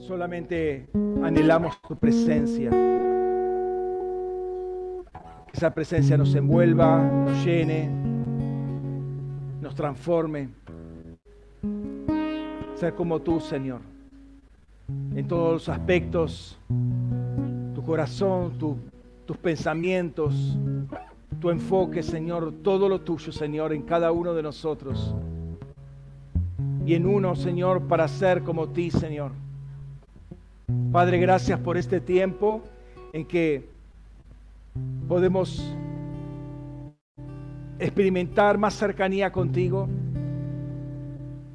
Solamente anhelamos tu presencia. Que esa presencia nos envuelva, nos llene, nos transforme. Ser como tú, Señor. En todos los aspectos, tu corazón, tus pensamientos, tu enfoque, Señor, todo lo tuyo, Señor, en cada uno de nosotros. Y en uno, Señor, para ser como ti, Señor. Padre, gracias por este tiempo en que podemos experimentar más cercanía contigo.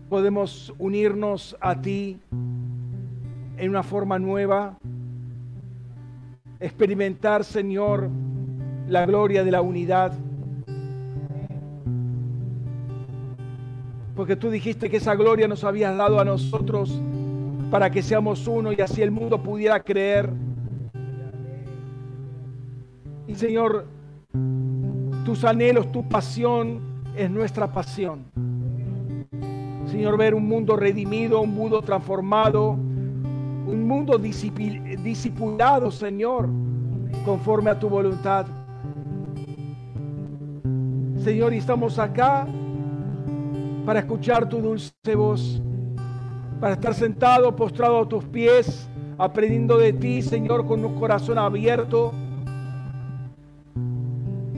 Podemos unirnos a ti en una forma nueva. Experimentar, Señor, la gloria de la unidad. Porque tú dijiste que esa gloria nos habías dado a nosotros para que seamos uno y así el mundo pudiera creer. Y Señor, tus anhelos, tu pasión es nuestra pasión. Señor, ver un mundo redimido, un mundo transformado, un mundo discipulado, Señor, conforme a tu voluntad. Señor, y estamos acá para escuchar tu dulce voz, para estar sentado, postrado a tus pies, aprendiendo de ti, Señor, con un corazón abierto,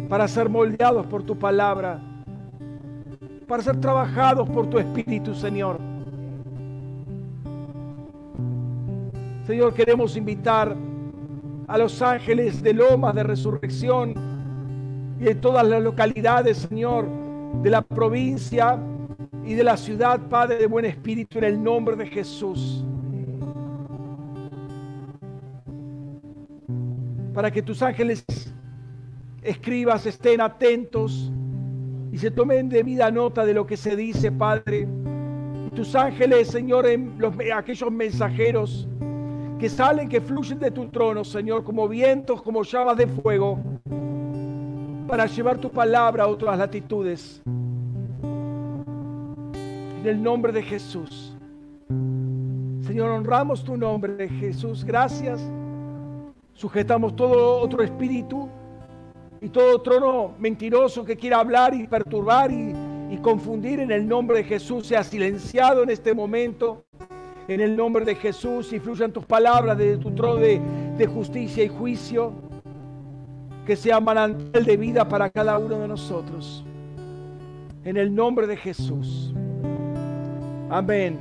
para ser moldeados por tu palabra, para ser trabajados por tu Espíritu, Señor. Señor, queremos invitar a los ángeles de lomas de resurrección y de todas las localidades, Señor, de la provincia y de la ciudad, Padre de buen espíritu, en el nombre de Jesús. Para que tus ángeles escribas estén atentos y se tomen debida nota de lo que se dice, Padre. Tus ángeles, Señor, los, aquellos mensajeros que salen, que fluyen de tu trono, Señor, como vientos, como llamas de fuego para llevar tu palabra a otras latitudes. En el nombre de Jesús. Señor, honramos tu nombre, Jesús. Gracias. Sujetamos todo otro espíritu y todo trono mentiroso que quiera hablar y perturbar y, confundir en el nombre de Jesús sea silenciado en este momento. En el nombre de Jesús y fluyan tus palabras de tu trono de, de justicia y juicio que sea manantial de vida para cada uno de nosotros. En el nombre de Jesús. Amén.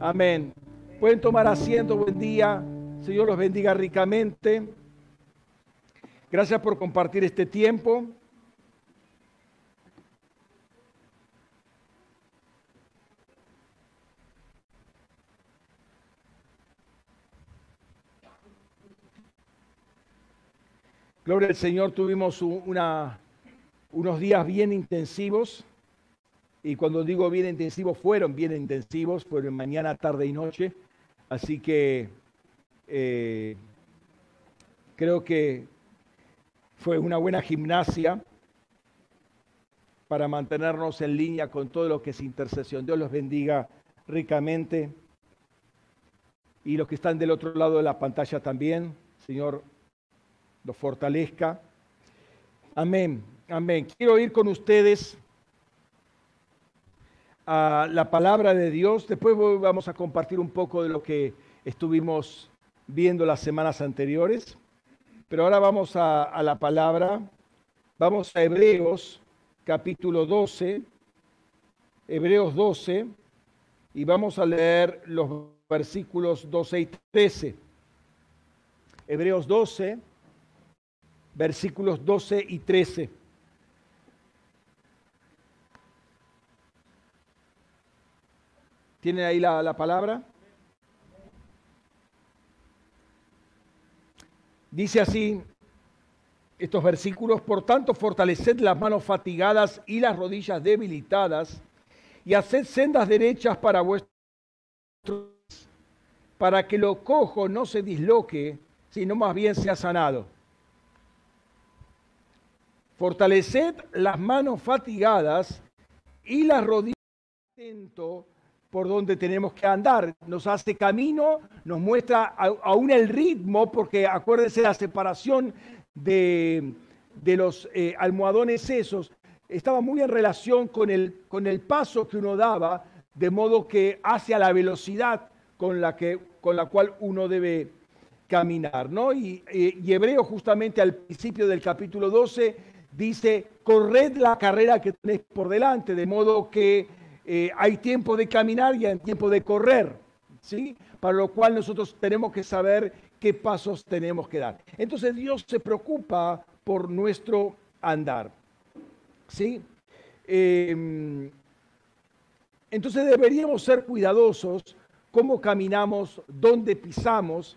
Amén. Pueden tomar asiento. Buen día. Señor los bendiga ricamente. Gracias por compartir este tiempo. Gloria al Señor, tuvimos una, unos días bien intensivos. Y cuando digo bien intensivos, fueron bien intensivos, fueron mañana, tarde y noche. Así que eh, creo que fue una buena gimnasia para mantenernos en línea con todo lo que es intercesión. Dios los bendiga ricamente. Y los que están del otro lado de la pantalla también. Señor, lo fortalezca. Amén, amén. Quiero ir con ustedes a la palabra de Dios. Después vamos a compartir un poco de lo que estuvimos viendo las semanas anteriores. Pero ahora vamos a, a la palabra. Vamos a Hebreos capítulo 12. Hebreos 12. Y vamos a leer los versículos 12 y 13. Hebreos 12 versículos 12 y 13. ¿Tienen ahí la, la palabra? Dice así estos versículos, por tanto, fortaleced las manos fatigadas y las rodillas debilitadas, y haced sendas derechas para vuestros, para que lo cojo no se disloque, sino más bien sea sanado. Fortaleced las manos fatigadas y las rodillas atento por donde tenemos que andar. Nos hace camino, nos muestra aún el ritmo, porque acuérdense la separación de, los eh, almohadones esos, estaba muy en relación con el, con el paso que uno daba, de modo que hacia la velocidad con la, que, con la cual uno debe caminar. ¿no? Y, y Hebreo justamente al principio del capítulo 12 dice, corred la carrera que tenéis por delante, de modo que eh, hay tiempo de caminar y hay tiempo de correr, ¿sí? Para lo cual nosotros tenemos que saber qué pasos tenemos que dar. Entonces Dios se preocupa por nuestro andar, ¿sí? Em, entonces deberíamos ser cuidadosos cómo caminamos, dónde pisamos,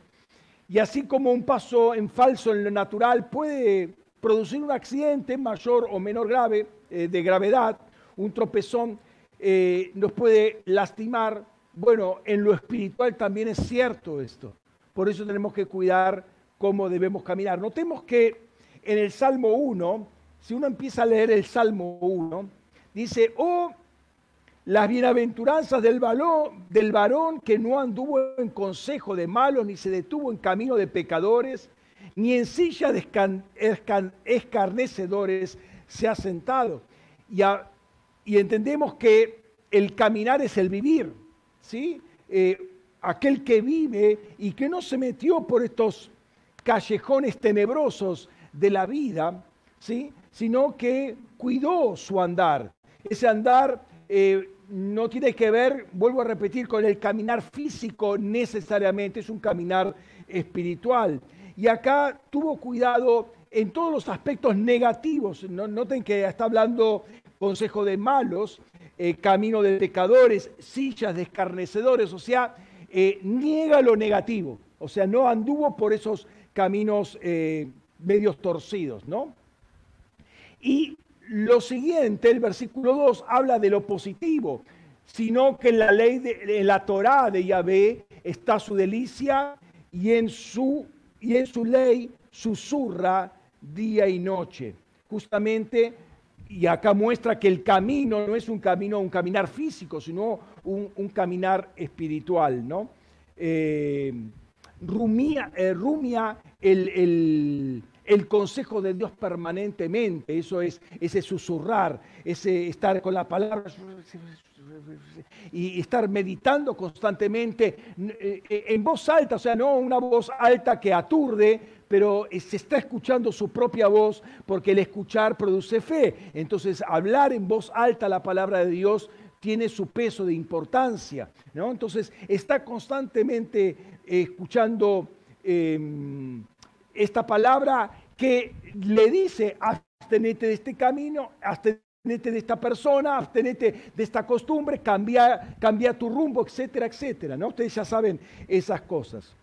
y así como un paso en falso en lo natural puede producir un accidente mayor o menor grave, eh, de gravedad, un tropezón, eh, nos puede lastimar. Bueno, en lo espiritual también es cierto esto. Por eso tenemos que cuidar cómo debemos caminar. Notemos que en el Salmo 1, si uno empieza a leer el Salmo 1, dice, oh, las bienaventuranzas del, del varón que no anduvo en consejo de malos, ni se detuvo en camino de pecadores, ni en silla de escarnecedores se ha sentado. Y, a, y entendemos que el caminar es el vivir, ¿sí? Eh, aquel que vive y que no se metió por estos callejones tenebrosos de la vida, ¿sí? sino que cuidó su andar. Ese andar eh, no tiene que ver, vuelvo a repetir, con el caminar físico necesariamente, es un caminar espiritual. Y acá tuvo cuidado en todos los aspectos negativos. Noten que está hablando consejo de malos, eh, camino de pecadores, sillas de escarnecedores, o sea, eh, niega lo negativo, o sea, no anduvo por esos caminos eh, medios torcidos, ¿no? Y lo siguiente, el versículo 2, habla de lo positivo, sino que en la ley, de, en la Torá de Yahvé está su delicia y en su, y en su ley susurra día y noche. Justamente y acá muestra que el camino no es un camino, un caminar físico, sino un, caminar espiritual, ¿no? Eh, eh, rumia el, consejo de Dios permanentemente, eso es ese susurrar, ese estar con la palabra y estar meditando constantemente eh, en voz alta, o sea, no una voz alta que aturde, pero eh, se está escuchando su propia voz porque el escuchar produce fe. Entonces, hablar en voz alta la palabra de Dios tiene su peso de importancia. ¿no? Entonces, está constantemente eh, escuchando em, esta palabra que le dice, abstenete de este camino, abstenete de esta persona, abstenete de esta costumbre, cambia, cambia tu rumbo, etcétera, etcétera. ¿no? Ustedes ya saben esas cosas.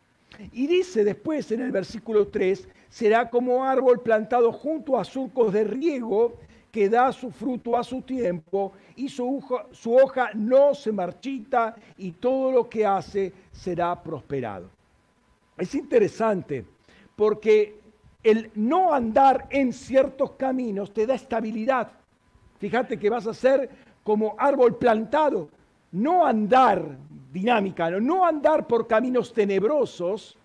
Y dice después en el versículo 3, será como árbol plantado junto a surcos de riego que da su fruto a su tiempo y su hoja, su hoja no se marchita y todo lo que hace será prosperado. Es interesante porque el no andar en ciertos caminos te da estabilidad. Fíjate que vas a ser como árbol plantado no andar dinámica, no, andar por caminos tenebrosos,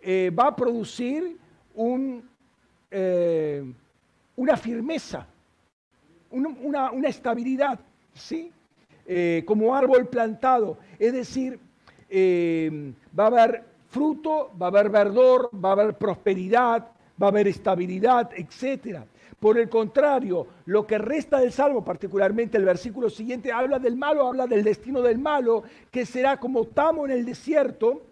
eh, va a producir eh, una firmeza, una, estabilidad, ¿sí? Eh, como árbol plantado. Es decir, va a haber fruto, va a haber verdor, va a haber prosperidad, va a haber estabilidad, etcétera. Por el contrario, lo que resta del salmo, particularmente el versículo siguiente, habla del malo, habla del destino del malo, que será como tamo en el desierto,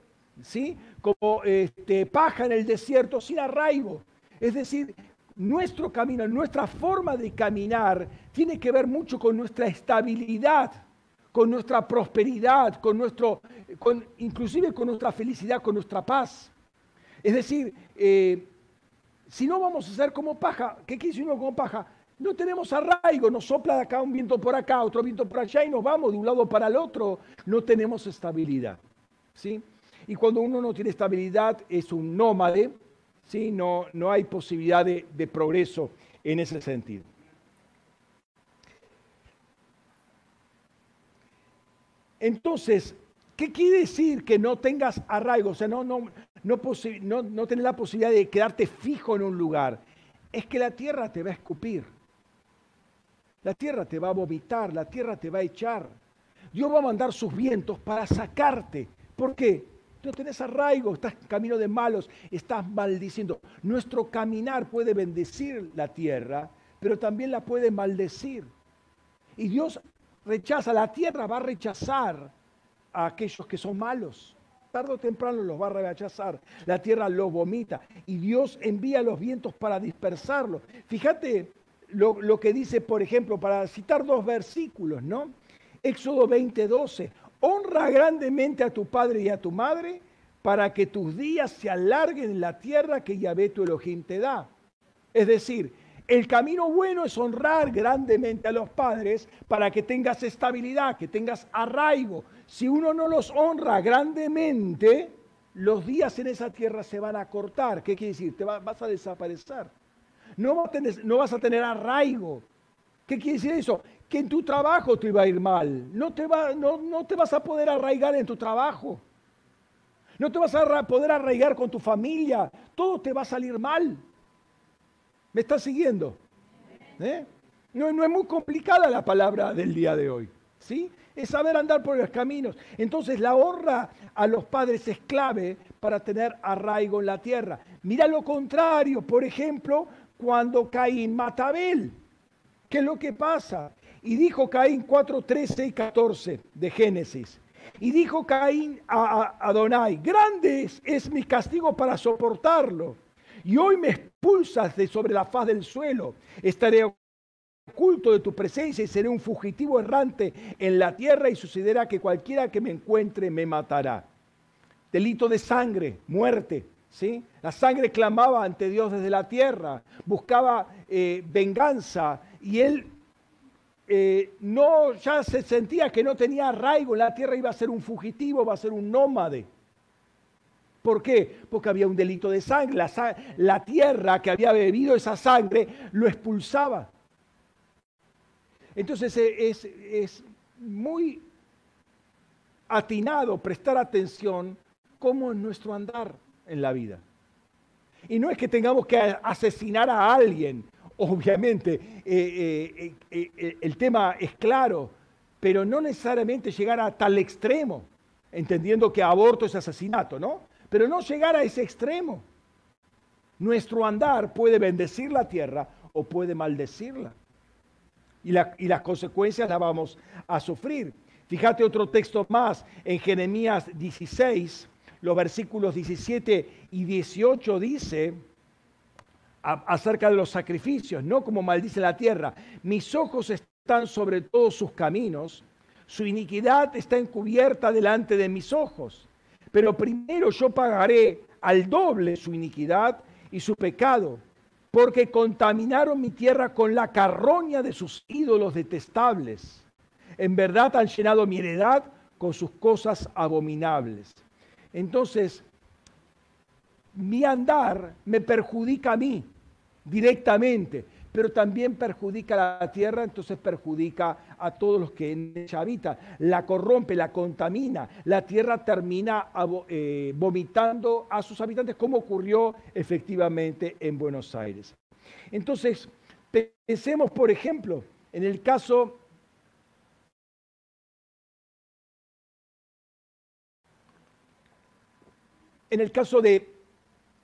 ¿sí? como este, paja en el desierto, sin arraigo. Es decir, nuestro camino, nuestra forma de caminar tiene que ver mucho con nuestra estabilidad, con nuestra prosperidad, con nuestro, con, inclusive con nuestra felicidad, con nuestra paz. Es decir, eh, si no vamos a ser como paja, ¿qué quiere decir uno como paja? No tenemos arraigo, nos sopla de acá un viento por acá, otro viento por allá y nos vamos de un lado para el otro. No tenemos estabilidad. ¿sí? Y cuando uno no tiene estabilidad es un nómade, ¿sí? no, no hay posibilidad de, de progreso en ese sentido. Entonces, ¿qué quiere decir que no tengas arraigo? O sea, no, no, no, la posibilidad de quedarte fijo en un lugar. Es que la tierra te va a escupir. La tierra te va a vomitar, la tierra te va a echar. Dios va a mandar sus vientos para sacarte. ¿Por qué? No tenés arraigo, estás en camino de malos, estás maldiciendo. Nuestro caminar puede bendecir la tierra, pero también la puede maldecir. Y Dios rechaza, la tierra va a rechazar a aquellos que son malos. Tarde o temprano los va a rechazar. La tierra los vomita y Dios envía los vientos para dispersarlos. Fíjate lo, que dice, por ejemplo, para citar dos versículos, ¿no? Éxodo 20, 12. Honra grandemente a tu padre y a tu madre para que tus días se alarguen en la tierra que Yahvé tu Elohim te da. Es decir, el camino bueno es honrar grandemente a los padres para que tengas estabilidad, que tengas arraigo. Si uno no los honra grandemente, los días en esa tierra se van a cortar. ¿Qué quiere decir? Te vas a desaparecer no, vas a tener arraigo. ¿Qué quiere decir eso? Que en tu trabajo te va a ir mal. No te, vas a poder arraigar en tu trabajo. No te vas a poder arraigar con tu familia. Todo te va a salir mal. ¿Me estás siguiendo? ¿Eh? No, no, es muy complicada la palabra del día de hoy. ¿sí? Es saber andar por los caminos. Entonces la honra a los padres es clave para tener arraigo en la tierra. Mira lo contrario, por ejemplo, cuando Caín mata a Abel. ¿Qué es lo que pasa? Y dijo Caín 4, 13 y 14 de Génesis. Y dijo Caín a, Adonai, grande es, mi castigo para soportarlo. Y hoy me expulsas de sobre la faz del suelo. Estaré oculto de tu presencia y seré un fugitivo errante en la tierra y sucederá que cualquiera que me encuentre me matará. Delito de sangre, muerte. La sangre clamaba ante Dios desde la tierra, buscaba eh, venganza y él eh, no, ya se sentía que no tenía arraigo en la tierra, iba a ser un fugitivo, iba a ser un nómade. ¿Por qué? Porque había un delito de sangre. La, tierra que había bebido esa sangre lo expulsaba. Entonces eh, es, muy atinado prestar atención cómo es nuestro andar en la vida. Y no es que tengamos que asesinar a alguien, obviamente, eh, eh, el tema es claro, pero no necesariamente llegar a tal extremo, entendiendo que aborto es asesinato, ¿no? Pero no llegar a ese extremo. Nuestro andar puede bendecir la tierra o puede maldecirla. Y, y las consecuencias las vamos a sufrir. Fíjate otro texto más en Jeremías 16, los versículos 17 y 18 dice acerca de los sacrificios, no como maldice la tierra. Mis ojos están sobre todos sus caminos, su iniquidad está encubierta delante de mis ojos. Pero primero yo pagaré al doble su iniquidad y su pecado, porque contaminaron mi tierra con la carroña de sus ídolos detestables. En verdad han llenado mi heredad con sus cosas abominables. Entonces, mi andar me perjudica a mí directamente, pero también perjudica a la tierra, entonces perjudica a todos los que en ella habitan. La corrompe, la contamina. La tierra termina eh, vomitando a sus habitantes, como ocurrió efectivamente en Buenos Aires. Entonces, pensemos, por ejemplo, en el caso en el caso de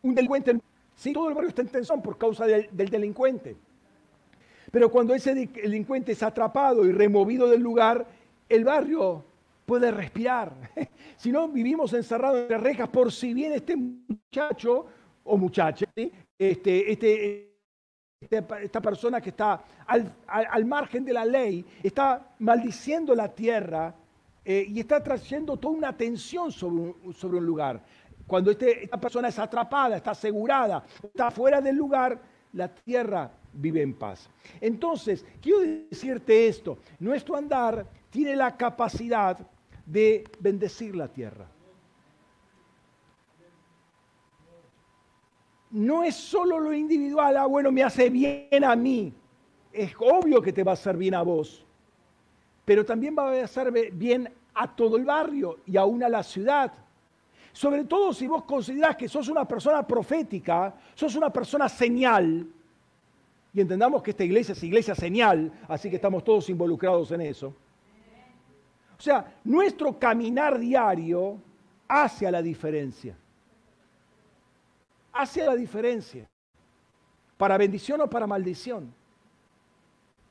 un delincuente, sí, todo el barrio está en tensión por causa del, delincuente. Pero cuando ese delincuente es atrapado y removido del lugar, el barrio puede respirar. si no, vivimos encerrados en las rejas por si bien este muchacho o muchacha, este, este, este, esta persona que está al, margen de la ley, está maldiciendo la tierra eh, y está trayendo toda una tensión sobre sobre un lugar. Cuando este, esta persona es atrapada, está asegurada, está fuera del lugar, la tierra vive en paz. Entonces, quiero decirte esto, nuestro andar tiene la capacidad de bendecir la tierra. No es solo lo individual, ah, bueno, me hace bien a mí. Es obvio que te va a hacer bien a vos, pero también va a hacer bien a todo el barrio y aún a la ciudad. Sobre todo si vos considerás que sos una persona profética, sos una persona señal, y entendamos que esta iglesia es iglesia señal, así que estamos todos involucrados en eso. O sea, nuestro caminar diario hace la diferencia. Hace la diferencia. Para bendición o para maldición.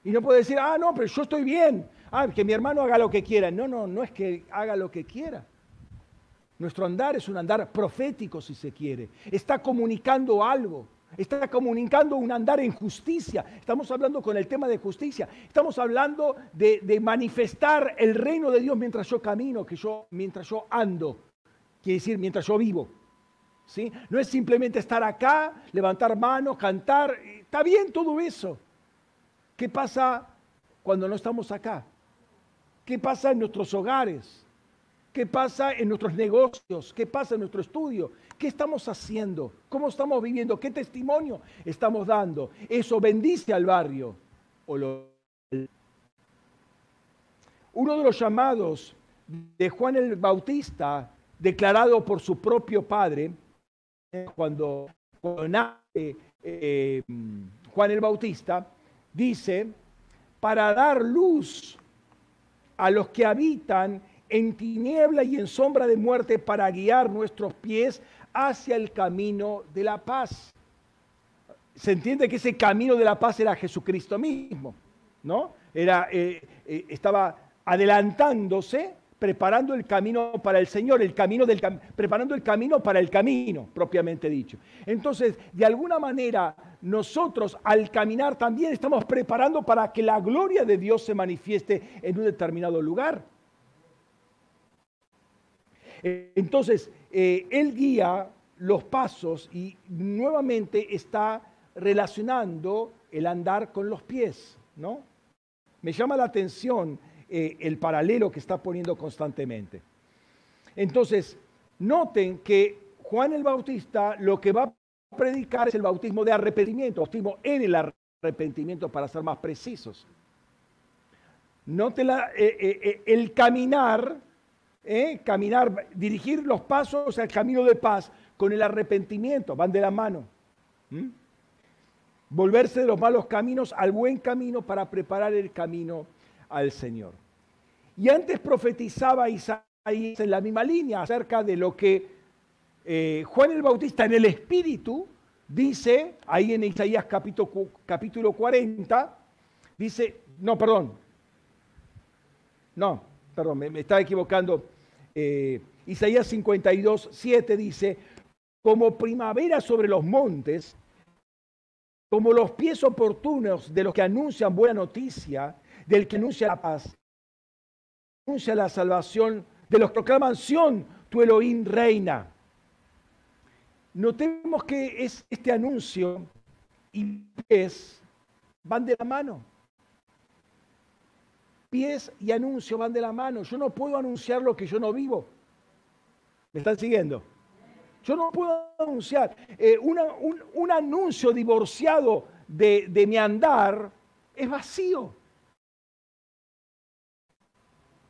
Y no puede decir, ah, no, pero yo estoy bien. Ah, que mi hermano haga lo que quiera. No, no, no es que haga lo que quiera. Nuestro andar es un andar profético, si se quiere. Está comunicando algo. Está comunicando un andar en justicia. Estamos hablando con el tema de justicia. Estamos hablando de, manifestar el reino de Dios mientras yo camino, que yo, mientras yo ando. Quiere decir, mientras yo vivo. ¿Sí? No es simplemente estar acá, levantar manos, cantar. Está bien todo eso. ¿Qué pasa cuando no estamos acá? ¿Qué pasa en nuestros hogares? ¿Qué pasa en nuestros negocios? ¿Qué pasa en nuestro estudio? ¿Qué estamos haciendo? ¿Cómo estamos viviendo? ¿Qué testimonio estamos dando? Eso bendice al barrio. Uno de los llamados de Juan el Bautista, declarado por su propio padre, cuando, nace eh, Juan el Bautista, dice, para dar luz a los que habitan en tiniebla y en sombra de muerte, para guiar nuestros pies hacia el camino de la paz. Se entiende que ese camino de la paz era Jesucristo mismo, ¿no? Era, eh, eh, estaba adelantándose, preparando el camino para el Señor, el camino del, preparando el camino para el camino, propiamente dicho. Entonces, de alguna manera, nosotros al caminar también estamos preparando para que la gloria de Dios se manifieste en un determinado lugar. Entonces, eh, él guía los pasos y nuevamente está relacionando el andar con los pies, ¿no? Me llama la atención eh, el paralelo que está poniendo constantemente. Entonces, noten que Juan el Bautista lo que va a predicar es el bautismo de arrepentimiento, bautismo en el arrepentimiento para ser más precisos. Noten eh, el caminar ¿eh? caminar, dirigir los pasos al camino de paz con el arrepentimiento, van de la mano. Volverse de los malos caminos al buen camino para preparar el camino al Señor. Y antes profetizaba Isaías en la misma línea acerca de lo que eh, Juan el Bautista en el Espíritu dice, ahí en Isaías capítulo, capítulo 40, dice, no, perdón, no, perdón, me, estaba equivocando. Eh, Isaías 52, 7 dice, como primavera sobre los montes, como los pies oportunos de los que anuncian buena noticia, del que anuncia la paz, anuncia la salvación, de los que proclaman Sion, tu Elohim reina. Notemos que es este anuncio y pies van de la mano pies y anuncio van de la mano. Yo no puedo anunciar lo que yo no vivo. ¿Me están siguiendo? Yo no puedo anunciar. Eh, un, anuncio divorciado de, mi andar es vacío.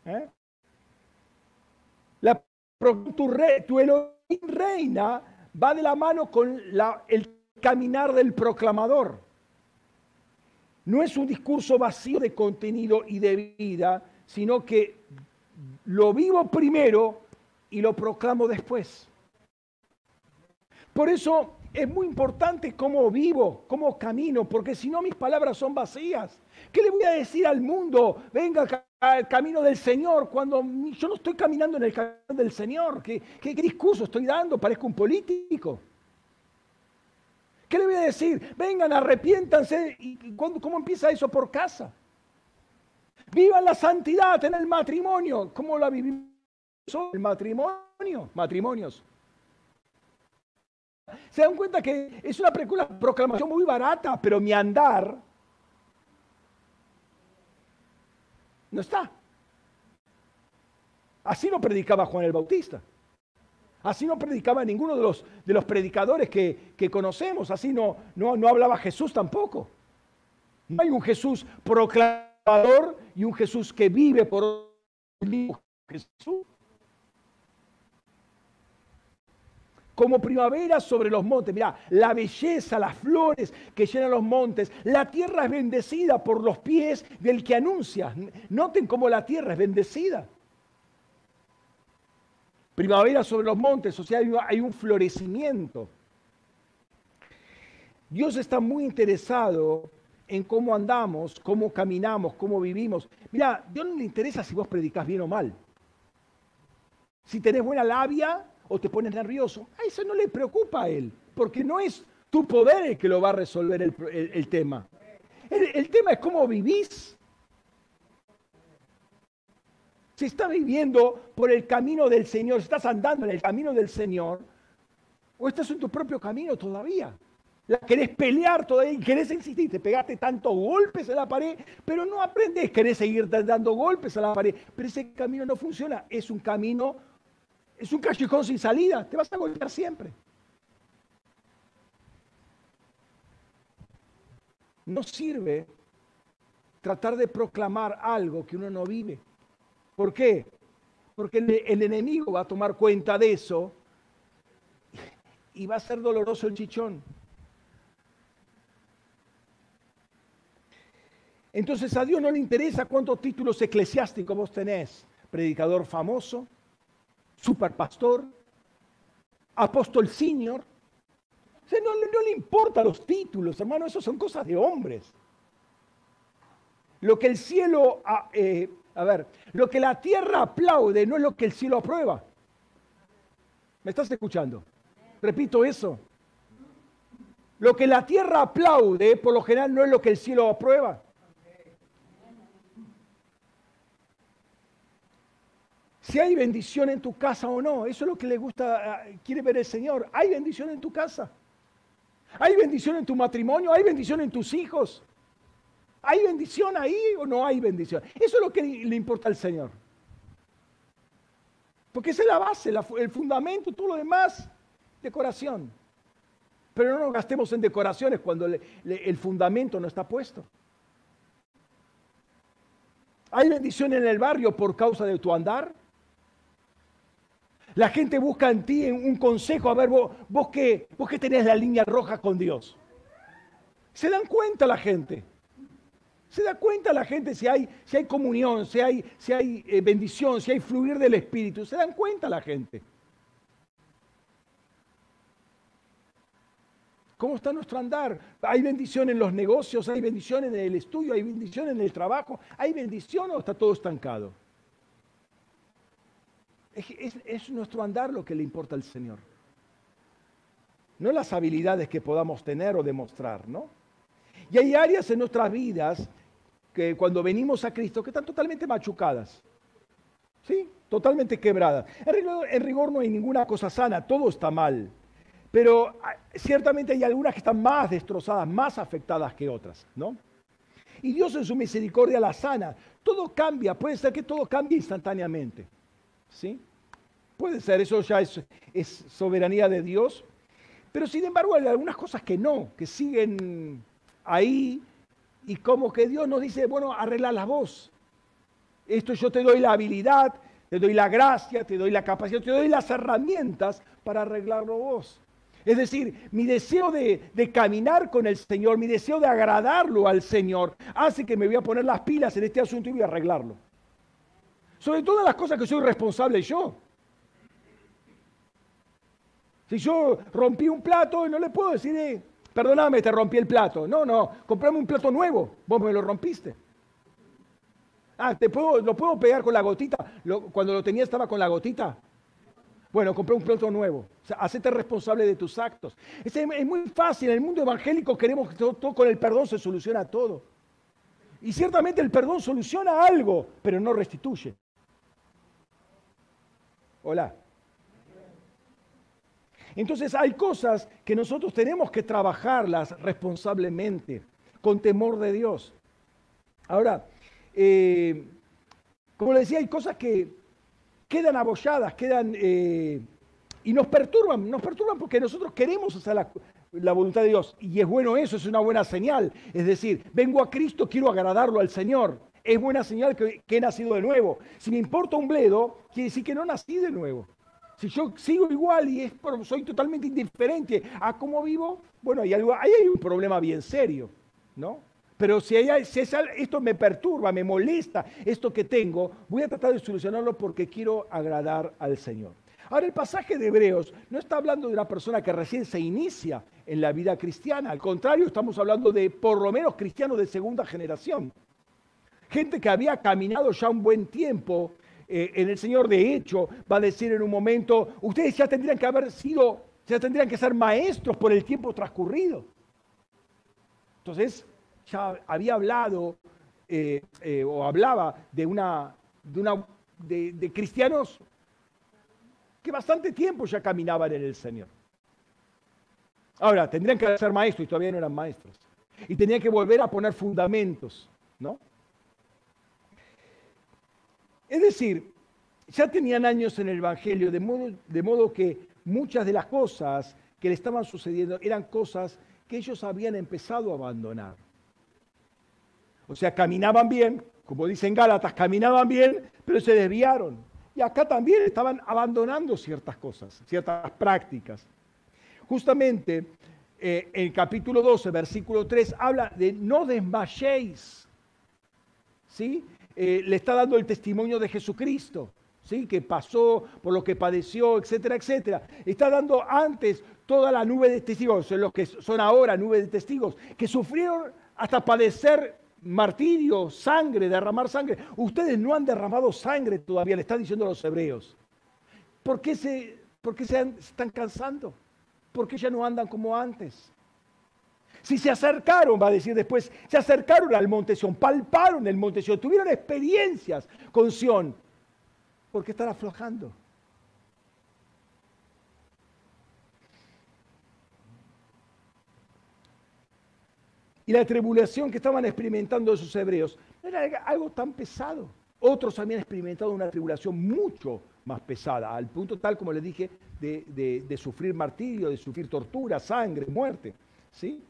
¿Eh? La, tu, Elohim reina va de la mano con el caminar del proclamador. No es un discurso vacío de contenido y de vida, sino que lo vivo primero y lo proclamo después. Por eso es muy importante cómo vivo, cómo camino, porque si no mis palabras son vacías. ¿Qué le voy a decir al mundo? Venga al camino del Señor cuando yo no estoy caminando en el camino del Señor. ¿Qué, qué discurso estoy dando? Parezco un político. ¿Qué le voy a decir? Vengan, arrepiéntanse. ¿Y cómo empieza eso por casa? Vivan la santidad en el matrimonio. ¿Cómo la vivimos? El matrimonio, matrimonios. Se dan cuenta que es una proclamación muy barata, pero mi andar no está. Así no predicaba Juan el Bautista. Así no predicaba ninguno de los, de los predicadores que, conocemos. Así no, no, no hablaba Jesús tampoco. No hay un Jesús proclamador y un Jesús que vive por Jesús. Como primavera sobre los montes. Mira, la belleza, las flores que llenan los montes. La tierra es bendecida por los pies del que anuncia. Noten cómo la tierra es bendecida. Primavera sobre los montes, o sea, hay un florecimiento. Dios está muy interesado en cómo andamos, cómo caminamos, cómo vivimos. Mira, Dios no le interesa si vos predicas bien o mal. Si tenés buena labia o te pones nervioso, a eso no le preocupa a Él, porque no es tu poder el que lo va a resolver el, tema. El, tema es cómo vivís. Si estás viviendo por el camino del Señor, estás andando en el camino del Señor, o estás en tu propio camino todavía la querés pelear todavía, querés insistir, te pegaste tantos golpes en la pared, pero no aprendes, querés seguir dando golpes a la pared, pero ese camino no funciona, es un camino, es un callejón sin salida, te vas a golpear siempre. No sirve tratar de proclamar algo que uno no vive. ¿Por qué? Porque el enemigo va a tomar cuenta de eso y va a ser doloroso el chichón. Entonces a Dios no le interesa cuántos títulos eclesiásticos vos tenés. Predicador famoso, superpastor, apóstol senior. No, le importan los títulos, hermano, eso son cosas de hombres. Lo que el cielo, a, eh, a ver, lo que la tierra aplaude no es lo que el cielo aprueba. ¿Me estás escuchando? Repito eso. Lo que la tierra aplaude, por lo general, no es lo que el cielo aprueba. si hay bendición en tu casa o no. Eso es lo que le gusta, eh, quiere ver el Señor. ¿Hay bendición en tu casa? ¿Hay bendición en tu matrimonio? ¿Hay bendición en tus hijos? ¿Hay bendición ahí o no hay bendición? Eso es lo que le importa al Señor. Porque esa es la base, el fundamento, todo lo demás, decoración. Pero no nos gastemos en decoraciones cuando el fundamento no está puesto. ¿Hay bendición en el barrio por causa de tu andar? La gente busca en ti un consejo, a ver, vos, vos, qué, vos tenés la línea roja con Dios. Se dan cuenta la gente. Se da cuenta la gente si hay, si hay comunión, si hay, si hay eh, bendición, si hay fluir del Espíritu. Se dan cuenta la gente. ¿Cómo está nuestro andar? ¿Hay bendición en los negocios? ¿Hay bendición en el estudio? ¿Hay bendición en el trabajo? ¿Hay bendición o está todo estancado? Es, nuestro andar lo que le importa al Señor. No las habilidades que podamos tener o demostrar, ¿no? Y hay áreas en nuestras vidas cuando venimos a Cristo que están totalmente machucadas. ¿Sí? Totalmente quebradas. En rigor, no hay ninguna cosa sana, todo está mal. Pero ah, ciertamente hay algunas que están más destrozadas, más afectadas que otras, ¿no? Y Dios en su misericordia la sana. Todo cambia, puede ser que todo cambie instantáneamente. ¿Sí? Puede ser, eso ya es, soberanía de Dios. Pero sin embargo hay algunas cosas que no, que siguen ahí y como que Dios nos dice, bueno, arregla la voz. Esto yo te doy la habilidad, te doy la gracia, te doy la capacidad, te doy las herramientas para arreglarlo vos. Es decir, mi deseo de, caminar con el Señor, mi deseo de agradarlo al Señor, hace que me voy a poner las pilas en este asunto y voy a arreglarlo. Sobre todas las cosas que soy responsable yo. Si yo rompí un plato, no le puedo decir, eh, perdóname, te rompí el plato. No, no, comprame un plato nuevo, vos me lo rompiste. Ah, ¿te puedo, ¿lo puedo pegar con la gotita? cuando lo tenía estaba con la gotita. Bueno, compré un plato nuevo. O hacete responsable de tus actos. Es, muy fácil. En el mundo evangélico queremos que todo, con el perdón se soluciona todo. Y ciertamente el perdón soluciona algo, pero no restituye. Hola. Entonces hay cosas que nosotros tenemos que trabajarlas responsablemente, con temor de Dios. Ahora, eh, como le decía, hay cosas que quedan abolladas, quedan eh, y nos perturban, nos perturban porque nosotros queremos hacer la, la voluntad de Dios. Y es bueno eso, es una buena señal. Es decir, vengo a Cristo, quiero agradarlo al Señor. es buena señal que, he nacido de nuevo. Si me importa un bledo, quiere decir que no nací de nuevo. Si yo sigo igual y soy totalmente indiferente a cómo vivo, bueno, hay, algo, ahí hay un problema bien serio, ¿no? Pero si, hay, si esto me perturba, me molesta, esto que tengo, voy a tratar de solucionarlo porque quiero agradar al Señor. Ahora, el pasaje de Hebreos no está hablando de una persona que recién se inicia en la vida cristiana. Al contrario, estamos hablando de por lo menos cristianos de segunda generación. Gente que había caminado ya un buen tiempo eh, en el Señor. De hecho, va a decir en un momento, ustedes ya tendrían que haber sido, ya tendrían que ser maestros por el tiempo transcurrido. Entonces, ya había hablado eh, eh, o hablaba de una, de, una de cristianos que bastante tiempo ya caminaban en el Señor. Ahora, tendrían que ser maestros y todavía no eran maestros. Y tenían que volver a poner fundamentos, ¿no? Es decir, ya tenían años en el Evangelio, de modo, que muchas de las cosas que le estaban sucediendo eran cosas que ellos habían empezado a abandonar. O sea, caminaban bien, como dicen Gálatas, caminaban bien, pero se desviaron. Y acá también estaban abandonando ciertas cosas, ciertas prácticas. Justamente eh, el capítulo 12, versículo 3, habla de no desmayéis. ¿Sí? Eh, le está dando el testimonio de Jesucristo, ¿sí? que pasó por lo que padeció, etcétera, etcétera. Está dando antes toda la nube de testigos, los que son ahora nube de testigos, que sufrieron hasta padecer martirio, sangre, derramar sangre. Ustedes no han derramado sangre todavía, le están diciendo a los hebreos. ¿Por qué se, se, están cansando? ¿Por qué ya no andan como antes? Si se acercaron, va a decir después, se acercaron al monte Sion, palparon el monte Sion, tuvieron experiencias con Sion, ¿por qué están aflojando? y la tribulación que estaban experimentando esos hebreos no era algo tan pesado. Otros habían experimentado una tribulación mucho más pesada, al punto tal, como les dije, de, sufrir martirio, de sufrir tortura, sangre, muerte. ¿Sí?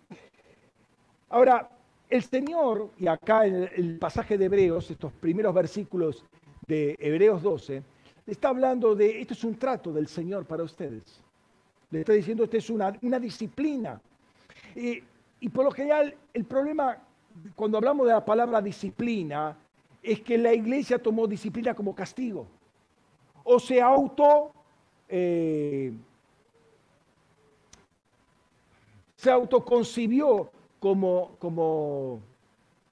Ahora, el Señor, y acá en el pasaje de Hebreos, estos primeros versículos de Hebreos 12, le está hablando de, esto es un trato del Señor para ustedes. Le está diciendo, esto es una, una disciplina. Y y por lo general, el problema cuando hablamos de la palabra disciplina es que la iglesia tomó disciplina como castigo. O se auto... Eh, se autoconcibió como, como,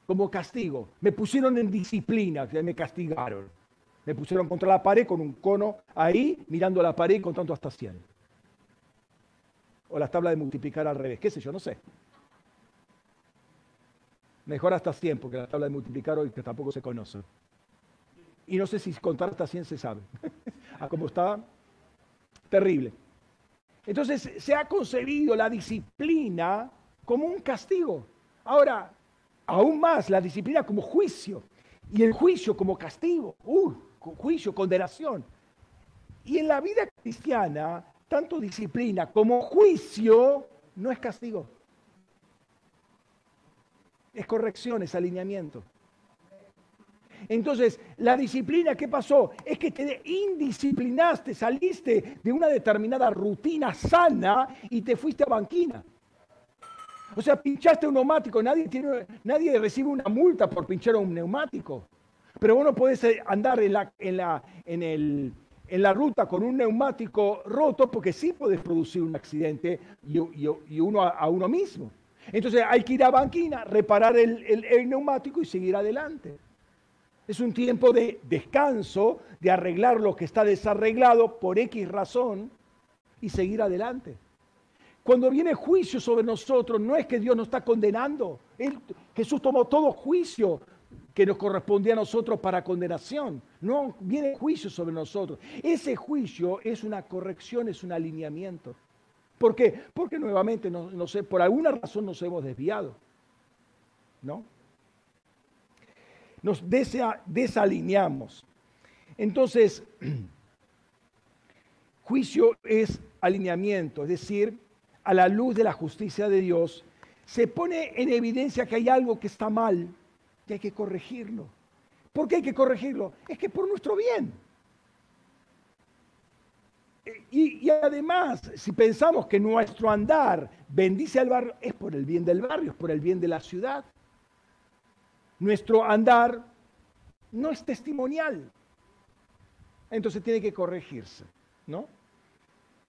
como castigo. Me pusieron en disciplina, me castigaron. Me pusieron contra la pared con un cono ahí, mirando la pared y contando hasta 100. O la tabla de multiplicar al revés, qué sé yo, no sé. Mejor hasta 100, porque la tabla de multiplicar hoy que tampoco se conoce. Y no sé si contar hasta 100 se sabe. a cómo está, terrible. Entonces se ha concebido la disciplina como un castigo. Ahora, aún más, la disciplina como juicio. Y el juicio como castigo. Uh, juicio, condenación. Y en la vida cristiana, tanto disciplina como juicio no es castigo es corrección, es alineamiento. Entonces, la disciplina, ¿qué pasó? Es que te indisciplinaste, saliste de una determinada rutina sana y te fuiste a banquina. O sea, pinchaste un neumático, nadie, tiene, recibe una multa por pinchar un neumático. Pero vos no podés eh, andar en la, en la, en el, en la ruta con un neumático roto porque sí puedes producir un accidente y, y uno a uno mismo. Entonces hay que ir a banquina, reparar el, neumático y seguir adelante. Es un tiempo de descanso, de arreglar lo que está desarreglado por X razón y seguir adelante. Cuando viene juicio sobre nosotros, no es que Dios nos está condenando. Jesús tomó todo juicio que nos correspondía a nosotros para condenación. No, viene juicio sobre nosotros. Ese juicio es una corrección, es un alineamiento. ¿Por qué? Porque nuevamente, por alguna razón nos hemos desviado. ¿No? Nos desalineamos. Entonces, juicio es alineamiento, es decir, a la luz de la justicia de Dios, se pone en evidencia que hay algo que está mal, que hay que corregirlo. ¿Por qué hay que corregirlo? Es que por nuestro bien. Y, además, si pensamos que nuestro andar bendice al barrio, es por el bien del barrio, es por el bien de la ciudad. Nuestro andar no es testimonial. Entonces tiene que corregirse, ¿no?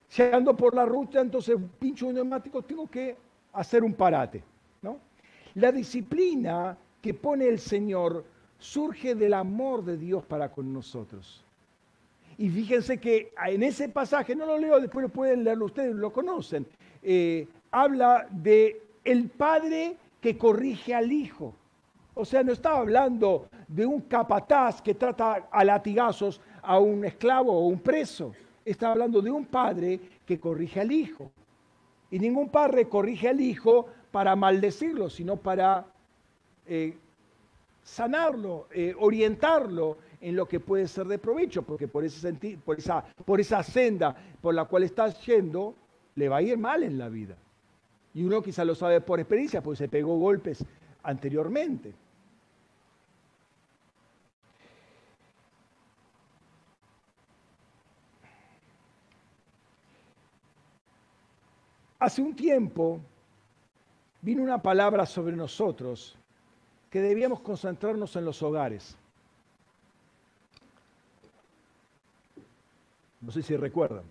Si ando por la ruta, entonces pincho un neumático, tengo que hacer un parate, ¿no? La disciplina que pone el Señor surge del amor de Dios para con nosotros. Y fíjense que en ese pasaje, no lo leo, después lo pueden leerlo ustedes, lo conocen, eh, habla de el padre que corrige al hijo. O sea, no estaba hablando de un capataz que trata a latigazos a un esclavo o un preso. Estaba hablando de un padre que corrige al hijo. Y ningún padre corrige al hijo para maldecirlo, sino para eh, sanarlo, eh, orientarlo en lo que puede ser de provecho, porque por, ese por, esa, por esa senda por la cual estás yendo, le va a ir mal en la vida. Y uno quizá lo sabe por experiencia, porque se pegó golpes anteriormente. Hace un tiempo vino una palabra sobre nosotros que debíamos concentrarnos en los hogares. No sé si recuerdan.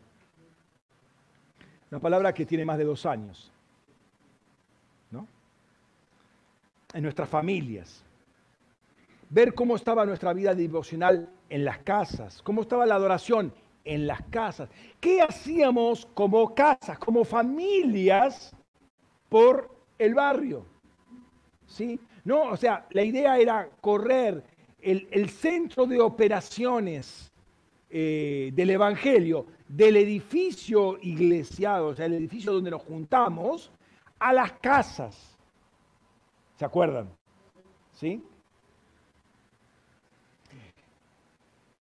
Una palabra que tiene más de dos años. ¿No? En nuestras familias. Ver cómo estaba nuestra vida devocional en las casas, cómo estaba la adoración en las casas. ¿Qué hacíamos como casas, como familias por el barrio? ¿Sí? No, o sea, la idea era correr el, el centro de operaciones eh, del Evangelio, del edificio iglesiado, o sea, el edificio donde nos juntamos, a las casas. ¿Se acuerdan? ¿Sí?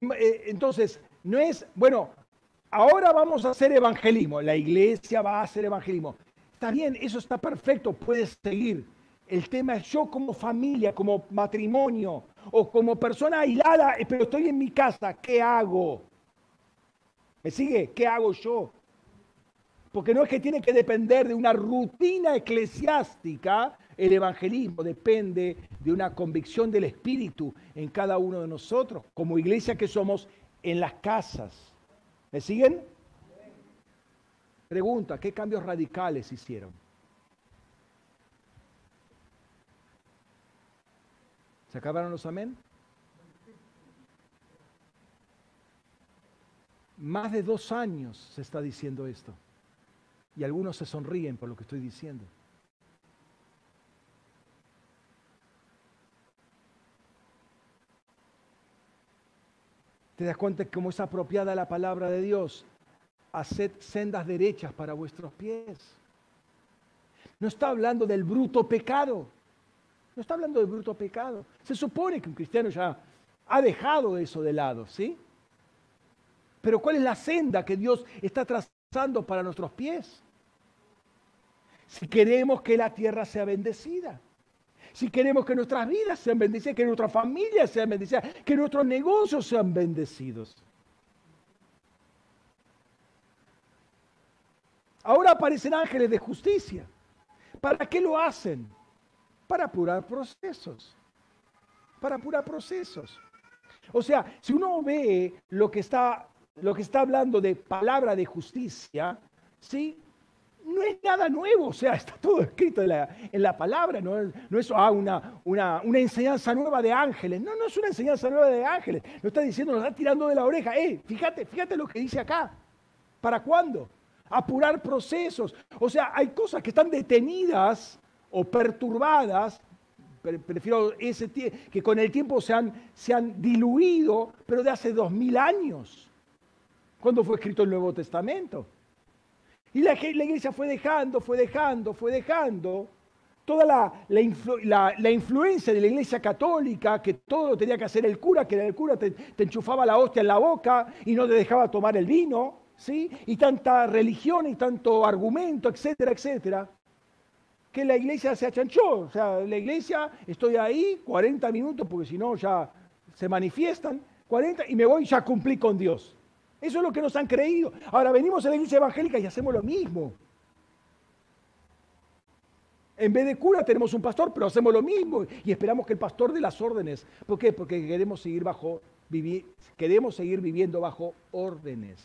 Eh, entonces, no es, bueno, ahora vamos a hacer evangelismo, la iglesia va a hacer evangelismo. Está bien, eso está perfecto, puedes seguir. El tema es yo como familia, como matrimonio o como persona aislada, pero estoy en mi casa, ¿qué hago? ¿Me sigue? ¿Qué hago yo? Porque no es que tiene que depender de una rutina eclesiástica, el evangelismo depende de una convicción del Espíritu en cada uno de nosotros, como iglesia que somos en las casas. ¿Me siguen? Pregunta, ¿qué cambios radicales hicieron? ¿Se acabaron los amén? Más de dos años se está diciendo esto. Y algunos se sonríen por lo que estoy diciendo. ¿Te das cuenta cómo es apropiada la palabra de Dios? Haced sendas derechas para vuestros pies. No está hablando del bruto pecado. No está hablando del bruto pecado. Se supone que un cristiano ya ha dejado eso de lado, ¿sí? Pero ¿cuál es la senda que Dios está trazando para nuestros pies? Si queremos que la tierra sea bendecida, si queremos que nuestras vidas sean bendecidas, que nuestras familias sean bendecidas, que nuestros negocios sean bendecidos. Ahora aparecen ángeles de justicia. ¿Para qué lo hacen? Para apurar procesos. Para apurar procesos. O sea, si uno ve lo que está lo que está hablando de palabra de justicia, ¿sí? No es nada nuevo, o sea, está todo escrito en la, palabra, no es, no es ah, una, una, enseñanza nueva de ángeles, no, no es una enseñanza nueva de ángeles, lo está diciendo, nos está tirando de la oreja, eh, fíjate, fíjate lo que dice acá, ¿para cuándo? Apurar procesos, o sea, hay cosas que están detenidas o perturbadas prefiero ese que con el tiempo se han, se han diluido, pero de hace dos mil años cuando fue escrito el Nuevo Testamento. Y la, iglesia fue dejando, fue dejando, fue dejando. Toda la, la, influencia de la iglesia católica, que todo lo tenía que hacer el cura, que el cura te, enchufaba la hostia en la boca y no te dejaba tomar el vino, ¿sí? Y tanta religión y tanto argumento, etcétera, etcétera, que la iglesia se achanchó. O sea, la iglesia, estoy ahí 40 minutos porque si no ya se manifiestan, 40 y me voy y ya cumplí con Dios. Eso es lo que nos han creído. Ahora venimos a la iglesia evangélica y hacemos lo mismo. En vez de cura tenemos un pastor, pero hacemos lo mismo y esperamos que el pastor dé las órdenes. ¿Por qué? Porque queremos seguir bajo queremos seguir viviendo bajo órdenes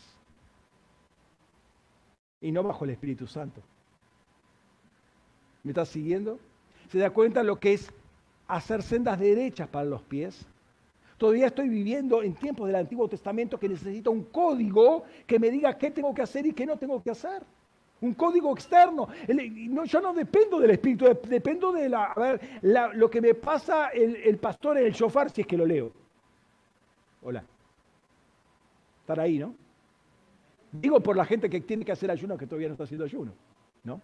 y no bajo el Espíritu Santo. ¿Me estás siguiendo? ¿Se da cuenta lo que es hacer sendas derechas para los pies? Todavía estoy viviendo en tiempos del Antiguo Testamento que necesito un código que me diga qué tengo que hacer y qué no tengo que hacer. Un código externo. yo no dependo del Espíritu, dependo de la, a ver, lo que me pasa el, el pastor en el shofar si es que lo leo. Hola. Estar ahí, ¿no? Digo por la gente que tiene que hacer ayuno que todavía no está haciendo ayuno, ¿no?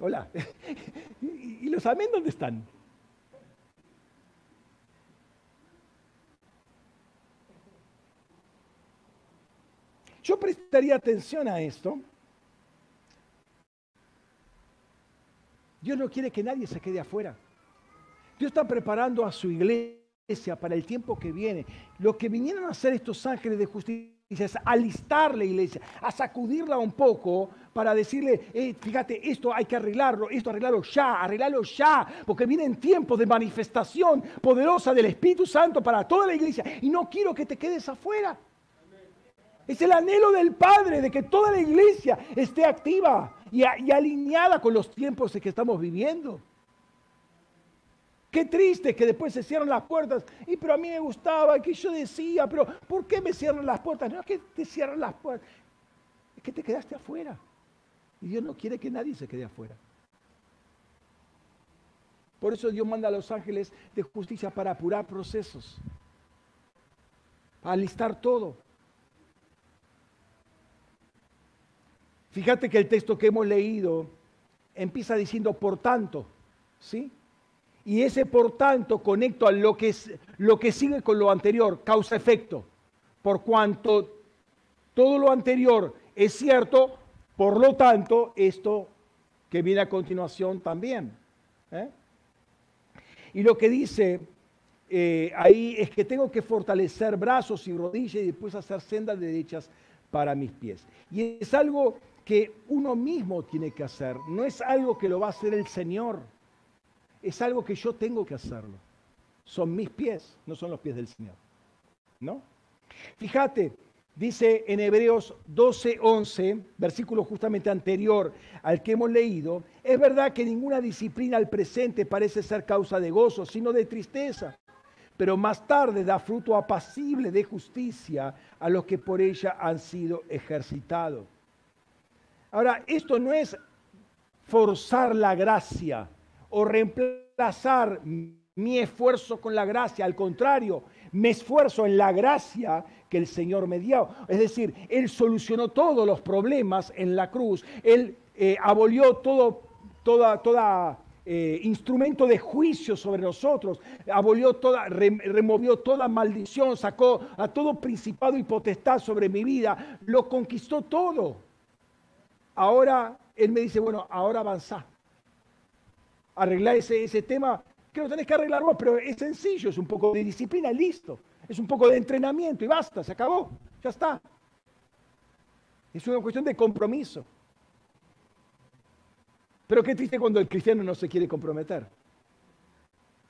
Hola. ¿Y los amén dónde están? Yo prestaría atención a esto. Dios no quiere que nadie se quede afuera. Dios está preparando a su iglesia para el tiempo que viene. Lo que vinieron a hacer estos ángeles de justicia es alistar la iglesia, a sacudirla un poco para decirle, eh, fíjate, esto hay que arreglarlo, esto arreglarlo ya, arreglarlo ya, porque vienen tiempos de manifestación poderosa del Espíritu Santo para toda la iglesia y no quiero que te quedes afuera. Es el anhelo del Padre de que toda la iglesia esté activa y, alineada con los tiempos en que estamos viviendo. Qué triste que después se cierran las puertas. Y pero a mí me gustaba, que yo decía, pero ¿por qué me cierran las puertas? No es que te cierran las puertas, es que te quedaste afuera. Y Dios no quiere que nadie se quede afuera. Por eso Dios manda a los ángeles de justicia para apurar procesos, para alistar todo. Fíjate que el texto que hemos leído empieza diciendo por tanto, ¿sí? Y ese por tanto conecto a lo que, lo que sigue con lo anterior, causa-efecto. Por cuanto todo lo anterior es cierto, por lo tanto, esto que viene a continuación también. ¿eh? Y lo que dice eh, ahí es que tengo que fortalecer brazos y rodillas y después hacer sendas derechas para mis pies. Y es algo que uno mismo tiene que hacer, no es algo que lo va a hacer el Señor, es algo que yo tengo que hacerlo. Son mis pies, no son los pies del Señor. ¿No? Fíjate, dice en Hebreos 12, 11, versículo justamente anterior al que hemos leído, es verdad que ninguna disciplina al presente parece ser causa de gozo, sino de tristeza, pero más tarde da fruto apacible de justicia a los que por ella han sido ejercitados. Ahora, esto no es forzar la gracia o reemplazar mi esfuerzo con la gracia, al contrario, me esfuerzo en la gracia que el Señor me dio. Es decir, Él solucionó todos los problemas en la cruz, Él eh, abolió todo, toda, toda eh, instrumento de juicio sobre nosotros, abolió toda, removió toda maldición, sacó a todo principado y potestad sobre mi vida, lo conquistó todo. Ahora él me dice, bueno, ahora avanza. Arreglar ese, ese tema, que lo tenés que arreglar vos, pero es sencillo, es un poco de disciplina, listo. Es un poco de entrenamiento y basta, se acabó, ya está. Es una cuestión de compromiso. Pero qué triste cuando el cristiano no se quiere comprometer.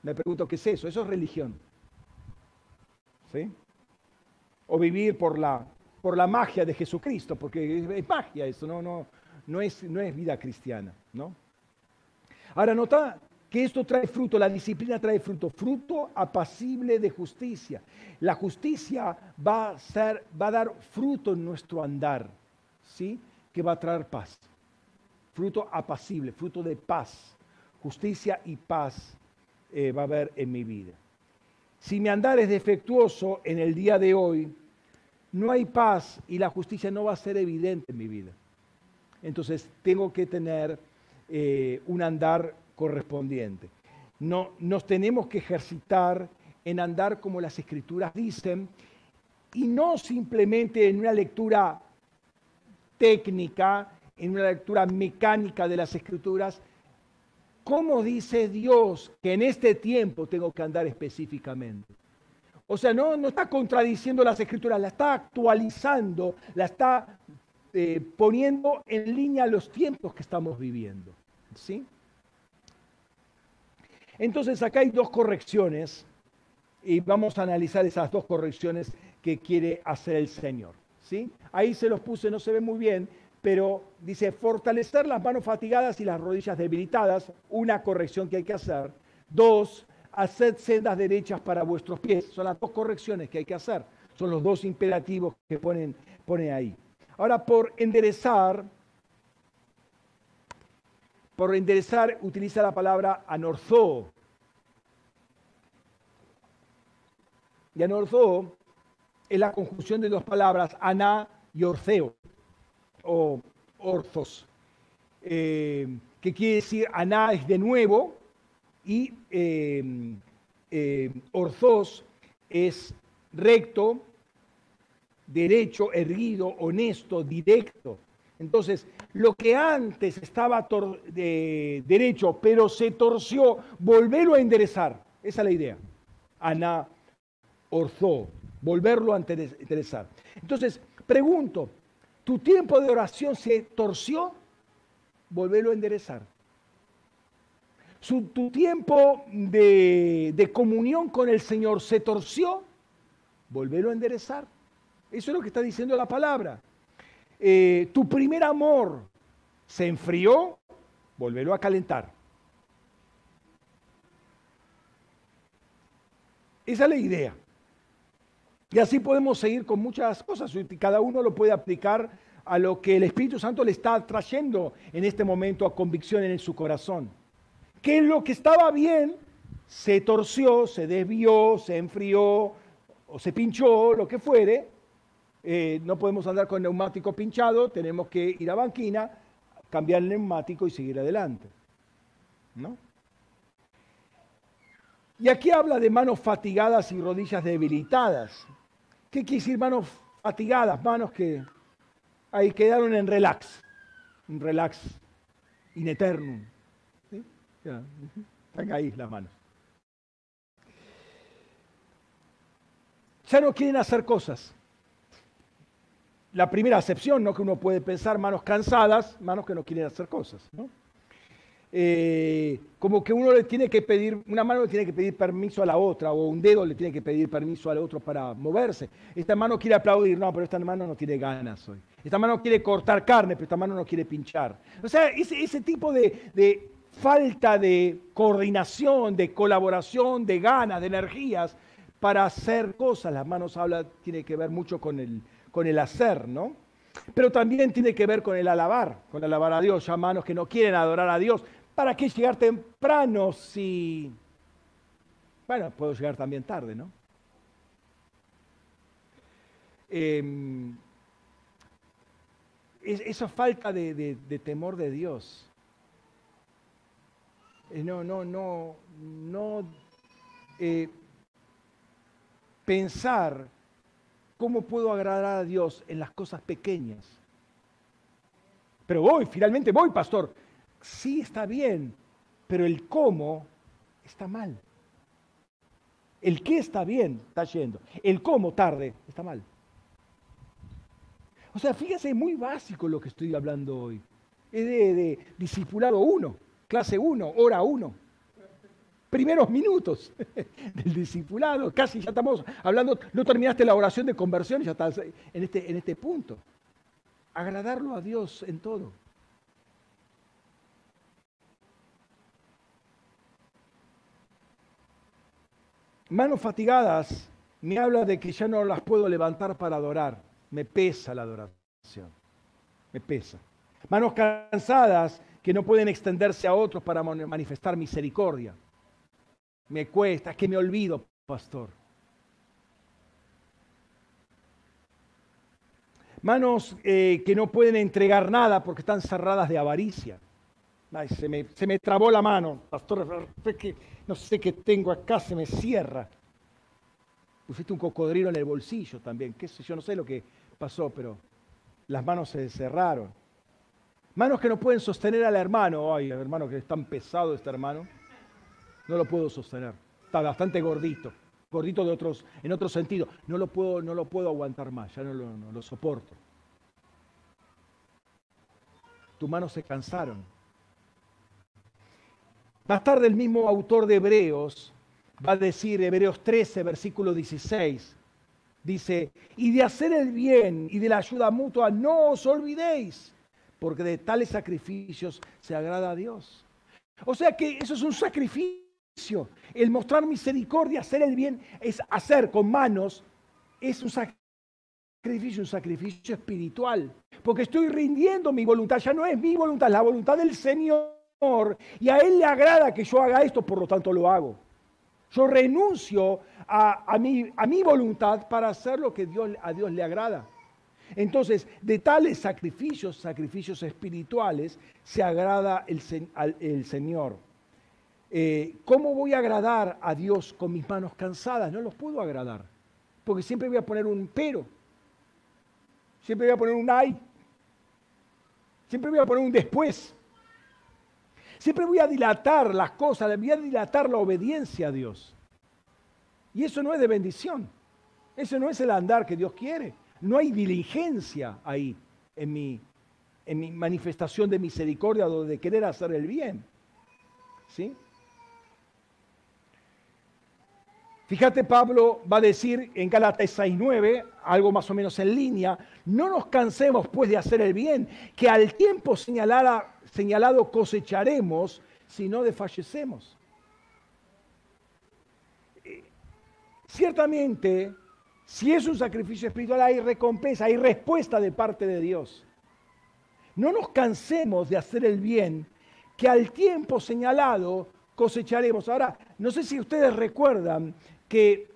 Me pregunto, ¿qué es eso? Eso es religión. ¿Sí? O vivir por la por la magia de Jesucristo, porque es, magia eso, no, no, no, es, no es vida cristiana. ¿no? Ahora nota que esto trae fruto, la disciplina trae fruto, fruto apacible de justicia. La justicia va a, ser, va a dar fruto en nuestro andar, ¿sí? que va a traer paz. Fruto apacible, fruto de paz. Justicia y paz eh, va a haber en mi vida. Si mi andar es defectuoso en el día de hoy, no hay paz y la justicia no va a ser evidente en mi vida. Entonces tengo que tener eh, un andar correspondiente. No, nos tenemos que ejercitar en andar como las escrituras dicen y no simplemente en una lectura técnica, en una lectura mecánica de las escrituras, ¿cómo dice Dios que en este tiempo tengo que andar específicamente? O sea, no, no está contradiciendo las escrituras, la está actualizando, la está eh, poniendo en línea los tiempos que estamos viviendo. ¿Sí? Entonces acá hay dos correcciones y vamos a analizar esas dos correcciones que quiere hacer el Señor. ¿sí? Ahí se los puse, no se ve muy bien, pero dice fortalecer las manos fatigadas y las rodillas debilitadas, una corrección que hay que hacer. Dos, haced sendas derechas para vuestros pies. Son las dos correcciones que hay que hacer. Son los dos imperativos que pone ahí. Ahora, por enderezar, por enderezar utiliza la palabra anorzo. Y anorzo es la conjunción de dos palabras, ana y orceo, o orthos, eh, que quiere decir aná es de nuevo y eh, eh, orthos es recto, derecho, erguido, honesto, directo. Entonces, lo que antes estaba de derecho, pero se torció, volverlo a enderezar. Esa es la idea. Ana orzo, volverlo a enderezar. Entonces, pregunto, ¿tu tiempo de oración se torció? Volverlo a enderezar tu tiempo de, comunión con el Señor se torció, volverlo a enderezar. Eso es lo que está diciendo la palabra. Eh, tu primer amor se enfrió, volverlo a calentar. Esa es la idea. Y así podemos seguir con muchas cosas. Y cada uno lo puede aplicar a lo que el Espíritu Santo le está trayendo en este momento a convicción en su corazón que lo que estaba bien se torció, se desvió, se enfrió o se pinchó, lo que fuere. Eh, no podemos andar con neumático pinchado, tenemos que ir a banquina, cambiar el neumático y seguir adelante. ¿No? Y aquí habla de manos fatigadas y rodillas debilitadas. ¿Qué quiere decir manos fatigadas? Manos que ahí quedaron en relax, un relax in eternum. Están ahí las manos. Ya no quieren hacer cosas. La primera acepción, ¿no? Que uno puede pensar manos cansadas, manos que no quieren hacer cosas, eh, como que uno le tiene que pedir, una mano le tiene que pedir permiso a la otra, o un dedo le tiene que pedir permiso al otro para moverse. Esta mano quiere aplaudir, no, pero esta mano no tiene ganas hoy. Esta mano quiere cortar carne, pero esta mano no quiere pinchar. O sea, ese, tipo de, falta de coordinación, de colaboración, de ganas, de energías para hacer cosas. Las manos habla, tiene que ver mucho con el, con el hacer, ¿no? Pero también tiene que ver con el alabar, con alabar a Dios. Ya manos que no quieren adorar a Dios. ¿Para qué llegar temprano si... Bueno, puedo llegar también tarde, ¿no? Em, esa falta de temor de Dios eh, no, no, no, no eh, pensar cómo puedo agradar a Dios en las cosas pequeñas. Pero voy, finalmente voy, pastor. Sí, está bien, pero el cómo está mal. El qué está bien, está yendo. El cómo tarde, está mal. O sea, fíjese, muy básico lo que estoy hablando hoy. Es de, de discipulado uno clase 1, hora 1. Primeros minutos del discipulado, casi ya estamos hablando, no terminaste la oración de conversión, ya estás en este, en este punto. Agradarlo a Dios en todo. Manos fatigadas me habla de que ya no las puedo levantar para adorar. Me pesa la adoración. Me pesa. Manos cansadas que no pueden extenderse a otros para manifestar misericordia. Me cuesta, es que me olvido, pastor. Manos eh, que no pueden entregar nada porque están cerradas de avaricia. se, me, trabó la mano, pastor, no sé qué tengo acá, se me cierra. Pusiste un cocodrilo en el bolsillo también, yo, no sé lo que pasó, pero las manos se cerraron. Manos que no pueden sostener al hermano. Ay, hermano, que es tan pesado este hermano. No lo puedo sostener. Está bastante gordito. Gordito de otros, en otro sentido. No lo puedo, no lo puedo aguantar más. Ya no lo, no lo soporto. Tus manos se cansaron. Más tarde el mismo autor de Hebreos va a decir, Hebreos 13, versículo 16, dice, y de hacer el bien y de la ayuda mutua no os olvidéis, porque de tales sacrificios se agrada a Dios. O sea que eso es un sacrificio. El mostrar misericordia, hacer el bien, es hacer con manos, es un sacrificio, un sacrificio espiritual. Porque estoy rindiendo mi voluntad, ya no es mi voluntad, es la voluntad del Señor y a Él le agrada que yo haga esto, por lo tanto lo hago. Yo renuncio a, mi, voluntad para hacer lo que a Dios le agrada. Entonces, de tales sacrificios, sacrificios espirituales, se agrada el Señor. Eh, ¿Cómo voy a agradar a Dios con mis manos cansadas? No los puedo agradar, porque siempre voy a poner un pero, siempre voy a poner un ay, siempre voy a poner un después. Siempre voy a dilatar las cosas, voy a dilatar la obediencia a Dios. Y eso no es de bendición. Eso no es el andar que Dios quiere. No hay diligencia ahí en mi, en mi manifestación de misericordia o de querer hacer el bien. ¿Sí? Fíjate, Pablo va a decir en Gálatas 6:9, algo más o menos en línea, no nos cansemos pues de hacer el bien, que al tiempo señalado cosecharemos si no desfallecemos. Eh, ciertamente, si es un sacrificio espiritual, hay recompensa, hay respuesta de parte de Dios. No nos cansemos de hacer el bien, que al tiempo señalado cosecharemos. Ahora, no sé si ustedes recuerdan que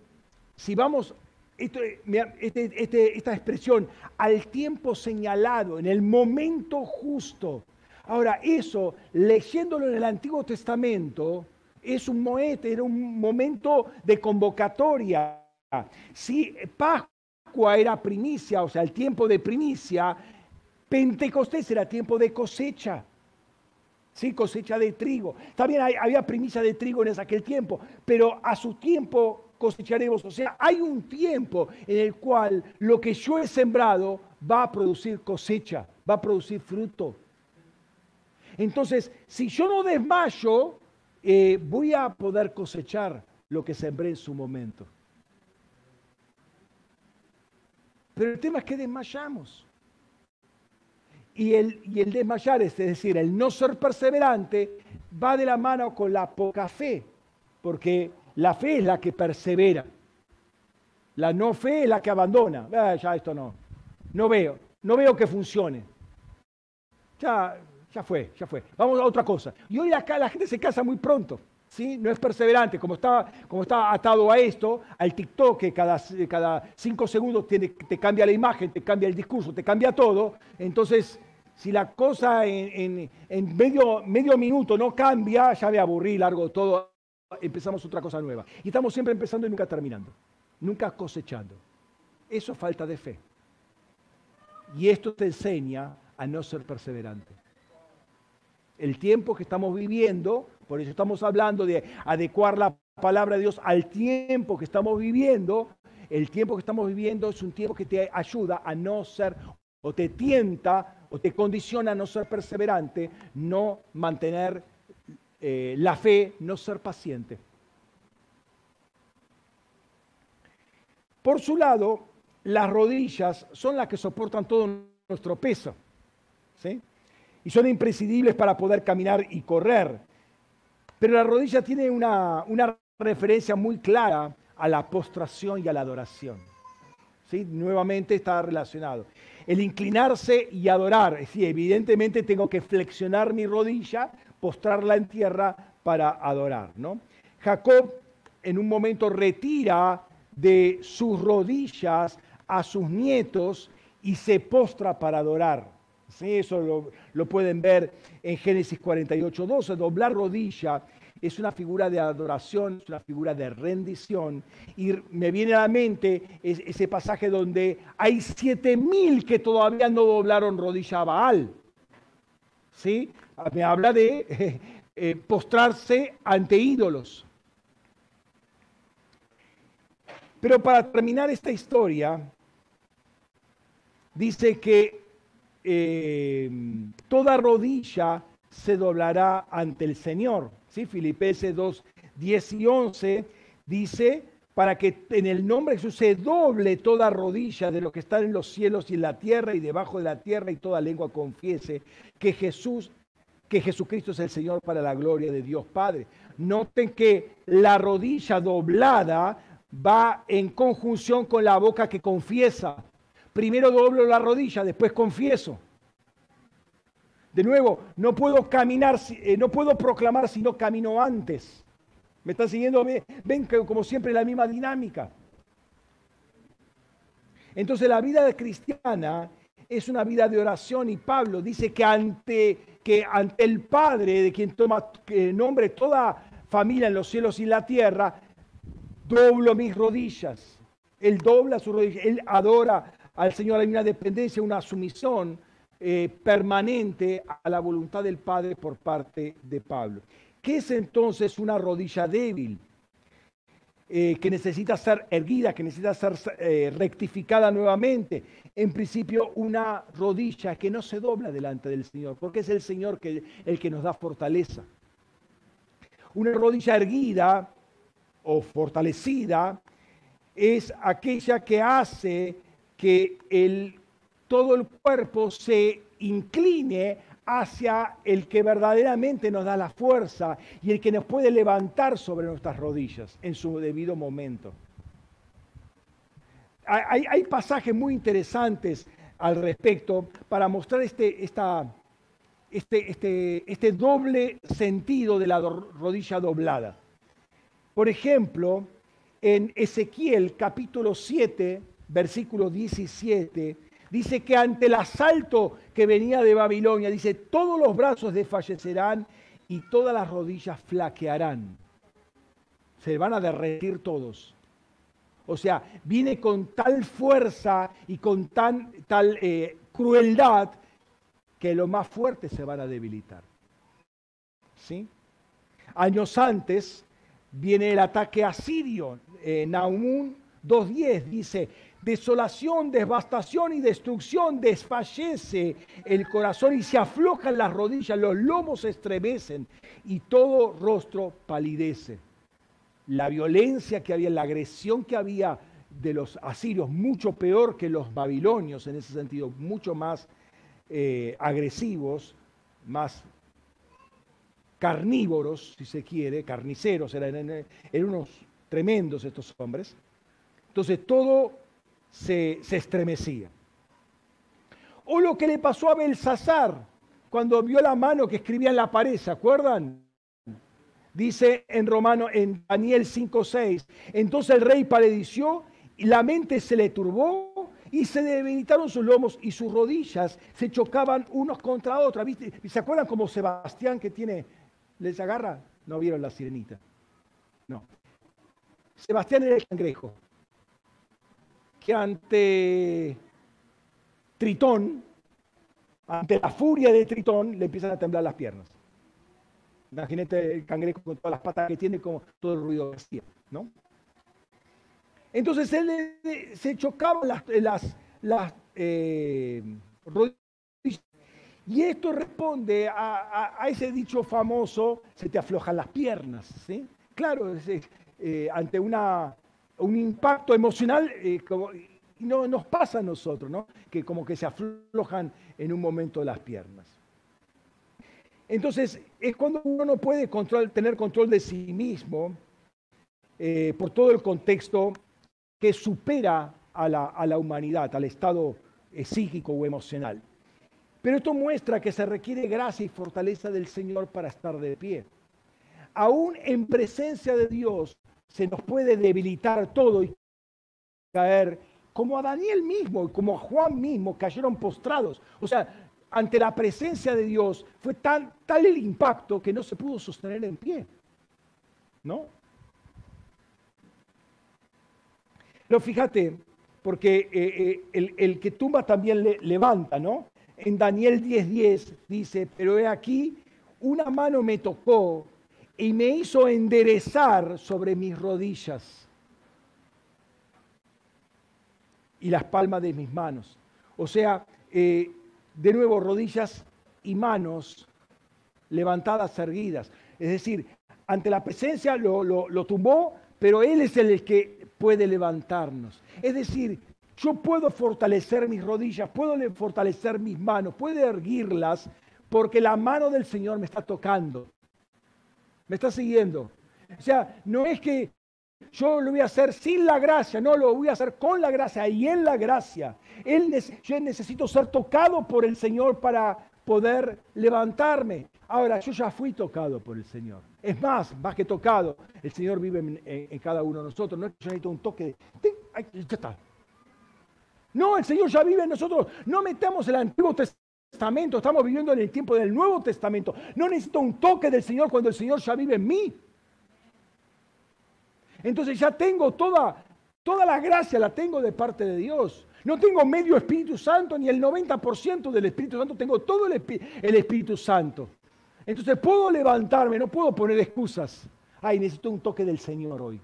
si vamos, este, este, esta expresión, al tiempo señalado, en el momento justo, Ahora, eso, leyéndolo en el Antiguo Testamento, es un moete, era un momento de convocatoria. Si Pascua era primicia, o sea, el tiempo de primicia, Pentecostés era tiempo de cosecha. Sí, cosecha de trigo. También había primicia de trigo en aquel tiempo, pero a su tiempo cosecharemos. O sea, hay un tiempo en el cual lo que yo he sembrado va a producir cosecha, va a producir fruto. Entonces, si yo no desmayo, eh, voy a poder cosechar lo que sembré en su momento. Pero el tema es que desmayamos. Y el, y el desmayar, es decir, el no ser perseverante, va de la mano con la poca fe, porque la fe es la que persevera. La no fe es la que abandona. Ah, ya esto no. No veo. No veo que funcione. Ya ya fue, ya fue. Vamos a otra cosa. Y hoy acá la gente se casa muy pronto. ¿Sí? No es perseverante, como está, atado a esto, al TikTok, que cada, cinco segundos te cambia la imagen, te cambia el discurso, te cambia todo. Entonces, si la cosa en, en, medio, medio minuto no cambia, ya me aburrí, largo todo, empezamos otra cosa nueva. Y estamos siempre empezando y nunca terminando, nunca cosechando. Eso es falta de fe. Y esto te enseña a no ser perseverante el tiempo que estamos viviendo, por eso estamos hablando de adecuar la palabra de Dios al tiempo que estamos viviendo, el tiempo que estamos viviendo es un tiempo que te ayuda a no ser o te tienta o te condiciona a no ser perseverante, no mantener eh, la fe, no ser paciente. Por su lado, las rodillas son las que soportan todo nuestro peso. ¿sí? y son imprescindibles para poder caminar y correr. Pero la rodilla tiene una, referencia muy clara a la postración y a la adoración. ¿Sí? Nuevamente está relacionado. El inclinarse y adorar, sí, evidentemente tengo que flexionar mi rodilla, postrarla en tierra para adorar. ¿no? Jacob en un momento retira de sus rodillas a sus nietos y se postra para adorar. Sí, eso lo, pueden ver en Génesis 48, 12, doblar rodilla. es una figura de adoración, es una figura de rendición. Y me viene a la mente ese pasaje donde hay siete mil que todavía no doblaron rodilla a Baal. ¿Sí? Me habla de eh, postrarse ante ídolos. Pero para terminar esta historia, dice que eh, toda rodilla se doblará ante el Señor. ¿Sí? Filipenses 2, 10 y 11 dice, para que en el nombre de Jesús se doble toda rodilla de lo que está en los cielos y en la tierra y debajo de la tierra y toda lengua confiese que Jesús, que Jesucristo es el Señor para la gloria de Dios Padre. Noten que la rodilla doblada va en conjunción con la boca que confiesa. Primero doblo la rodilla, después confieso. De nuevo, no puedo caminar, eh, no puedo proclamar si no camino antes. ¿Me están siguiendo? Ven como siempre la misma dinámica. Entonces la vida cristiana es una vida de oración y Pablo dice que ante, que ante el Padre, de quien toma nombre toda familia en los cielos y la tierra, doblo mis rodillas. Él dobla sus rodillas, él adora al Señor, hay una dependencia, una sumisión eh, permanente a la voluntad del Padre por parte de Pablo. ¿Qué es entonces una rodilla débil? Eh, que necesita ser erguida, que necesita ser eh, rectificada nuevamente. En principio, una rodilla que no se dobla delante del Señor, porque es el Señor el que nos da fortaleza. Una rodilla erguida o fortalecida es aquella que hace que el, todo el cuerpo se incline hacia el que verdaderamente nos da la fuerza y el que nos puede levantar sobre nuestras rodillas en su debido momento. Hay, pasajes muy interesantes al respecto para mostrar este, esta, este, este, este doble sentido de la rodilla doblada. Por ejemplo, en Ezequiel capítulo 7, versículo 17, dice que ante el asalto que venía de Babilonia, dice, todos los brazos desfallecerán y todas las rodillas flaquearán. Se van a derretir todos. O sea, viene con tal fuerza y con tan, tal eh, crueldad que los más fuertes se van a debilitar. ¿Sí? Años antes, viene el ataque asirio. Eh, Naumun 2.10 dice, desolación, devastación y destrucción desfallece el corazón y se aflojan las rodillas, los lomos estremecen y todo rostro palidece. La violencia que había, la agresión que había de los asirios, mucho peor que los babilonios en ese sentido, mucho más eh, agresivos, más carnívoros, si se quiere, carniceros, eran, unos tremendos estos hombres. Entonces todo se, se, estremecía. O lo que le pasó a Belsasar cuando vio la mano que escribía en la pared, ¿se acuerdan? Dice en Romano, en Daniel 5:6, entonces el rey paledeció y la mente se le turbó y se debilitaron sus lomos y sus rodillas se chocaban unos contra otros. ¿Se acuerdan como Sebastián que tiene les agarra, no vieron la sirenita. No. Sebastián era el cangrejo, que ante Tritón, ante la furia de Tritón, le empiezan a temblar las piernas. Imagínate el cangrejo con todas las patas que tiene, como todo el ruido que hacía, ¿no? Entonces él se chocaba las, las, las eh, rodillas y esto responde a, ese dicho famoso, se te aflojan las piernas. ¿sí? Claro, eh, ante una, un impacto emocional, eh, como, no, nos pasa a nosotros, ¿no? que como que se aflojan en un momento las piernas. Entonces, es cuando uno no puede tener control de sí mismo eh, por todo el contexto que supera a la, humanidad, al estado psíquico o emocional. Pero esto muestra que se requiere gracia y fortaleza del Señor para estar de pie. Aún en presencia de Dios se nos puede debilitar todo y caer, como a Daniel mismo y como a Juan mismo cayeron postrados. O sea, ante la presencia de Dios fue tal el impacto que no se pudo sostener en pie. ¿no? Pero fíjate, porque eh, eh, el, que tumba también le, levanta, ¿no? En Daniel 10:10 dice, pero he aquí, una mano me tocó y me hizo enderezar sobre mis rodillas y las palmas de mis manos. O sea, eh, de nuevo, rodillas y manos levantadas, erguidas. Es decir, ante la presencia lo, tumbó, pero Él es el que puede levantarnos. Es decir, yo puedo fortalecer mis rodillas, puedo fortalecer mis manos, puedo erguirlas, porque la mano del Señor me está tocando. ¿Me está siguiendo? O sea, no es que yo lo voy a hacer sin la gracia, no, lo voy a hacer con la gracia y en la gracia. Él, yo necesito ser tocado por el Señor para poder levantarme. Ahora, yo ya fui tocado por el Señor. Es más, más que tocado, el Señor vive en, cada uno de nosotros. No necesito un toque de... Ay, ya está. No, el Señor ya vive en nosotros. No metamos el Antiguo Testamento. Estamos viviendo en el tiempo del Nuevo Testamento. No necesito un toque del Señor cuando el Señor ya vive en mí. Entonces ya tengo toda, toda la gracia, la tengo de parte de Dios. No tengo medio Espíritu Santo ni el 90% del Espíritu Santo, tengo todo el, el Espíritu Santo. Entonces puedo levantarme, no puedo poner excusas. Ay, necesito un toque del Señor hoy.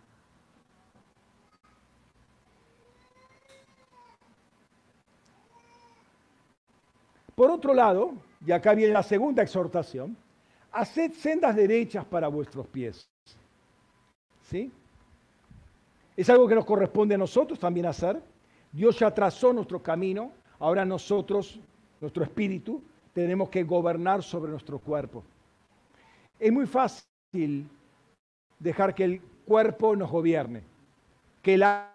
Por otro lado, y acá viene la segunda exhortación, haced sendas derechas para vuestros pies. ¿Sí? Es algo que nos corresponde a nosotros también hacer. Dios ya trazó nuestro camino, ahora nosotros, nuestro espíritu, tenemos que gobernar sobre nuestro cuerpo. Es muy fácil dejar que el cuerpo nos gobierne, que la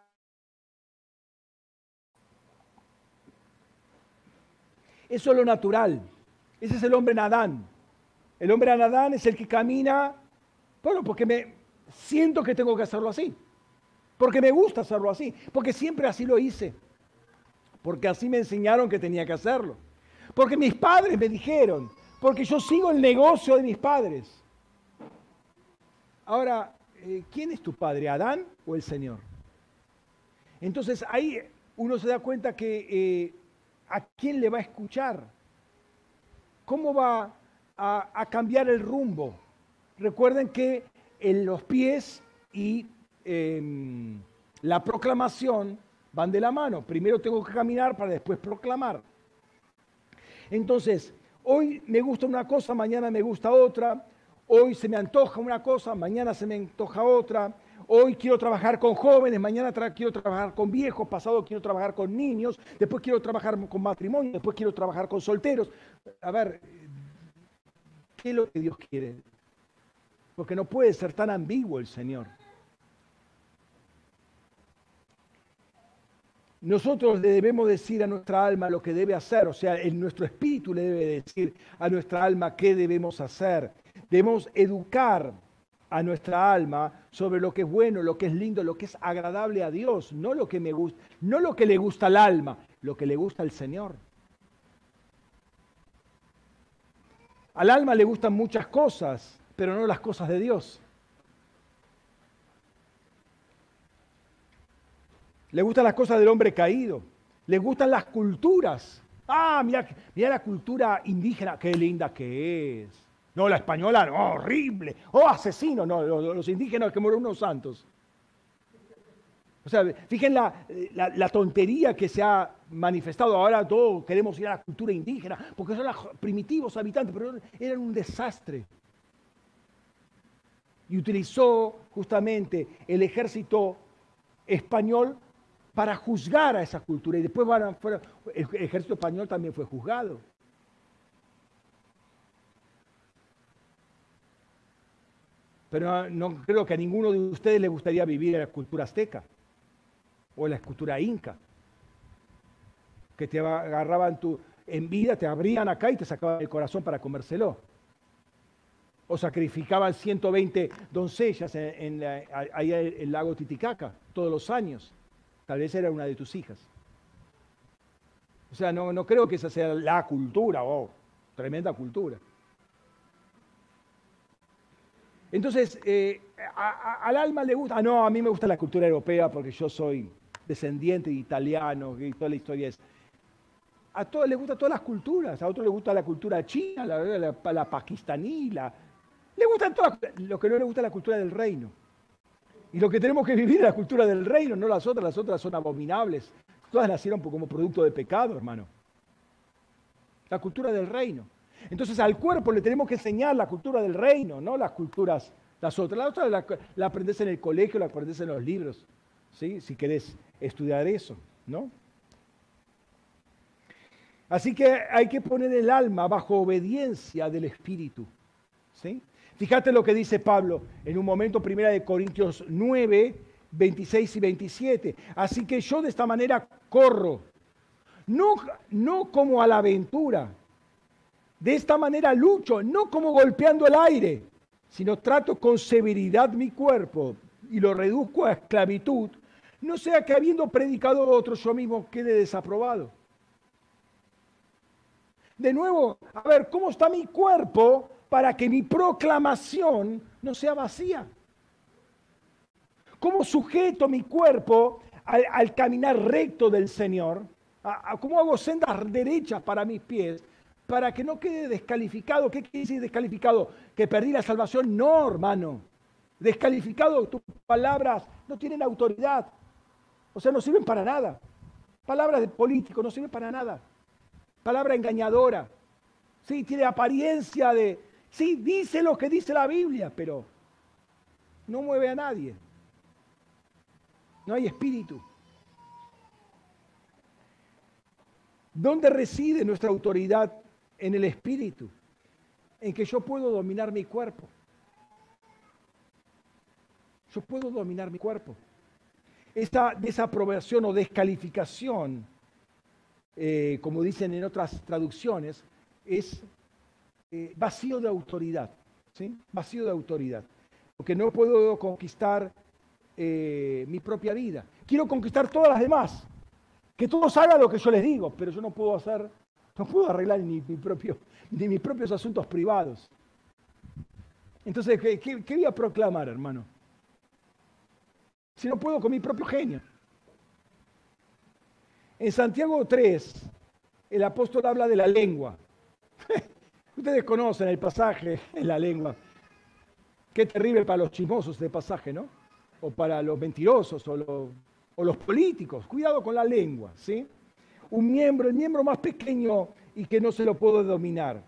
Eso es lo natural. Ese es el hombre Nadán. El hombre Nadán es el que camina, bueno, porque me siento que tengo que hacerlo así porque me gusta hacerlo así, porque siempre así lo hice, porque así me enseñaron que tenía que hacerlo, porque mis padres me dijeron, porque yo sigo el negocio de mis padres. Ahora, eh, ¿quién es tu padre, Adán o el Señor? Entonces ahí uno se da cuenta que eh, a quién le va a escuchar, cómo va a, a cambiar el rumbo. Recuerden que en los pies y La proclamación van de la mano. Primero tengo que caminar para después proclamar. Entonces, hoy me gusta una cosa, mañana me gusta otra. Hoy se me antoja una cosa, mañana se me antoja otra. Hoy quiero trabajar con jóvenes, mañana quiero trabajar con viejos, pasado quiero trabajar con niños, después quiero trabajar con matrimonio, después quiero trabajar con solteros. A ver, ¿qué es lo que Dios quiere? Porque no puede ser tan ambiguo el Señor. Nosotros le debemos decir a nuestra alma lo que debe hacer, o sea, en nuestro espíritu le debe decir a nuestra alma qué debemos hacer. Debemos educar a nuestra alma sobre lo que es bueno, lo que es lindo, lo que es agradable a Dios, no lo que me gusta, no lo que le gusta al alma, lo que le gusta al Señor. Al alma le gustan muchas cosas, pero no las cosas de Dios. Le gustan las cosas del hombre caído. Le gustan las culturas. Ah, mira, mira la cultura indígena, qué linda que es. No, la española, no, horrible. Oh, asesino. No, los, indígenas que mueren unos santos. O sea, fíjense la, la, tontería que se ha manifestado. Ahora todos queremos ir a la cultura indígena, porque son los primitivos habitantes, pero eran un desastre. Y utilizó justamente el ejército español para juzgar a esa cultura. Y después el ejército español también fue juzgado. Pero no, creo que a ninguno de ustedes le gustaría vivir en la cultura azteca o en la cultura inca. Que te agarraban tu, en vida, te abrían acá y te sacaban el corazón para comérselo. O sacrificaban 120 doncellas en el lago Titicaca todos los años. Tal vez era una de tus hijas. O sea, no, no creo que esa sea la cultura, oh, tremenda cultura. Entonces, eh, al alma le gusta, ah, no, a mí me gusta la cultura europea porque yo soy descendiente de italiano, y toda la historia es... A todos les gusta todas las culturas, a otros les gusta la cultura china, la, la, pakistaní, la, le gustan todas, lo que no le gusta es la cultura del reino. Y lo que tenemos que vivir es la cultura del reino, no las otras, las otras son abominables. Todas nacieron como producto de pecado, hermano. La cultura del reino. Entonces al cuerpo le tenemos que enseñar la cultura del reino, no las culturas, las otras. Las otras la, aprendes en el colegio, la aprendes en los libros, ¿sí? si querés estudiar eso, ¿no? Así que hay que poner el alma bajo obediencia del Espíritu. ¿sí? Fíjate lo que dice Pablo en un momento, primera de Corintios 9, 26 y 27. Así que yo de esta manera corro, no, no como a la aventura, de esta manera lucho, no como golpeando el aire, sino trato con severidad mi cuerpo y lo reduzco a esclavitud, no sea que habiendo predicado a otros yo mismo quede desaprobado. De nuevo, a ver, ¿cómo está mi cuerpo para que mi proclamación no sea vacía? ¿Cómo sujeto mi cuerpo al, caminar recto del Señor? ¿Cómo hago sendas derechas para mis pies? Para que no quede descalificado. ¿Qué quiere decir descalificado? ¿Que perdí la salvación? No, hermano. Descalificado, tus palabras no tienen autoridad. O sea, no sirven para nada. Palabras de político no sirven para nada. Palabra engañadora. Sí, tiene apariencia de... Sí, dice lo que dice la Biblia, pero no mueve a nadie. No hay espíritu. ¿Dónde reside nuestra autoridad en el espíritu? En que yo puedo dominar mi cuerpo. Yo puedo dominar mi cuerpo. Esta desaprobación o descalificación, eh, como dicen en otras traducciones, es eh, vacío de autoridad. ¿sí? Vacío de autoridad. Porque no puedo conquistar eh, mi propia vida. Quiero conquistar todas las demás. Que todos hagan lo que yo les digo, pero yo no puedo hacer, no puedo arreglar ni, mi propio, mis propios asuntos privados. Entonces, ¿qué, qué voy a proclamar, hermano? Si no puedo con mi propio genio. En Santiago 3, el apóstol habla de la lengua. Ustedes conocen el pasaje en la lengua. Qué terrible para los chismosos este pasaje, ¿no? o para los mentirosos o, los políticos. Cuidado con la lengua, ¿sí? Un miembro, el miembro más pequeño y que no se lo puedo dominar.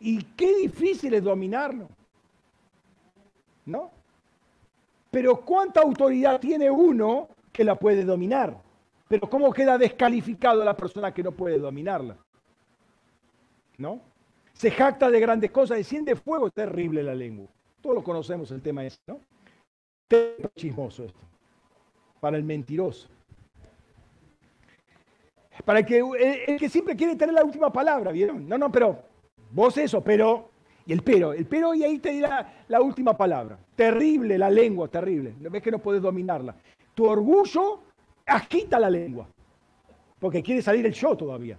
Y qué difícil es dominarlo. ¿No? Pero ¿cuánta autoridad tiene uno que la puede dominar? Pero ¿cómo queda descalificado la persona que no puede dominarla? ¿No? Se jacta de grandes cosas, desciende fuego, terrible la lengua. Todos lo conocemos el tema ese, ¿no? chismoso esto. Para el mentiroso. Para el que, el, que siempre quiere tener la última palabra, ¿vieron? No, no, pero vos eso, pero. Y el pero, el pero y ahí te dirá la última palabra. Terrible la lengua, terrible. Ves que no puedes dominarla. Tu orgullo agita la lengua. Porque quiere salir el yo todavía.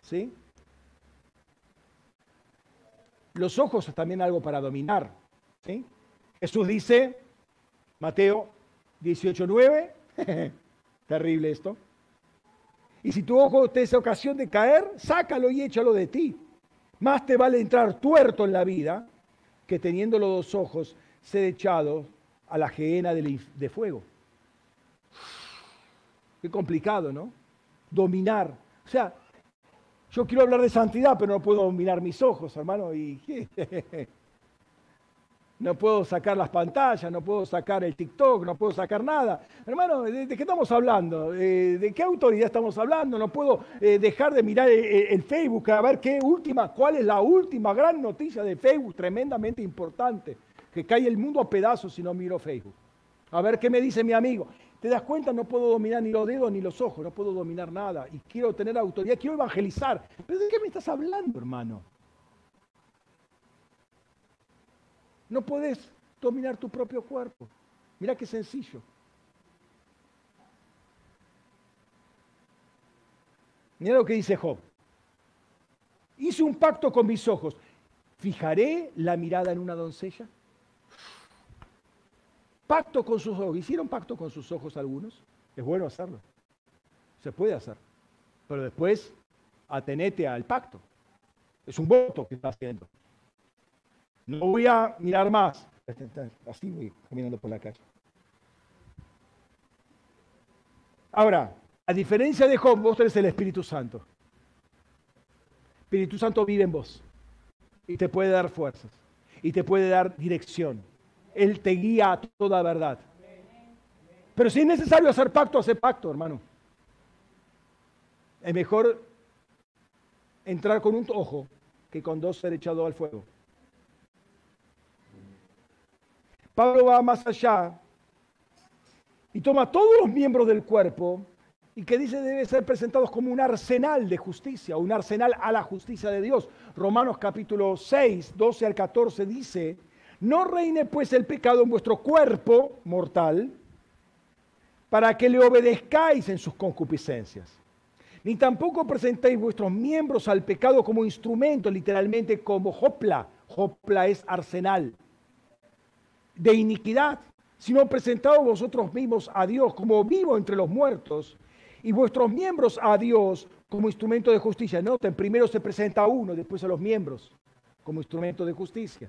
¿Sí? Los ojos es también algo para dominar. ¿Sí? Jesús dice, Mateo 18:9, terrible esto. Y si tu ojo te es ocasión de caer, sácalo y échalo de ti. Más te vale entrar tuerto en la vida que teniendo los dos ojos ser echado a la gehenna de fuego. Qué complicado, ¿no? Dominar. O sea, yo quiero hablar de santidad, pero no puedo dominar mis ojos, hermano. Y no puedo sacar las pantallas, no puedo sacar el TikTok, no puedo sacar nada. Hermano, ¿de, qué estamos hablando? Eh, ¿De qué autoridad estamos hablando? No puedo eh, dejar de mirar el, Facebook a ver qué última, cuál es la última gran noticia de Facebook, tremendamente importante, que cae el mundo a pedazos si no miro Facebook. A ver qué me dice mi amigo. ¿Te das cuenta? No puedo dominar ni los dedos ni los ojos, no puedo dominar nada. Y quiero tener autoridad, quiero evangelizar. ¿Pero de qué me estás hablando, hermano? No puedes dominar tu propio cuerpo. Mira qué sencillo. Mira lo que dice Job. Hice un pacto con mis ojos. ¿Fijaré la mirada en una doncella? Pacto con sus ojos. ¿Hicieron pacto con sus ojos algunos? Es bueno hacerlo. Se puede hacer. Pero después atenete al pacto. Es un voto que está haciendo. No voy a mirar más. Así voy caminando por la calle. Ahora, a diferencia de Job, vos tenés el Espíritu Santo. El Espíritu Santo vive en vos y te puede dar fuerzas y te puede dar dirección. Él te guía a toda verdad. Pero si es necesario hacer pacto, hace pacto, hermano. Es mejor entrar con un ojo que con dos ser echado al fuego. Pablo va más allá y toma todos los miembros del cuerpo y que dice debe ser presentados como un arsenal de justicia, un arsenal a la justicia de Dios. Romanos capítulo 6, 12 al 14 dice, no reine pues el pecado en vuestro cuerpo mortal para que le obedezcáis en sus concupiscencias. Ni tampoco presentéis vuestros miembros al pecado como instrumento, literalmente como hopla. Hopla es arsenal de iniquidad, sino presentaos vosotros mismos a Dios como vivo entre los muertos y vuestros miembros a Dios como instrumento de justicia. Noten, primero se presenta a uno, después a los miembros como instrumento de justicia.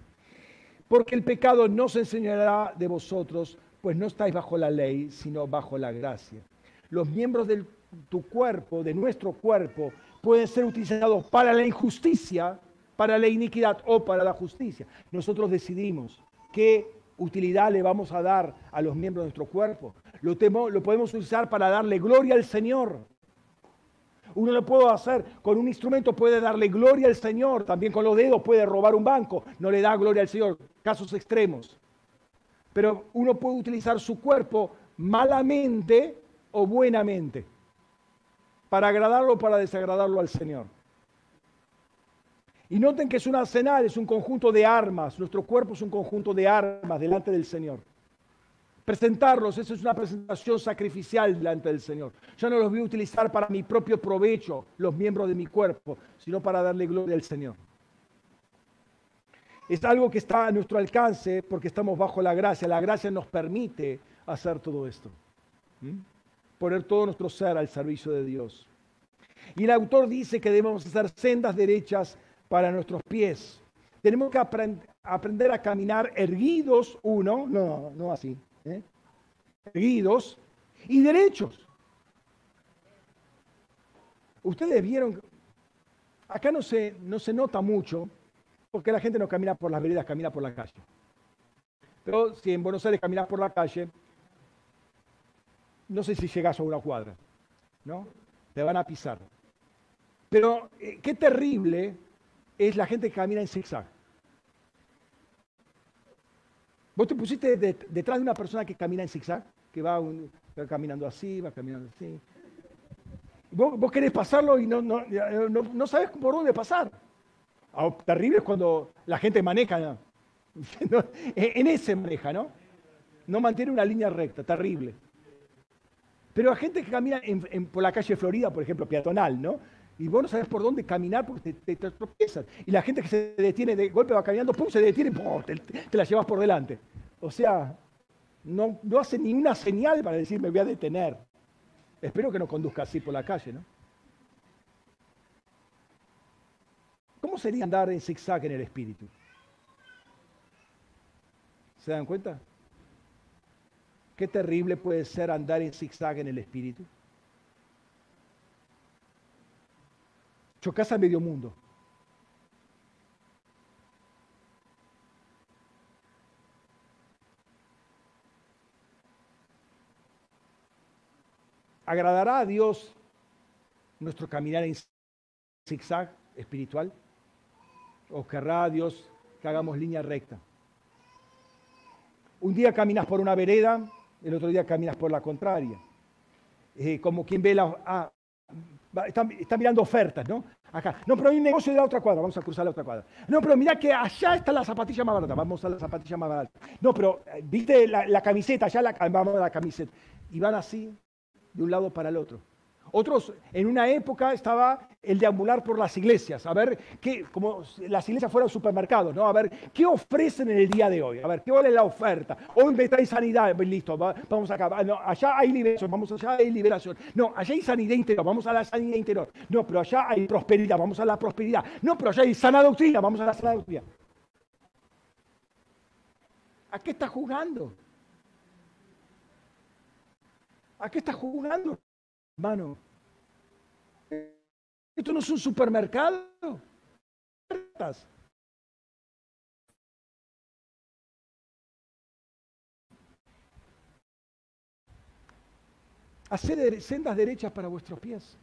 Porque el pecado no se enseñará de vosotros, pues no estáis bajo la ley, sino bajo la gracia. Los miembros de tu cuerpo, de nuestro cuerpo, pueden ser utilizados para la injusticia, para la iniquidad o para la justicia. Nosotros decidimos qué utilidad le vamos a dar a los miembros de nuestro cuerpo. Lo, lo podemos usar para darle gloria al Señor. Uno lo puede hacer con un instrumento, puede darle gloria al Señor. También con los dedos puede robar un banco, no le da gloria al Señor. Casos extremos. Pero uno puede utilizar su cuerpo malamente o buenamente para agradarlo o para desagradarlo al Señor. Y noten que es un arsenal, es un conjunto de armas. Nuestro cuerpo es un conjunto de armas delante del Señor. Presentarlos, eso es una presentación sacrificial delante del Señor. Yo no los voy a utilizar para mi propio provecho, los miembros de mi cuerpo, sino para darle gloria al Señor. Es algo que está a nuestro alcance porque estamos bajo la gracia. La gracia nos permite hacer todo esto. Poner todo nuestro ser al servicio de Dios. Y el autor dice que debemos hacer sendas derechas para nuestros pies. Tenemos que aprender a caminar erguidos, uno, no, no así, ¿eh? erguidos y derechos. Ustedes vieron, acá no se, no se nota mucho, porque la gente no camina por las veredas, camina por la calle. Pero si en Buenos Aires caminas por la calle, no sé si llegas a una cuadra, ¿no? Te van a pisar. Pero eh, qué terrible es la gente que camina en zigzag. Vos te pusiste detrás de una persona que camina en zigzag, que va, caminando así, va caminando así. Vos, querés pasarlo y no, no, sabes por dónde pasar. Ah, terrible es cuando la gente maneja, en ese maneja, ¿no? No mantiene una línea recta, terrible. Pero la gente que camina por la calle Florida, por ejemplo, peatonal, ¿no? Y vos no sabes por dónde caminar porque te, tropiezas. Y la gente que se detiene de golpe va caminando, pum, se detiene, pum, te, la llevas por delante. O sea, no, no hace ni una señal para decir me voy a detener. Espero que no conduzca así por la calle, ¿no? ¿Cómo sería andar en zigzag en el espíritu? ¿Se dan cuenta? Qué terrible puede ser andar en zigzag en el espíritu. Chocas a medio mundo. ¿Agradará a Dios nuestro caminar en zigzag espiritual? ¿O querrá a Dios que hagamos línea recta? Un día caminas por una vereda, el otro día caminas por la contraria. Eh, como quien ve la, ah, Está, mirando ofertas, ¿no? Acá. No, pero hay un negocio de la otra cuadra, vamos a cruzar la otra cuadra. No, pero mira que allá está la zapatilla más barata, vamos a la zapatilla más barata. No, pero eh, viste la, camiseta, allá la, vamos a la camiseta. Y van así, de un lado para el otro. Otros, en una época estaba el deambular por las iglesias, a ver qué, como las iglesias fueran supermercados, ¿no? A ver qué ofrecen en el día de hoy, a ver qué vale la oferta. Hoy me trae sanidad, listo, vamos acá. No, allá hay liberación, vamos allá hay liberación. No, allá hay sanidad interior, vamos a la sanidad interior. No, pero allá hay prosperidad, vamos a la prosperidad. No, pero allá hay sana doctrina, vamos a la sana doctrina. ¿A qué está jugando? ¿A qué está jugando? Hermano, esto no es un supermercado. Hacer sendas derechas para vuestros pies.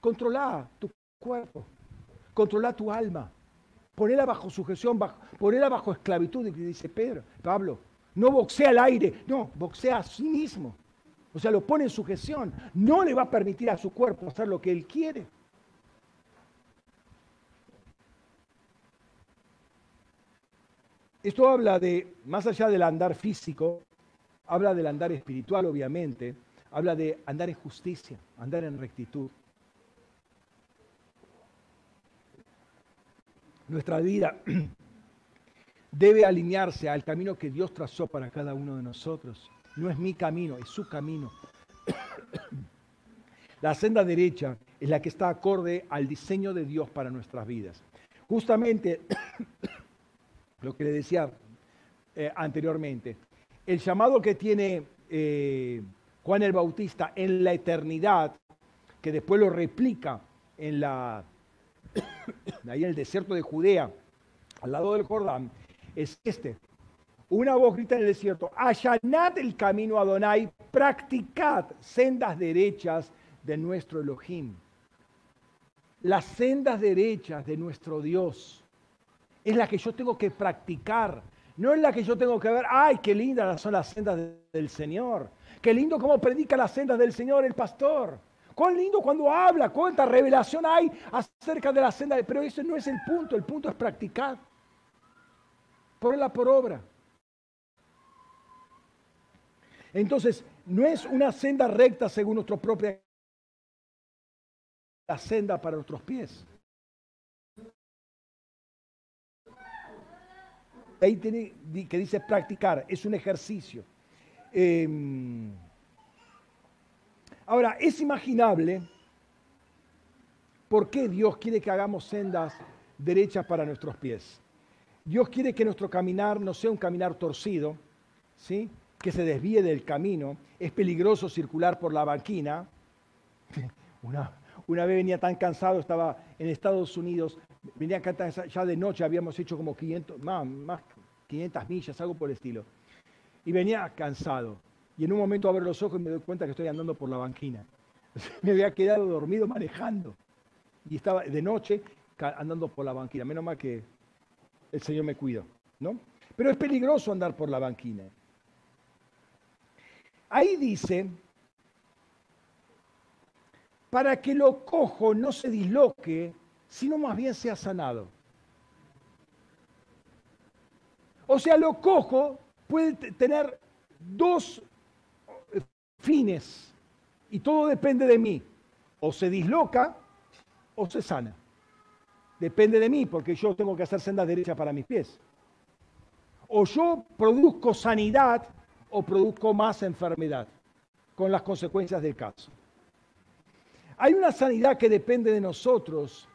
Controla tu cuerpo. Controla tu alma. Ponela bajo sujeción, bajo, ponela bajo esclavitud, dice Pedro, Pablo. No boxea al aire, no, boxea a sí mismo. O sea, lo pone en sujeción. No le va a permitir a su cuerpo hacer lo que él quiere. Esto habla de, más allá del andar físico, habla del andar espiritual, obviamente, habla de andar en justicia, andar en rectitud. Nuestra vida debe alinearse al camino que Dios trazó para cada uno de nosotros. No es mi camino, es su camino. La senda derecha es la que está acorde al diseño de Dios para nuestras vidas. Justamente lo que le decía eh, anteriormente, el llamado que tiene eh, Juan el Bautista en la eternidad, que después lo replica en la, ahí en el desierto de Judea, al lado del Jordán, es este. Una voz grita en el desierto, allanad el camino a Adonai, practicad sendas derechas de nuestro Elohim. Las sendas derechas de nuestro Dios es la que yo tengo que practicar. No es la que yo tengo que ver, ay, qué lindas son las sendas del Señor. Qué lindo cómo predica las sendas del Señor el pastor. Cuán lindo cuando habla, cuánta revelación hay acerca de la senda. Pero ese no es el punto, el punto es practicar. Ponerla por obra. Entonces, no es una senda recta según nuestra propia la senda para nuestros pies. Ahí tiene que dice practicar, es un ejercicio. Em, ahora, es imaginable por qué Dios quiere que hagamos sendas derechas para nuestros pies. Dios quiere que nuestro caminar no sea un caminar torcido, ¿sí? Que se desvíe del camino, es peligroso circular por la banquina. Una, vez venía tan cansado, estaba en Estados Unidos, venía ya de noche, habíamos hecho como 500, más, más 500 millas, algo por el estilo. Y venía cansado. Y en un momento abro los ojos y me doy cuenta que estoy andando por la banquina. me había quedado dormido manejando. Y estaba de noche andando por la banquina. Menos mal que el Señor me cuidó, ¿no? Pero es peligroso andar por la banquina. Ahí dice, para que lo cojo no se disloque, sino más bien sea sanado. O sea, lo cojo puede tener dos fines y todo depende de mí. O se disloca o se sana. Depende de mí porque yo tengo que hacer sendas derechas para mis pies. O yo produzco sanidad o produzco más enfermedad, con las consecuencias del caso. Hay una sanidad que depende de nosotros,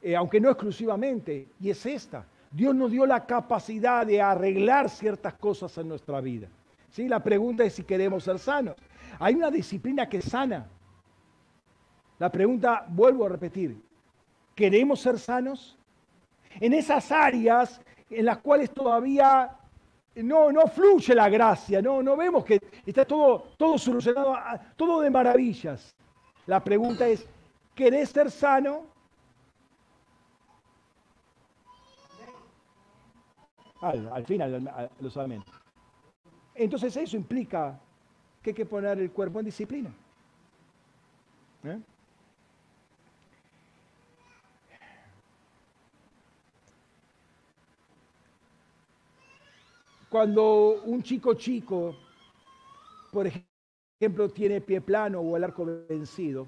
eh, aunque no exclusivamente, y es esta. Dios nos dio la capacidad de arreglar ciertas cosas en nuestra vida. ¿Sí? La pregunta es si queremos ser sanos. Hay una disciplina que sana. La pregunta, vuelvo a repetir, ¿queremos ser sanos? En esas áreas en las cuales todavía no, no fluye la gracia, no, no vemos que está todo, todo solucionado, todo de maravillas. La pregunta es, ¿querés ser sano? Al, final, los. Entonces eso implica que hay que poner el cuerpo en disciplina. ¿Eh? Cuando un chico chico, por ejemplo, tiene pie plano o el arco vencido,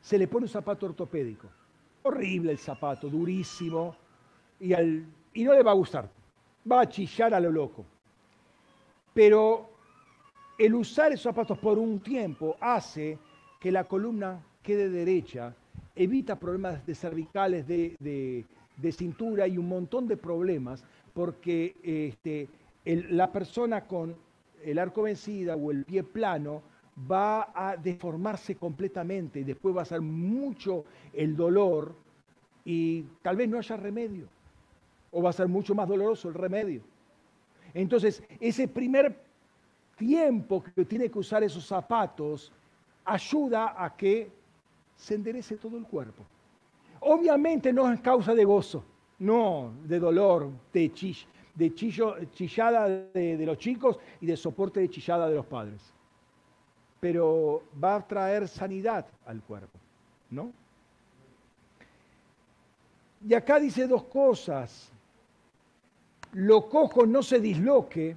se le pone un zapato ortopédico. Horrible el zapato, durísimo, y, y no le va a gustar. Va a chillar a lo loco. Pero el usar esos zapatos por un tiempo hace que la columna quede derecha, evita problemas de cervicales, de, cintura y un montón de problemas, porque este, la persona con el arco vencida o el pie plano va a deformarse completamente y después va a ser mucho el dolor y tal vez no haya remedio o va a ser mucho más doloroso el remedio. Entonces, ese primer tiempo que tiene que usar esos zapatos ayuda a que se enderece todo el cuerpo. Obviamente no es causa de gozo, no de dolor, de, de chillada de los chicos y de soporte de chillada de los padres pero va a traer sanidad al cuerpo, ¿no? Y acá dice dos cosas. Lo cojo no se disloque,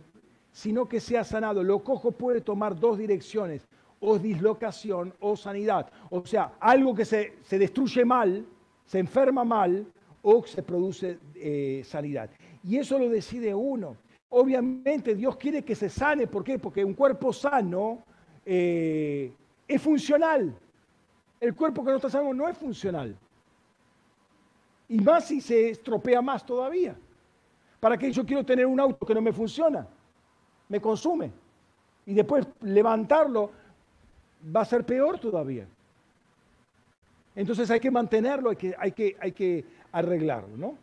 sino que sea sanado. Lo cojo puede tomar dos direcciones, o dislocación o sanidad. O sea, algo que se, destruye mal, se enferma mal, o se produce eh, sanidad. Y eso lo decide uno. Obviamente Dios quiere que se sane. ¿Por qué? Porque un cuerpo sano eh, es funcional. El cuerpo que no está sano no es funcional. Y más si se estropea más todavía. ¿Para qué yo quiero tener un auto que no me funciona? Me consume. Y después levantarlo va a ser peor todavía. Entonces hay que mantenerlo, hay que, hay que, hay que arreglarlo, ¿no?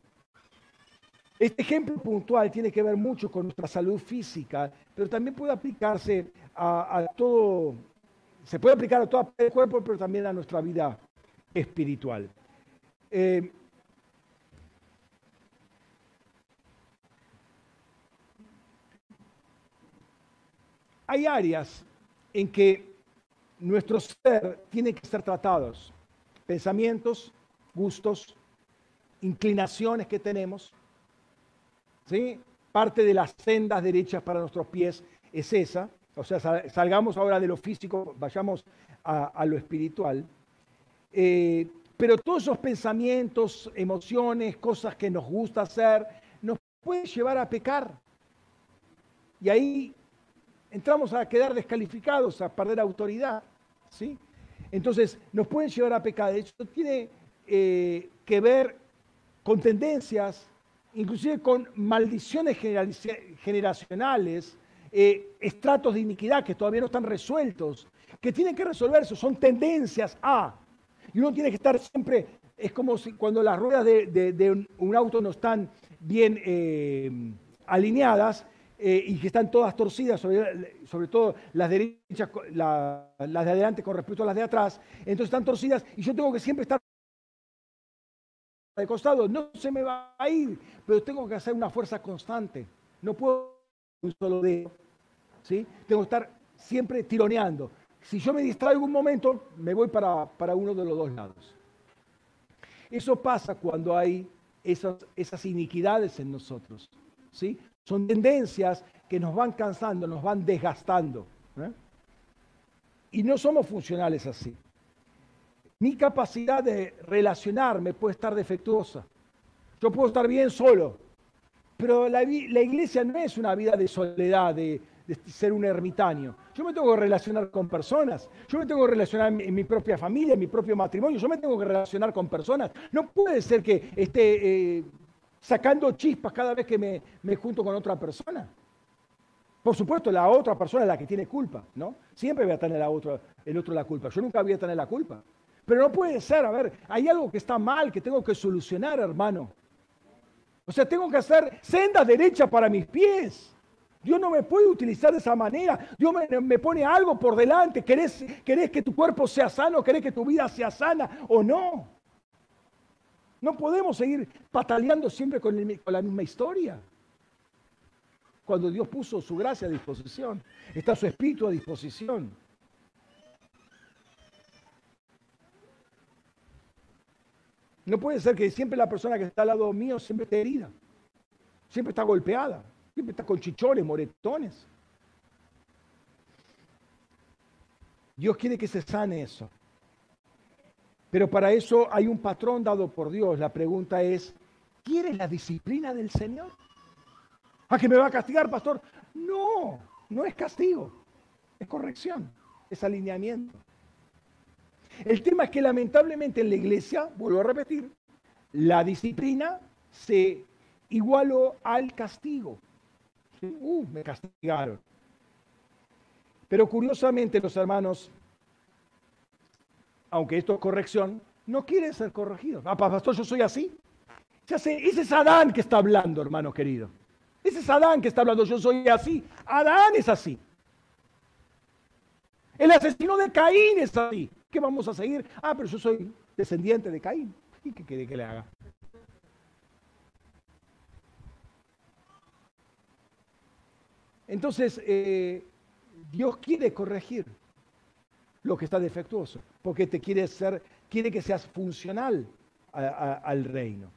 Este ejemplo puntual tiene que ver mucho con nuestra salud física, pero también puede aplicarse a, todo, se puede aplicar a todo el cuerpo, pero también a nuestra vida espiritual. Eh, hay áreas en que nuestro ser tiene que ser tratados. Pensamientos, gustos, inclinaciones que tenemos. Parte de las sendas derechas para nuestros pies es esa. O sea, salgamos ahora de lo físico, vayamos a, lo espiritual. Eh, pero todos esos pensamientos, emociones, cosas que nos gusta hacer, nos pueden llevar a pecar. Y ahí entramos a quedar descalificados, a perder autoridad. ¿sí? Entonces, nos pueden llevar a pecar. De hecho, tiene eh, que ver con tendencias, inclusive con maldiciones generacionales eh, estratos de iniquidad que todavía no están resueltos, que tienen que resolverse, son tendencias a. Y uno tiene que estar siempre, es como si cuando las ruedas de, un auto no están bien eh, alineadas eh, y que están todas torcidas, sobre, todo las derechas, las de adelante con respecto a las de atrás, entonces están torcidas y yo tengo que siempre estar de costado, no se me va a ir, pero tengo que hacer una fuerza constante. No puedo un solo dedo, ¿sí? Tengo que estar siempre tironeando. Si yo me distraigo un momento, me voy para, uno de los dos lados. Eso pasa cuando hay esas, esas iniquidades en nosotros, ¿sí? Son tendencias que nos van cansando, nos van desgastando. ¿eh? Y no somos funcionales así. Mi capacidad de relacionarme puede estar defectuosa. Yo puedo estar bien solo, pero la, iglesia no es una vida de soledad, de, ser un ermitaño. Yo me tengo que relacionar con personas. Yo me tengo que relacionar en mi, propia familia, en mi propio matrimonio. Yo me tengo que relacionar con personas. No puede ser que esté eh, sacando chispas cada vez que me, junto con otra persona. Por supuesto, la otra persona es la que tiene culpa, ¿no? Siempre voy a tener la otra, el otro la culpa. Yo nunca voy a tener la culpa. Pero no puede ser, a ver, hay algo que está mal, que tengo que solucionar, hermano. O sea, tengo que hacer senda derecha para mis pies. Dios no me puede utilizar de esa manera. Dios me, pone algo por delante. ¿Querés, ¿Querés, que tu cuerpo sea sano? ¿Querés que tu vida sea sana o no? No podemos seguir pataleando siempre con, con la misma historia. Cuando Dios puso su gracia a disposición, está su espíritu a disposición. No puede ser que siempre la persona que está al lado mío siempre esté herida, siempre está golpeada, siempre está con chichones, moretones. Dios quiere que se sane eso. Pero para eso hay un patrón dado por Dios. La pregunta es, ¿quieres la disciplina del Señor? ¿A que me va a castigar, pastor? No, no es castigo, es corrección, es alineamiento. El tema es que lamentablemente en la iglesia, vuelvo a repetir, la disciplina se igualó al castigo. Uh, me castigaron. Pero curiosamente los hermanos, aunque esto es corrección, no quieren ser corregidos. Ah, pastor, yo soy así. Ya ese es Adán que está hablando, hermano querido. Ese es Adán que está hablando, yo soy así. Adán es así. El asesino de Caín es así. ¿Qué vamos a seguir? Ah, pero yo soy descendiente de Caín. ¿Y qué quiere que le haga? Entonces, eh, Dios quiere corregir lo que está defectuoso, porque te quiere ser, quiere que seas funcional al reino.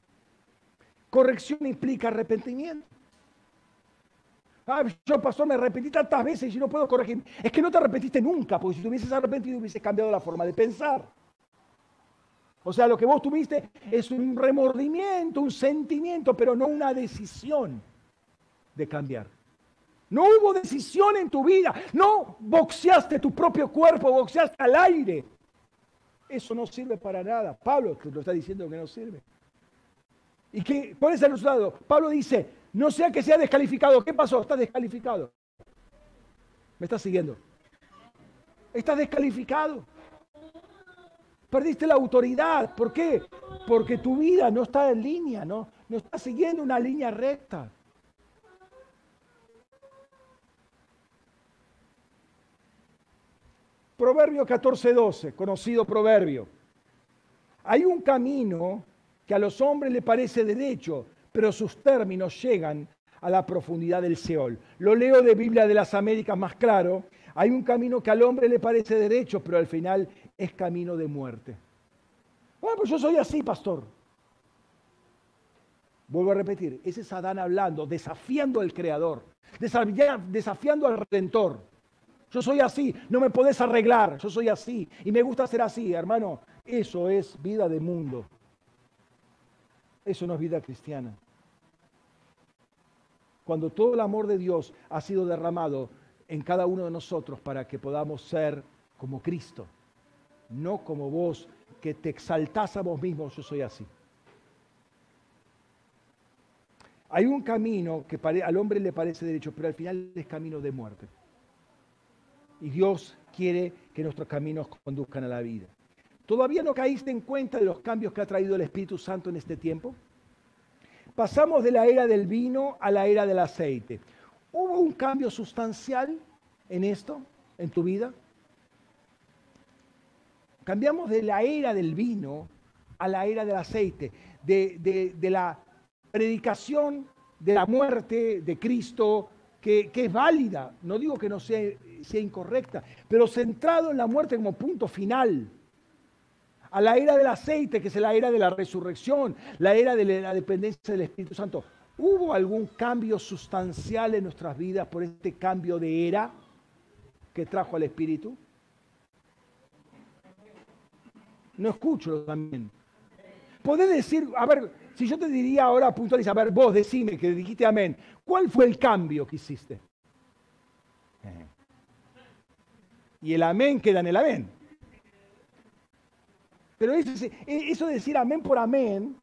Corrección implica arrepentimiento. Ah, yo, pastor, me arrepentí tantas veces y no puedo corregir. Es que no te arrepentiste nunca, porque si te hubieses arrepentido hubieses cambiado la forma de pensar. O sea, lo que vos tuviste es un remordimiento, un sentimiento, pero no una decisión de cambiar. No hubo decisión en tu vida. No boxeaste tu propio cuerpo, boxeaste al aire. Eso no sirve para nada. Pablo lo está diciendo que no sirve. Y que por ese lado, Pablo dice, no sea que sea descalificado. ¿Qué pasó? Está descalificado. ¿Me estás siguiendo? Estás descalificado. Perdiste la autoridad. ¿Por qué? Porque tu vida no está en línea, no, no está siguiendo una línea recta. Proverbio 14:12, conocido proverbio. Hay un camino que a los hombres le parece derecho, pero sus términos llegan a la profundidad del Seol. Lo leo de Biblia de las Américas más claro. Hay un camino que al hombre le parece derecho, pero al final es camino de muerte. Bueno, pues yo soy así, pastor. Vuelvo a repetir, ese es Adán hablando, desafiando al Creador, desafiando al Redentor. Yo soy así, no me podés arreglar, yo soy así y me gusta ser así, hermano. Eso es vida de mundo. Eso no es vida cristiana. Cuando todo el amor de Dios ha sido derramado en cada uno de nosotros para que podamos ser como Cristo, no como vos que te exaltás a vos mismo, yo soy así. Hay un camino que al hombre le parece derecho, pero al final es camino de muerte y Dios quiere que nuestros caminos conduzcan a la vida. ¿Todavía no caíste en cuenta de los cambios que ha traído el Espíritu Santo en este tiempo? Pasamos de la era del vino a la era del aceite. ¿Hubo un cambio sustancial en esto, en tu vida? Cambiamos de la era del vino a la era del aceite, de, la predicación de la muerte de Cristo, que, es válida, no digo que no sea, sea incorrecta, pero centrado en la muerte como punto final a la era del aceite, que es la era de la resurrección, la era de la dependencia del Espíritu Santo. ¿Hubo algún cambio sustancial en nuestras vidas por este cambio de era que trajo al Espíritu? No escucho también. Podés decir, a ver, si yo te diría ahora puntualiza, a ver, vos decime que dijiste amén, ¿cuál fue el cambio que hiciste? Y el amén queda en el amén. Pero eso, de decir amén por amén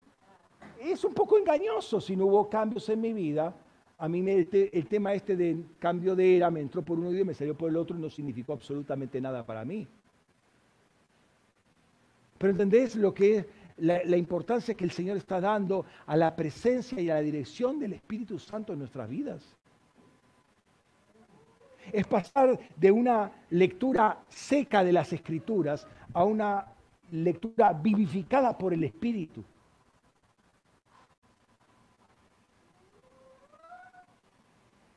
es un poco engañoso si no hubo cambios en mi vida. A mí el, tema este de cambio de era me entró por uno y me salió por el otro no significó absolutamente nada para mí. Pero ¿entendés lo que es la, importancia que el Señor está dando a la presencia y a la dirección del Espíritu Santo en nuestras vidas. Es pasar de una lectura seca de las Escrituras a una lectura vivificada por el Espíritu.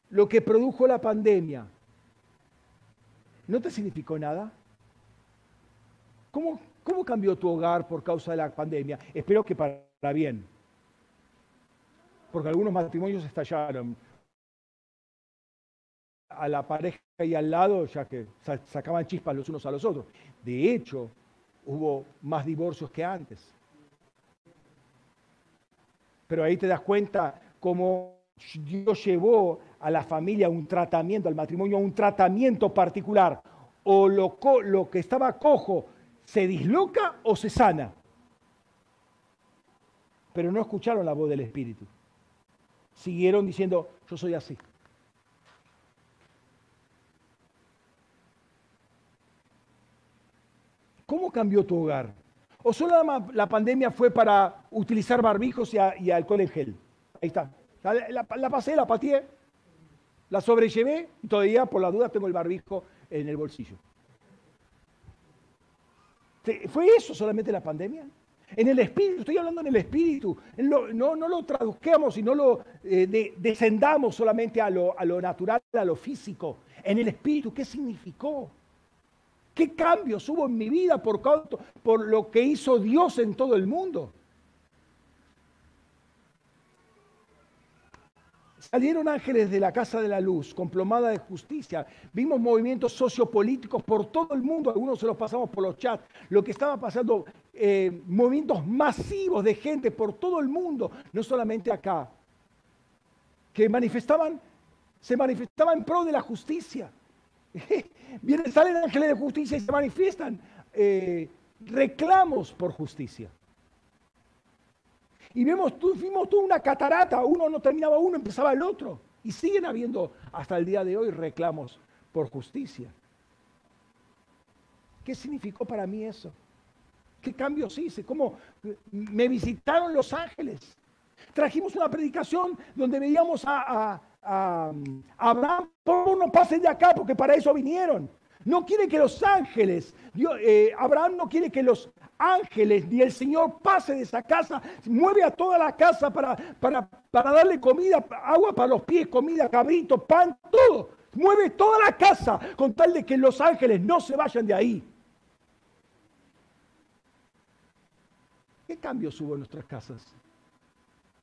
Lo que produjo la pandemia, ¿no te significó nada? ¿Cómo, ¿Cómo cambió tu hogar por causa de la pandemia? Espero que para bien. Porque algunos matrimonios estallaron. a la pareja ahí al lado, ya que sacaban chispas los unos a los otros. De hecho, hubo más divorcios que antes. Pero ahí te das cuenta cómo Dios llevó a la familia un tratamiento, al matrimonio un tratamiento particular. O lo, lo que estaba cojo se disloca o se sana. Pero no escucharon la voz del Espíritu. Siguieron diciendo, yo soy así. ¿Cómo cambió tu hogar? ¿O solo la, pandemia fue para utilizar barbijos y, alcohol en gel? Ahí está. La, pasé, la pateé, la sobrellevé y todavía por la duda tengo el barbijo en el bolsillo. ¿Fue eso solamente la pandemia? En el espíritu, estoy hablando en el espíritu. no, no, lo traduzcamos y no lo eh, descendamos solamente a lo, a lo natural, a lo físico. En el espíritu, ¿qué significó? ¿Qué cambios hubo en mi vida por, por lo que hizo Dios en todo el mundo? Salieron ángeles de la casa de la luz con plomada de justicia. Vimos movimientos sociopolíticos por todo el mundo. Algunos se los pasamos por los chats. Lo que estaba pasando, eh, movimientos masivos de gente por todo el mundo, no solamente acá, que manifestaban, se manifestaban en pro de la justicia. Vienen, salen ángeles de justicia y se manifiestan eh, reclamos por justicia. Y vemos, vimos toda una catarata, uno no terminaba uno, empezaba el otro. Y siguen habiendo hasta el día de hoy reclamos por justicia. ¿Qué significó para mí eso? ¿Qué cambios hice? ¿Cómo me visitaron los ángeles? Trajimos una predicación donde veíamos a, Abraham, por no pasen de acá porque para eso vinieron. No quiere que los ángeles, eh, Abraham no quiere que los ángeles ni el Señor pase de esa casa, mueve a toda la casa para, para, para darle comida, agua para los pies, comida, cabrito, pan, todo. Mueve toda la casa con tal de que los ángeles no se vayan de ahí. ¿Qué cambios hubo en nuestras casas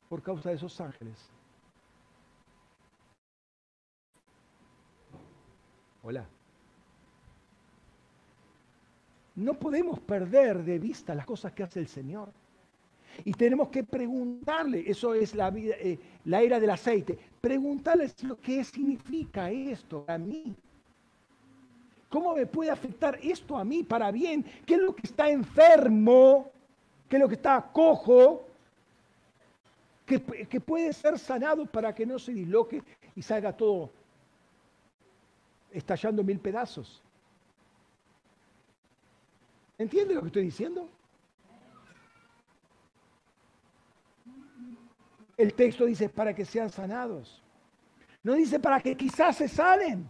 por causa de esos ángeles? Hola. No podemos perder de vista las cosas que hace el Señor. Y tenemos que preguntarle, eso es la, vida, eh, la era del aceite, preguntarle qué significa esto a mí. ¿Cómo me puede afectar esto a mí para bien? ¿Qué es lo que está enfermo? ¿Qué es lo que está cojo? Que, que puede ser sanado para que no se disloque y salga todo estallando mil pedazos. ¿Entiende lo que estoy diciendo? El texto dice para que sean sanados. No dice para que quizás se salen.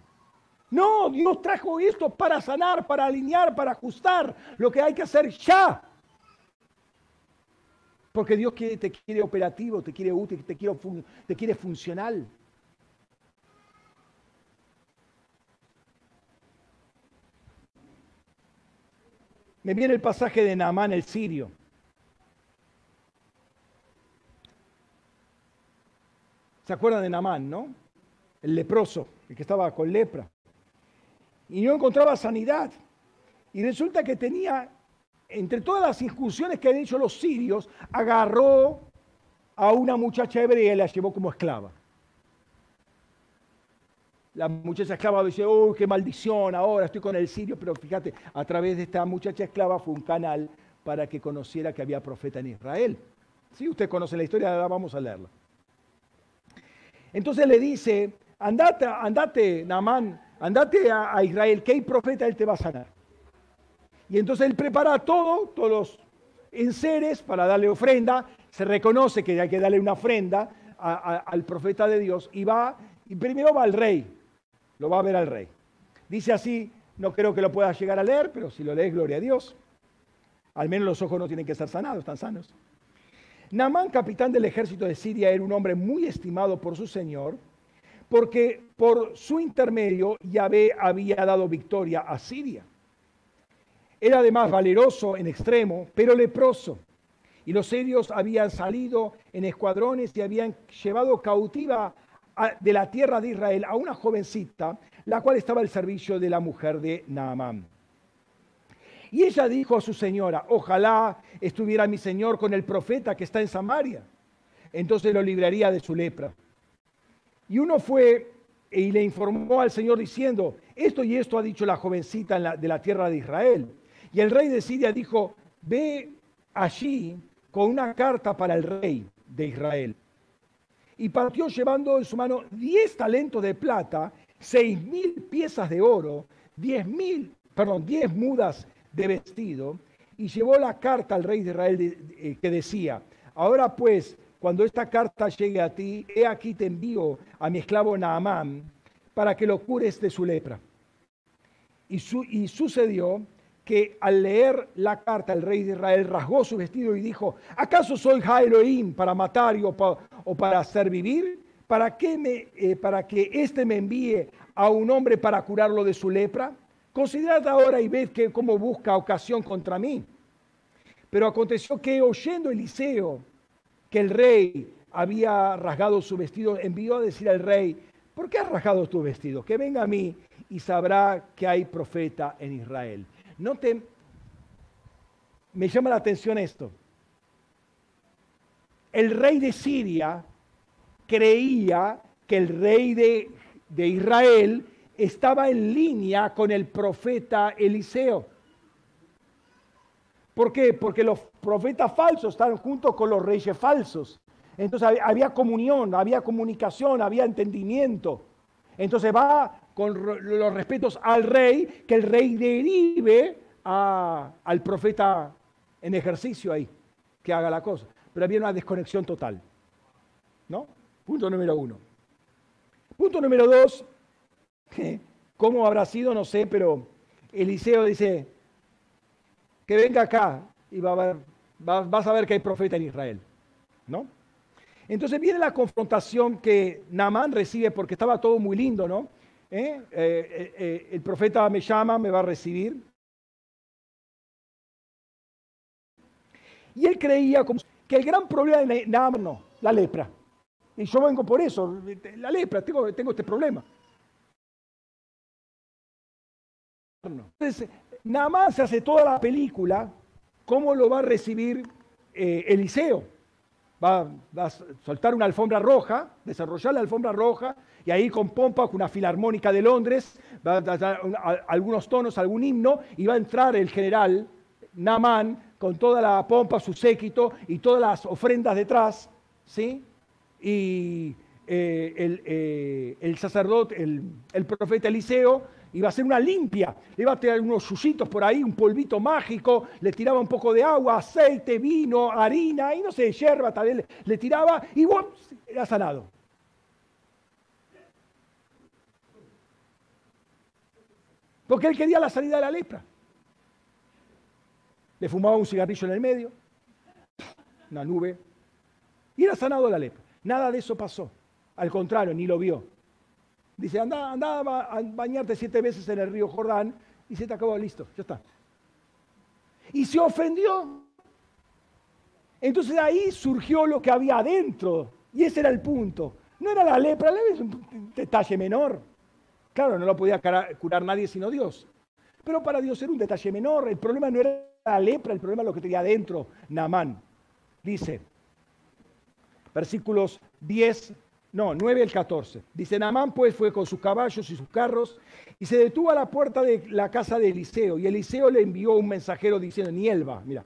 No, Dios trajo esto para sanar, para alinear, para ajustar lo que hay que hacer ya. Porque Dios te quiere operativo, te quiere útil, te quiere, te quiere funcional. Me viene el pasaje de Naamán el sirio. ¿Se acuerdan de Naamán, no? El leproso, el que estaba con lepra. Y no encontraba sanidad. Y resulta que tenía, entre todas las incursiones que han hecho los sirios, agarró a una muchacha hebrea y la llevó como esclava la muchacha esclava dice, oh, qué maldición, ahora estoy con el sirio, pero fíjate, a través de esta muchacha esclava fue un canal para que conociera que había profeta en Israel. Si usted conoce la historia, vamos a leerla. Entonces le dice, andate, andate, Naamán, andate a, Israel, que hay profeta, él te va a sanar. Y entonces él prepara todo, todos los enseres para darle ofrenda, se reconoce que hay que darle una ofrenda al profeta de Dios y va, y primero va al rey, lo va a ver al rey. Dice así, no creo que lo puedas llegar a leer, pero si lo lees, gloria a Dios. Al menos los ojos no tienen que estar sanados, están sanos. Namán, capitán del ejército de Siria, era un hombre muy estimado por su señor, porque por su intermedio Yahvé había dado victoria a Siria. Era además valeroso en extremo, pero leproso. Y los sirios habían salido en escuadrones y habían llevado cautiva de la tierra de Israel a una jovencita, la cual estaba al servicio de la mujer de Naamán. Y ella dijo a su señora, ojalá estuviera mi señor con el profeta que está en Samaria. Entonces lo libraría de su lepra. Y uno fue y le informó al Señor diciendo, esto y esto ha dicho la jovencita de la tierra de Israel. Y el rey de Siria dijo, ve allí con una carta para el rey de Israel. Y partió llevando en su mano diez talentos de plata, seis mil piezas de oro, diez mil, perdón, diez mudas de vestido, y llevó la carta al rey de Israel eh, que decía, ahora pues, cuando esta carta llegue a ti, he aquí te envío a mi esclavo Naamán para que lo cures de su lepra. Y, y sucedió que al leer la carta el rey de Israel rasgó su vestido y dijo, ¿acaso soy Jaeloim para matar o, para hacer vivir? ¿Para, qué me, eh, ¿Para que éste me envíe a un hombre para curarlo de su lepra? Considerad ahora y ved que, cómo busca ocasión contra mí. Pero aconteció que oyendo Eliseo que el rey había rasgado su vestido, envió a decir al rey, ¿por qué has rasgado tu vestido? Que venga a mí y sabrá que hay profeta en Israel. Noten, me llama la atención esto. El rey de Siria creía que el rey de, de Israel estaba en línea con el profeta Eliseo. ¿Por qué? Porque los profetas falsos están juntos con los reyes falsos. Entonces había comunión, había comunicación, había entendimiento. Entonces va con los respetos al rey, que el rey derive al profeta en ejercicio ahí, que haga la cosa. Pero había una desconexión total. ¿No? Punto número uno. Punto número dos, ¿cómo habrá sido? No sé, pero Eliseo dice, que venga acá y va a ver, vas a ver que hay profeta en Israel. ¿No? Entonces viene la confrontación que Naamán recibe porque estaba todo muy lindo, ¿no? ¿Eh? Eh, eh, el profeta me llama, me va a recibir. Y él creía que el gran problema de Naamán no, la lepra. Y yo vengo por eso, la lepra, tengo, tengo este problema. Entonces, se hace toda la película, cómo lo va a recibir Eliseo va, a soltar una alfombra roja, desarrollar la alfombra roja, y ahí con pompa, con una filarmónica de Londres, va a dar algunos tonos, algún himno, y va a entrar el general Naman con toda la pompa, su séquito y todas las ofrendas detrás, ¿sí? Y eh, el, eh, el, sacerdote, el profeta Eliseo, iba a hacer una limpia, le iba a tirar unos yuyitos por ahí, un polvito mágico, le tiraba un poco de agua, aceite, vino, harina, y no sé, hierba, tal vez le, tiraba y era sanado. Porque él quería la salida de la lepra. Le fumaba un cigarrillo en el medio, una nube, y era sanado de la lepra. Nada de eso pasó. Al contrario, ni lo vio. Dice, anda, anda a bañarte siete veces en el río Jordán y se te acabó, listo, ya está. Y se ofendió. Entonces ahí surgió lo que había adentro. Y ese era el punto. No era la lepra, la es un detalle menor. Claro, no lo podía curar nadie sino Dios. Pero para Dios era un detalle menor. El problema no era la lepra, el problema es lo que tenía adentro Naamán. Dice, versículos 10 no, 9 al 14. Dice, Namán pues fue con sus caballos y sus carros y se detuvo a la puerta de la casa de Eliseo. Y Eliseo le envió un mensajero diciendo, Nielva, mira,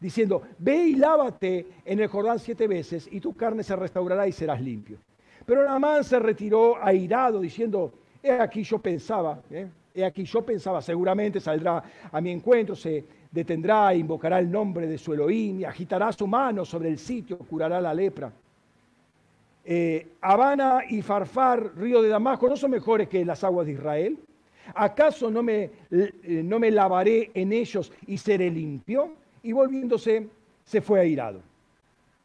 diciendo, ve y lávate en el Jordán siete veces y tu carne se restaurará y serás limpio. Pero Namán se retiró airado diciendo, he aquí yo pensaba, ¿eh? he aquí yo pensaba, seguramente saldrá a mi encuentro, se detendrá e invocará el nombre de su Elohim y agitará su mano sobre el sitio, curará la lepra. Eh, Habana y Farfar, río de Damasco, ¿no son mejores que las aguas de Israel? ¿Acaso no me, eh, no me lavaré en ellos y seré limpio? Y volviéndose, se fue airado.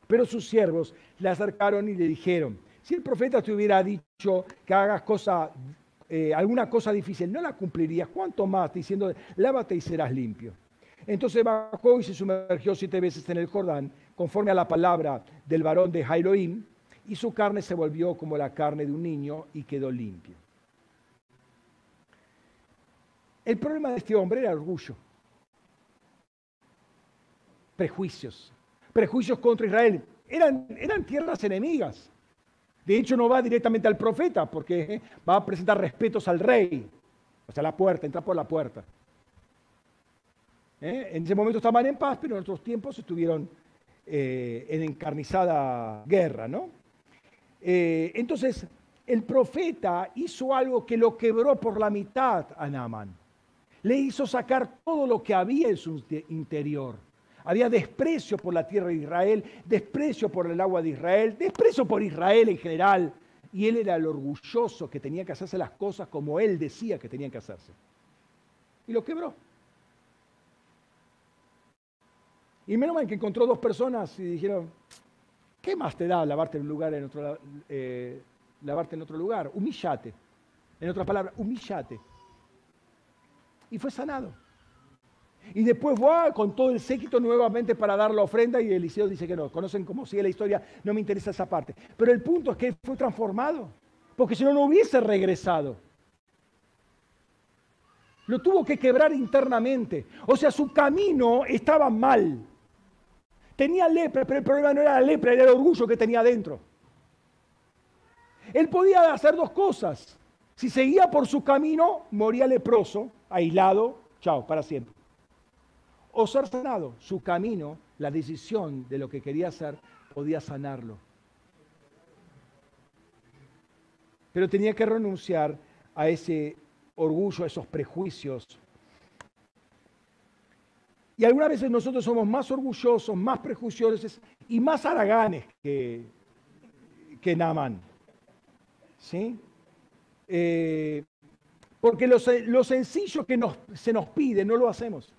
Pero sus siervos le acercaron y le dijeron, si el profeta te hubiera dicho que hagas cosa, eh, alguna cosa difícil, no la cumplirías, ¿cuánto más? Diciendo, lávate y serás limpio. Entonces bajó y se sumergió siete veces en el Jordán, conforme a la palabra del varón de Jairoim, y su carne se volvió como la carne de un niño y quedó limpio. El problema de este hombre era orgullo, prejuicios, prejuicios contra Israel. Eran, eran tierras enemigas. De hecho, no va directamente al profeta porque va a presentar respetos al rey. O sea, la puerta, entra por la puerta. ¿Eh? En ese momento estaban en paz, pero en otros tiempos estuvieron eh, en encarnizada guerra, ¿no? Eh, entonces, el profeta hizo algo que lo quebró por la mitad a Naaman. Le hizo sacar todo lo que había en su interior. Había desprecio por la tierra de Israel, desprecio por el agua de Israel, desprecio por Israel en general. Y él era el orgulloso que tenía que hacerse las cosas como él decía que tenían que hacerse. Y lo quebró. Y menos mal que encontró dos personas y dijeron, ¿Qué más te da lavarte en, lugar en otro, eh, lavarte en otro lugar? Humillate. En otras palabras, humillate. Y fue sanado. Y después va con todo el séquito nuevamente para dar la ofrenda y Eliseo dice que no. Conocen cómo sigue la historia, no me interesa esa parte. Pero el punto es que fue transformado, porque si no, no hubiese regresado. Lo tuvo que quebrar internamente. O sea, su camino estaba mal. Tenía lepra, pero el problema no era la lepra, era el orgullo que tenía dentro. Él podía hacer dos cosas. Si seguía por su camino, moría leproso, aislado, chao, para siempre. O ser sanado. Su camino, la decisión de lo que quería hacer, podía sanarlo. Pero tenía que renunciar a ese orgullo, a esos prejuicios, y algunas veces nosotros somos más orgullosos, más prejuiciosos y más haraganes que, que. ¿Sí? Eh, porque lo, sencillo que se nos pide no lo hacemos.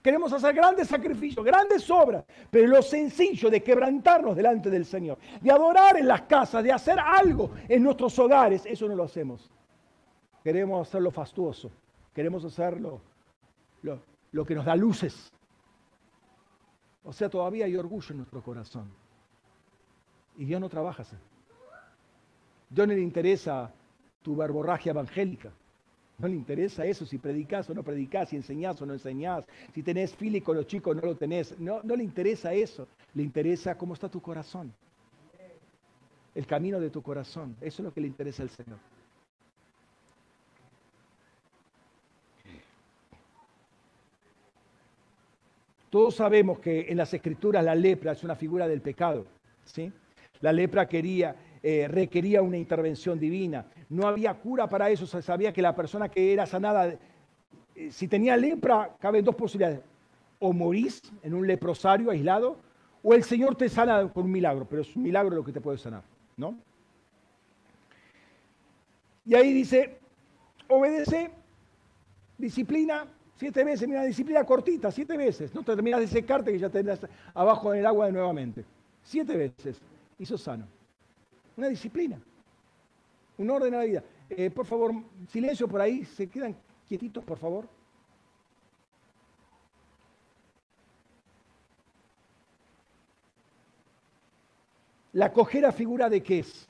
Queremos hacer grandes sacrificios, grandes obras, pero lo sencillo de quebrantarnos delante del Señor, de adorar en las casas, de hacer algo en nuestros hogares, eso no lo hacemos. Queremos hacerlo fastuoso, queremos hacerlo lo, lo que nos da luces. O sea, todavía hay orgullo en nuestro corazón. Y Dios no trabaja así. Dios no le interesa tu verborragia evangélica. No le interesa eso, si predicas o no predicas, si enseñás o no enseñás, si tenés fili con los chicos o no lo tenés. No, no le interesa eso. Le interesa cómo está tu corazón. El camino de tu corazón. Eso es lo que le interesa al Señor. Todos sabemos que en las escrituras la lepra es una figura del pecado. ¿sí? La lepra quería, eh, requería una intervención divina. No había cura para eso. Se sabía que la persona que era sanada, eh, si tenía lepra, caben dos posibilidades. O morís en un leprosario aislado, o el Señor te sana con un milagro, pero es un milagro lo que te puede sanar. ¿no? Y ahí dice, obedece, disciplina, Siete veces, mira, disciplina cortita, siete veces. No te terminas de secarte que ya tendrás abajo en el agua nuevamente. Siete veces. Hizo sano. Una disciplina. Un orden a la vida. Eh, por favor, silencio por ahí. ¿Se quedan quietitos, por favor? La cojera figura de qué es.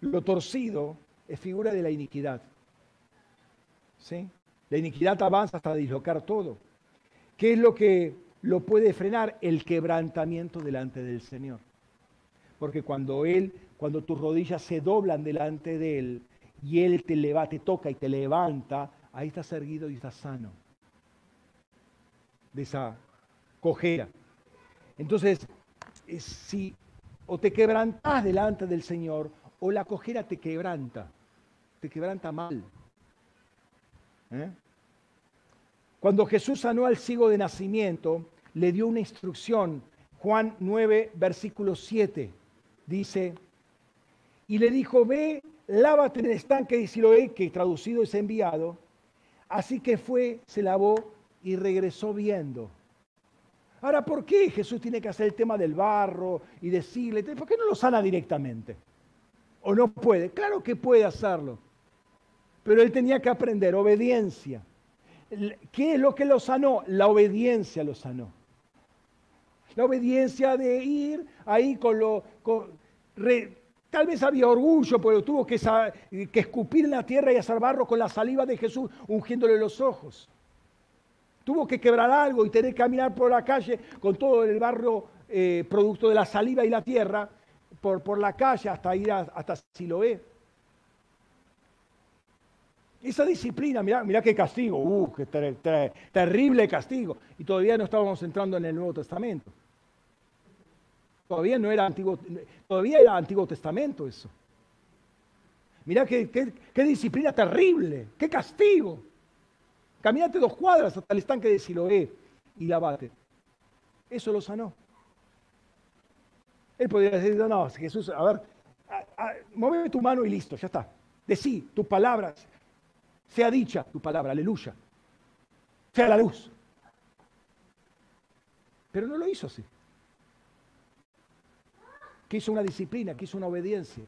Lo torcido es figura de la iniquidad. La iniquidad avanza hasta dislocar todo. ¿Qué es lo que lo puede frenar? El quebrantamiento delante del Señor. Porque cuando Él, cuando tus rodillas se doblan delante de Él y Él te levanta, te toca y te levanta, ahí estás erguido y estás sano. De esa cojera. Entonces, si o te quebrantas delante del Señor o la cojera te quebranta, te quebranta mal. ¿Eh? Cuando Jesús sanó al ciego de nacimiento, le dio una instrucción. Juan 9, versículo 7, dice, y le dijo, ve, lávate en el estanque de Siloé, que traducido es enviado. Así que fue, se lavó y regresó viendo. Ahora, ¿por qué Jesús tiene que hacer el tema del barro y decirle, ¿por qué no lo sana directamente? ¿O no puede? Claro que puede hacerlo. Pero él tenía que aprender obediencia. ¿Qué es lo que lo sanó? La obediencia lo sanó. La obediencia de ir ahí con lo... tal vez había orgullo, pero tuvo que, escupir en la tierra y hacer barro con la saliva de Jesús, ungiéndole los ojos. Tuvo que quebrar algo y tener que caminar por la calle con todo el barro eh, producto de la saliva y la tierra, por, por la calle hasta ir hasta Siloé. Esa disciplina, mira, mira qué castigo, uh, qué terrible castigo. Y todavía no estábamos entrando en el Nuevo Testamento. Todavía no era Antiguo, todavía era Antiguo Testamento eso. Mira qué, disciplina terrible, qué castigo. Caminate dos cuadras hasta el estanque de Siloé y lavate. Eso lo sanó. Él podría decir, no, Jesús, a ver, mueve tu mano y listo, ya está. Decí tus palabras, sea dicha tu palabra, aleluya. Sea la luz. Pero no lo hizo así. Quiso una disciplina, quiso una obediencia.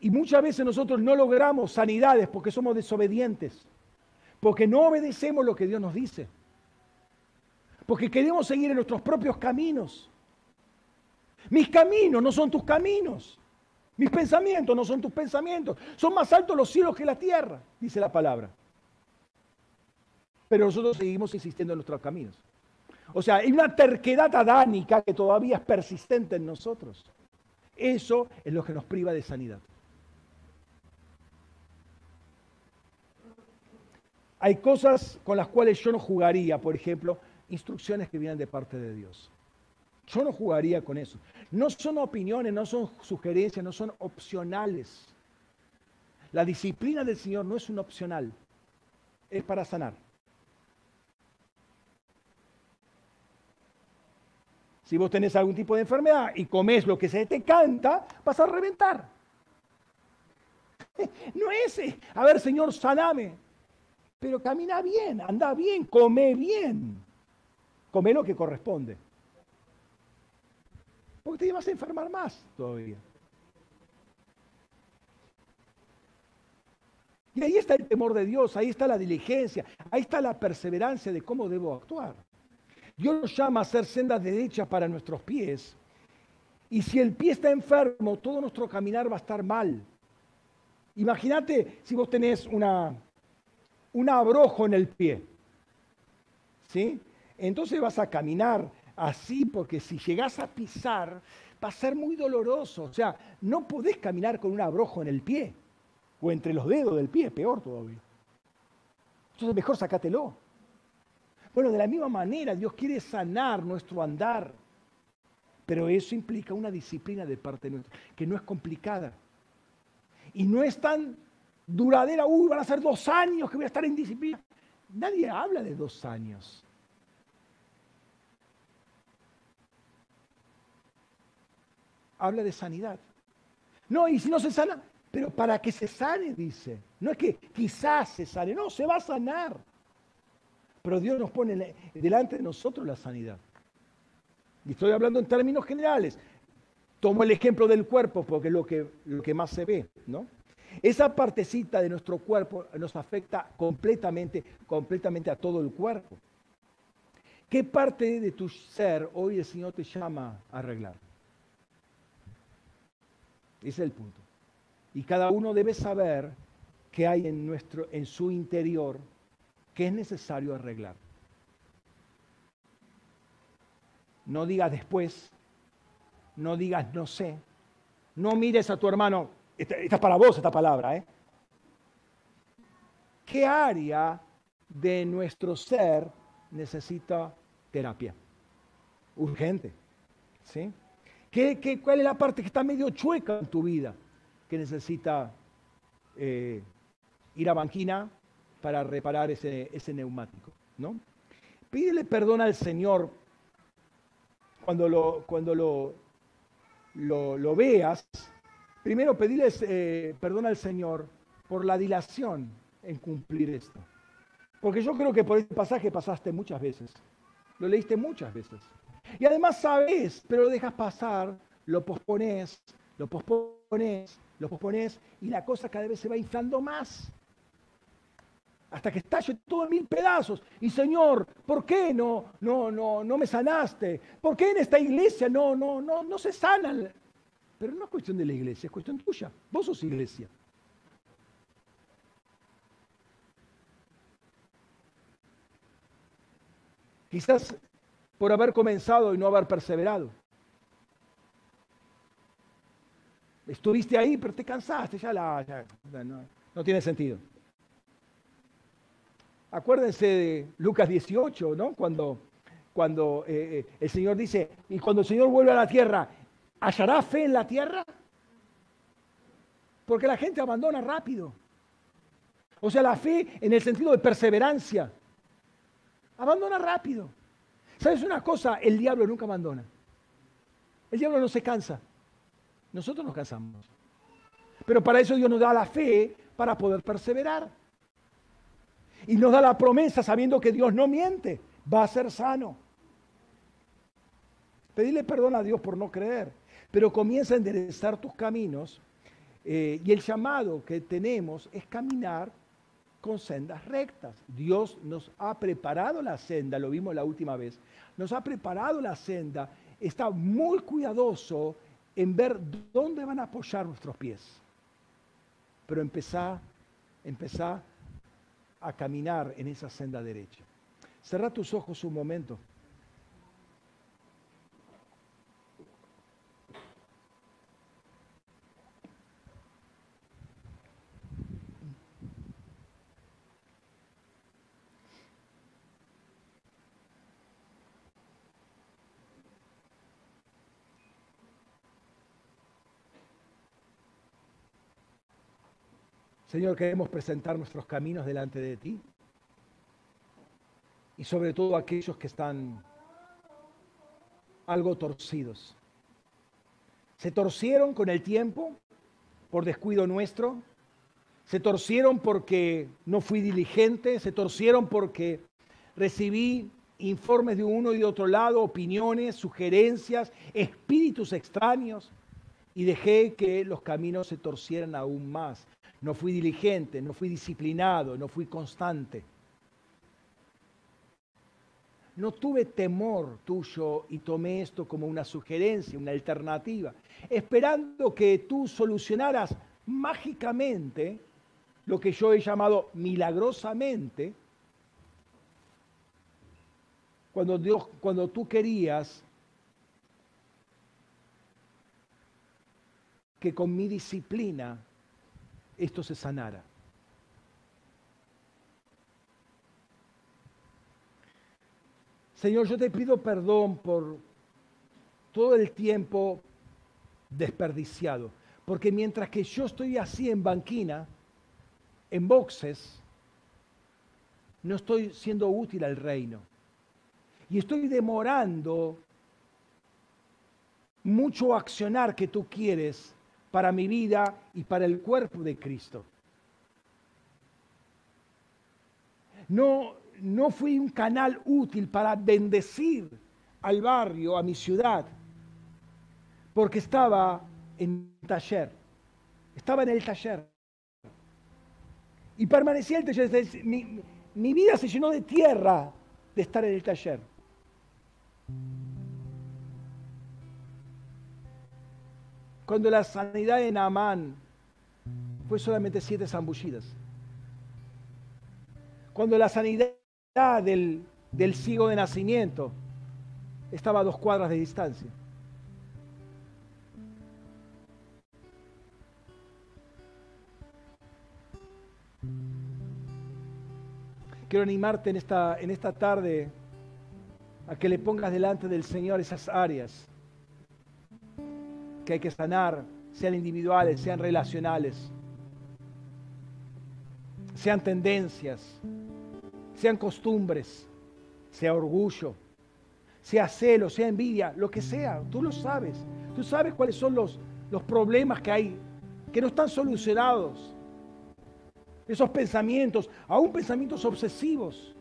Y muchas veces nosotros no logramos sanidades porque somos desobedientes, porque no obedecemos lo que Dios nos dice, porque queremos seguir en nuestros propios caminos. Mis caminos no son tus caminos. Mis pensamientos no son tus pensamientos. Son más altos los cielos que la tierra, dice la palabra. Pero nosotros seguimos insistiendo en nuestros caminos. O sea, hay una terquedad adánica que todavía es persistente en nosotros. Eso es lo que nos priva de sanidad. Hay cosas con las cuales yo no jugaría, por ejemplo, instrucciones que vienen de parte de Dios. Yo no jugaría con eso. No son opiniones, no son sugerencias, no son opcionales. La disciplina del Señor no es un opcional, es para sanar. Si vos tenés algún tipo de enfermedad y comes lo que se te canta, vas a reventar. No es, eh, a ver, Señor, saname. Pero camina bien, anda bien, come bien. Come lo que corresponde. Porque te vas a enfermar más todavía. Y ahí está el temor de Dios, ahí está la diligencia, ahí está la perseverancia de cómo debo actuar. Dios nos llama a hacer sendas derechas para nuestros pies. Y si el pie está enfermo, todo nuestro caminar va a estar mal. Imagínate si vos tenés una, un abrojo en el pie. ¿Sí? Entonces vas a caminar así porque si llegás a pisar va a ser muy doloroso. O sea, no podés caminar con un abrojo en el pie o entre los dedos del pie, peor todavía. Entonces mejor sacátelo. Bueno, de la misma manera Dios quiere sanar nuestro andar, pero eso implica una disciplina de parte nuestra, que no es complicada. Y no es tan duradera, uy, van a ser dos años que voy a estar en disciplina. Nadie habla de dos años. Habla de sanidad. No, y si no se sana, pero para que se sane, dice. No es que quizás se sane, no, se va a sanar. Pero Dios nos pone delante de nosotros la sanidad. Y estoy hablando en términos generales. Tomo el ejemplo del cuerpo porque es lo que, lo que más se ve, ¿no? Esa partecita de nuestro cuerpo nos afecta completamente, completamente a todo el cuerpo. ¿Qué parte de tu ser hoy el Señor te llama a arreglar? Ese es el punto. Y cada uno debe saber qué hay en, nuestro, en su interior que es necesario arreglar. No digas después, no digas no sé, no mires a tu hermano, esta, es para vos esta palabra, ¿eh? ¿Qué área de nuestro ser necesita terapia? Urgente, ¿sí? ¿Qué, cuál es la parte que está medio chueca en tu vida que necesita eh, ir a banquina para reparar ese, neumático? ¿no? Pídele perdón al Señor cuando lo, cuando lo, lo, veas. Primero, pedirle eh, perdón al Señor por la dilación en cumplir esto. Porque yo creo que por este pasaje pasaste muchas veces. Lo leíste muchas veces. Y además sabes, pero lo dejas pasar, lo pospones, lo pospones, lo pospones y la cosa cada vez se va inflando más. hasta que estalle todo en mil pedazos. Y Señor, ¿por qué no, no, no, no me sanaste? ¿Por qué en esta iglesia no, no, no, no se sanan? Pero no es cuestión de la iglesia, es cuestión tuya. Vos sos iglesia. Quizás por haber comenzado y no haber perseverado. Estuviste ahí, pero te cansaste, ya la... no tiene sentido. Acuérdense de Lucas 18, ¿no? Cuando, cuando eh, eh, el Señor dice, y cuando el Señor vuelve a la tierra, ¿hallará fe en la tierra? Porque la gente abandona rápido. O sea, la fe en el sentido de perseverancia. Abandona rápido. ¿Sabes una cosa? El diablo nunca abandona. El diablo no se cansa. Nosotros nos cansamos. Pero para eso Dios nos da la fe para poder perseverar. Y nos da la promesa sabiendo que Dios no miente, va a ser sano. Pedirle perdón a Dios por no creer, pero comienza a enderezar tus caminos eh, y el llamado que tenemos es caminar con sendas rectas. Dios nos ha preparado la senda, lo vimos la última vez, nos ha preparado la senda, está muy cuidadoso en ver dónde van a apoyar nuestros pies. Pero empezá, empezá a caminar en esa senda derecha. Cerra tus ojos un momento. Señor, queremos presentar nuestros caminos delante de ti. Y sobre todo aquellos que están algo torcidos. Se torcieron con el tiempo por descuido nuestro. Se torcieron porque no fui diligente. Se torcieron porque recibí informes de uno y de otro lado, opiniones, sugerencias, espíritus extraños. Y dejé que los caminos se torcieran aún más no fui diligente, no fui disciplinado, no fui constante. No tuve temor tuyo y tomé esto como una sugerencia, una alternativa, esperando que tú solucionaras mágicamente lo que yo he llamado milagrosamente, cuando, Dios, cuando tú querías que con mi disciplina esto se sanara. Señor, yo te pido perdón por todo el tiempo desperdiciado, porque mientras que yo estoy así en banquina, en boxes, no estoy siendo útil al reino. Y estoy demorando mucho accionar que tú quieres para mi vida y para el cuerpo de Cristo. No, no fui un canal útil para bendecir al barrio, a mi ciudad, porque estaba en taller, estaba en el taller. Y permanecía en el taller. Mi, mi vida se llenó de tierra de estar en el taller. Cuando la sanidad de Naamán fue solamente siete zambullidas. Cuando la sanidad del, del ciego de nacimiento estaba a dos cuadras de distancia. Quiero animarte en esta, en esta tarde a que le pongas delante del Señor esas áreas que hay que sanar, sean individuales, sean relacionales, sean tendencias, sean costumbres, sea orgullo, sea celo, sea envidia, lo que sea, tú lo sabes. Tú sabes cuáles son los, los problemas que hay, que no están solucionados. Esos pensamientos, aún pensamientos obsesivos,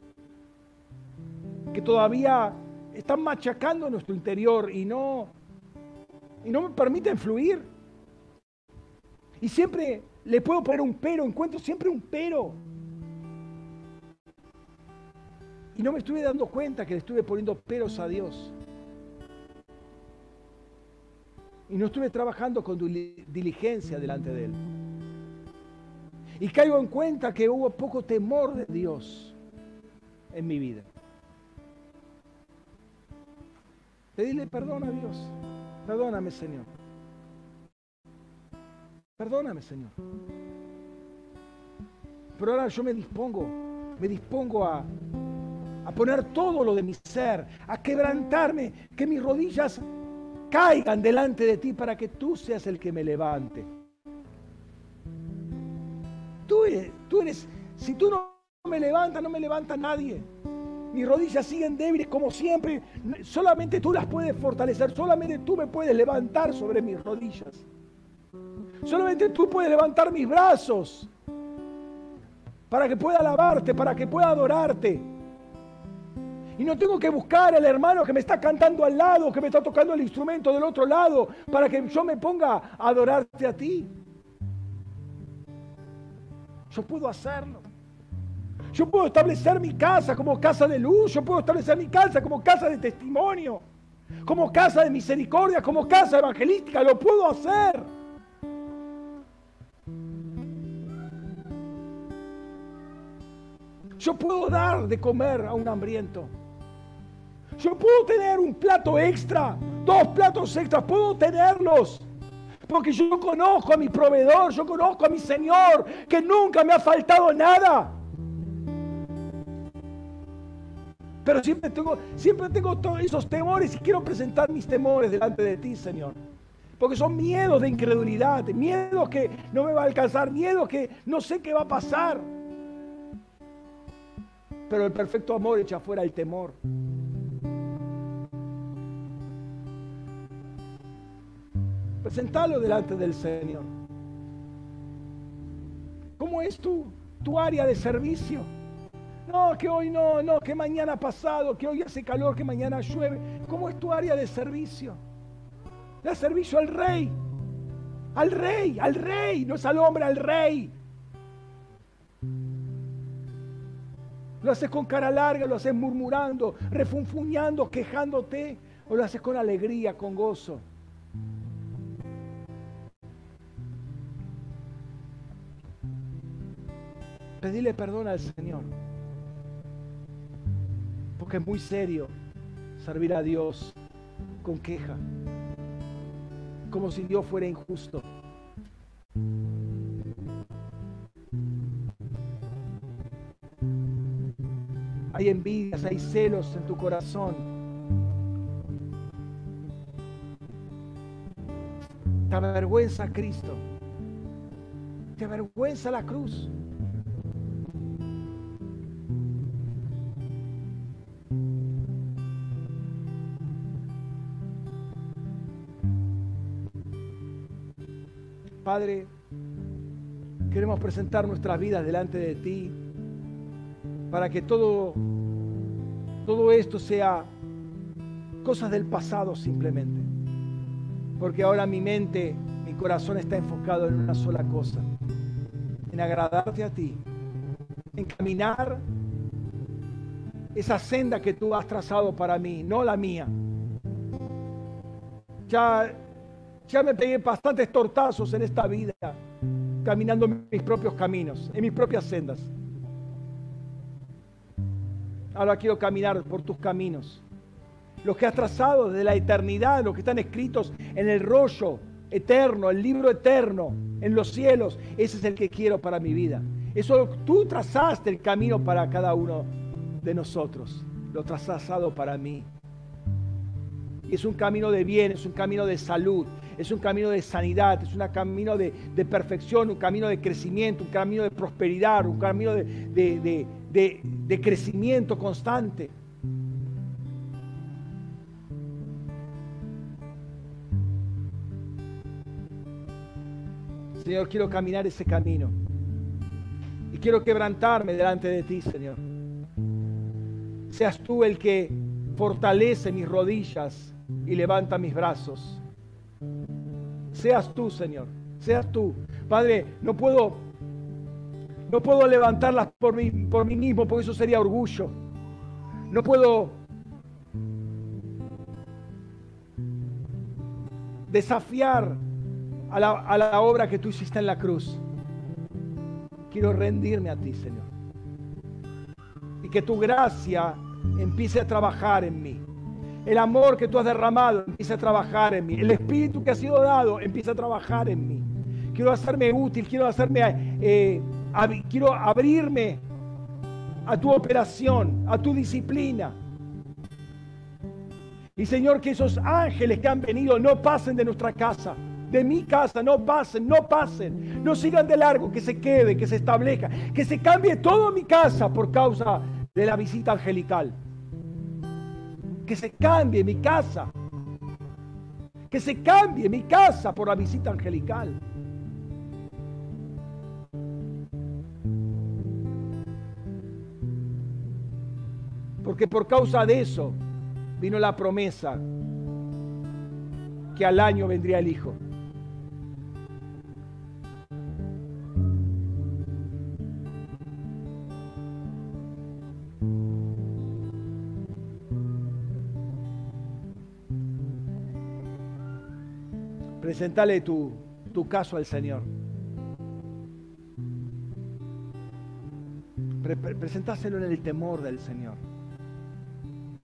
que todavía están machacando nuestro interior y no y no me permiten fluir. Y siempre le puedo poner un pero, encuentro siempre un pero. Y no me estuve dando cuenta que le estuve poniendo peros a Dios. Y no estuve trabajando con diligencia delante de Él. Y caigo en cuenta que hubo poco temor de Dios en mi vida. Pedirle perdón a Dios. Perdóname, Señor. Perdóname, Señor. Pero ahora yo me dispongo, me dispongo a, a poner todo lo de mi ser, a quebrantarme, que mis rodillas caigan delante de ti para que tú seas el que me levante. Tú eres, tú eres, si tú no me levantas, no me levanta nadie. Mis rodillas siguen débiles como siempre. Solamente tú las puedes fortalecer. Solamente tú me puedes levantar sobre mis rodillas. Solamente tú puedes levantar mis brazos para que pueda alabarte, para que pueda adorarte. Y no tengo que buscar al hermano que me está cantando al lado, que me está tocando el instrumento del otro lado, para que yo me ponga a adorarte a ti. Yo puedo hacerlo. Yo puedo establecer mi casa como casa de luz. Yo puedo establecer mi casa como casa de testimonio. Como casa de misericordia, como casa evangelística. Lo puedo hacer. Yo puedo dar de comer a un hambriento. Yo puedo tener un plato extra, dos platos extras, puedo tenerlos. Porque yo conozco a mi proveedor, yo conozco a mi Señor, que nunca me ha faltado nada. Pero siempre tengo, siempre tengo todos esos temores y quiero presentar mis temores delante de ti, Señor. Porque son miedos de incredulidad, miedos que no me va a alcanzar, miedos que no sé qué va a pasar. Pero el perfecto amor echa fuera el temor. Presentalo delante del Señor. ¿Cómo es tu, tu área de servicio? No, que hoy no, no, que mañana pasado, que hoy hace calor, que mañana llueve. ¿Cómo es tu área de servicio? De servicio al rey. Al rey, al rey, no es al hombre, al rey. Lo haces con cara larga, lo haces murmurando, refunfuñando, quejándote, o lo haces con alegría, con gozo. Pedile perdón al Señor que es muy serio servir a Dios con queja, como si Dios fuera injusto. Hay envidias, hay celos en tu corazón. Te avergüenza Cristo. Te avergüenza la cruz. Padre, queremos presentar nuestras vidas delante de ti para que todo, todo esto sea cosas del pasado simplemente. Porque ahora mi mente, mi corazón está enfocado en una sola cosa, en agradarte a ti, en caminar esa senda que tú has trazado para mí, no la mía. Ya ya me pegué bastantes tortazos en esta vida, caminando mis propios caminos, en mis propias sendas. Ahora quiero caminar por tus caminos. Los que has trazado desde la eternidad, los que están escritos en el rollo eterno, el libro eterno, en los cielos, ese es el que quiero para mi vida. Eso tú trazaste el camino para cada uno de nosotros. Lo trazado para mí. Es un camino de bien, es un camino de salud, es un camino de sanidad, es un camino de, perfección, un camino de crecimiento, un camino de prosperidad, un camino de, de crecimiento constante. Señor, quiero caminar ese camino. Y quiero quebrantarme delante de ti, Señor. Seas tú el que fortalece mis rodillas y levanta mis brazos. Seas tú, Señor. Seas tú. Padre, no puedo no puedo levantarlas por mí, por mismo, porque eso sería orgullo. No puedo desafiar a la, a la obra que tú hiciste en la cruz. Quiero rendirme a ti, Señor. Y que tu gracia empiece a trabajar en mí. El amor que tú has derramado empiece a trabajar en mí. El espíritu que ha sido dado empieza a trabajar en mí. Quiero hacerme útil, quiero hacerme, eh, quiero abrirme a tu operación, a tu disciplina. Y Señor, que esos ángeles que han venido no pasen de nuestra casa de mi casa, no pasen, no pasen, no sigan de largo, que se quede, que se establezca, que se cambie toda mi casa por causa de la visita angelical. Que se cambie mi casa, que se cambie mi casa por la visita angelical. Porque por causa de eso vino la promesa que al año vendría el Hijo. Presentale tu, tu caso al Señor. presentáselo en el temor del Señor.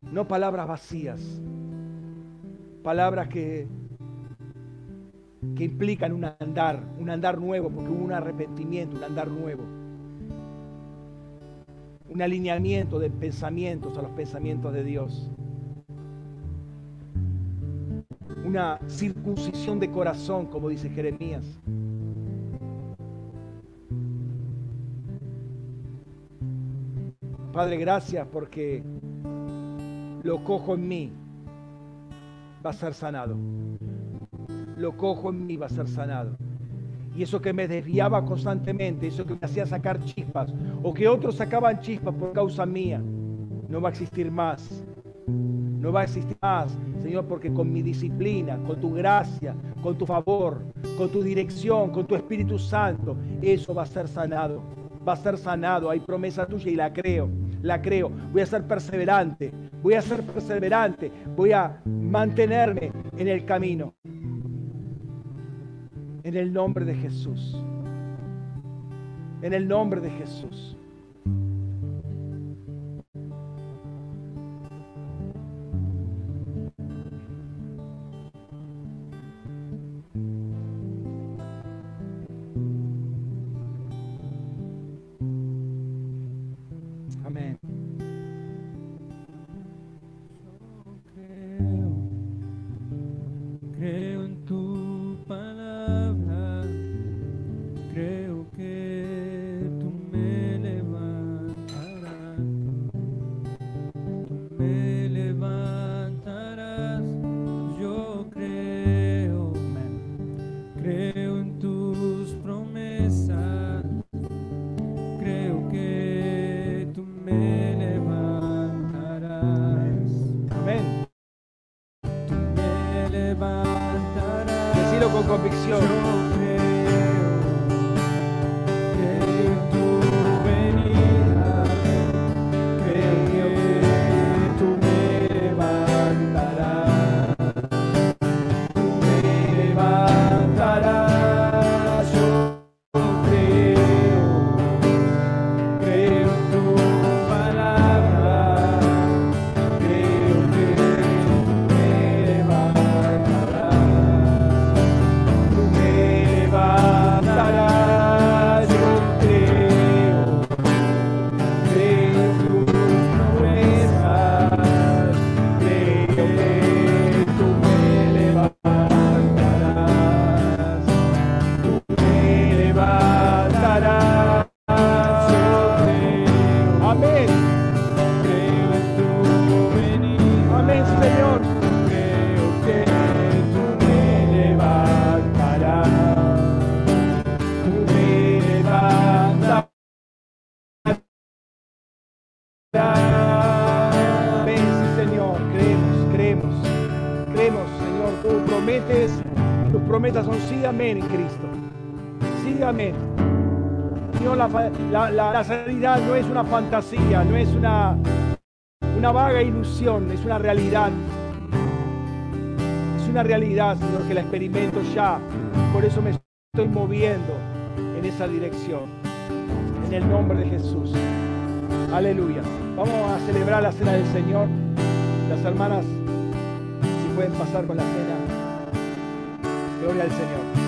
No palabras vacías. Palabras que, que implican un andar, un andar nuevo, porque hubo un arrepentimiento, un andar nuevo. Un alineamiento de pensamientos a los pensamientos de Dios. Una circuncisión de corazón, como dice Jeremías. Padre, gracias porque lo cojo en mí, va a ser sanado. Lo cojo en mí, va a ser sanado. Y eso que me desviaba constantemente, eso que me hacía sacar chispas, o que otros sacaban chispas por causa mía, no va a existir más. No va a existir más, Señor, porque con mi disciplina, con tu gracia, con tu favor, con tu dirección, con tu Espíritu Santo, eso va a ser sanado. Va a ser sanado. Hay promesa tuya y la creo. La creo. Voy a ser perseverante. Voy a ser perseverante. Voy a mantenerme en el camino. En el nombre de Jesús. En el nombre de Jesús. Fantasía, no es una, una vaga ilusión, es una realidad. Es una realidad, Señor, que la experimento ya. Por eso me estoy moviendo en esa dirección. En el nombre de Jesús. Aleluya. Vamos a celebrar la cena del Señor. Las hermanas, si pueden pasar con la cena. Gloria al Señor.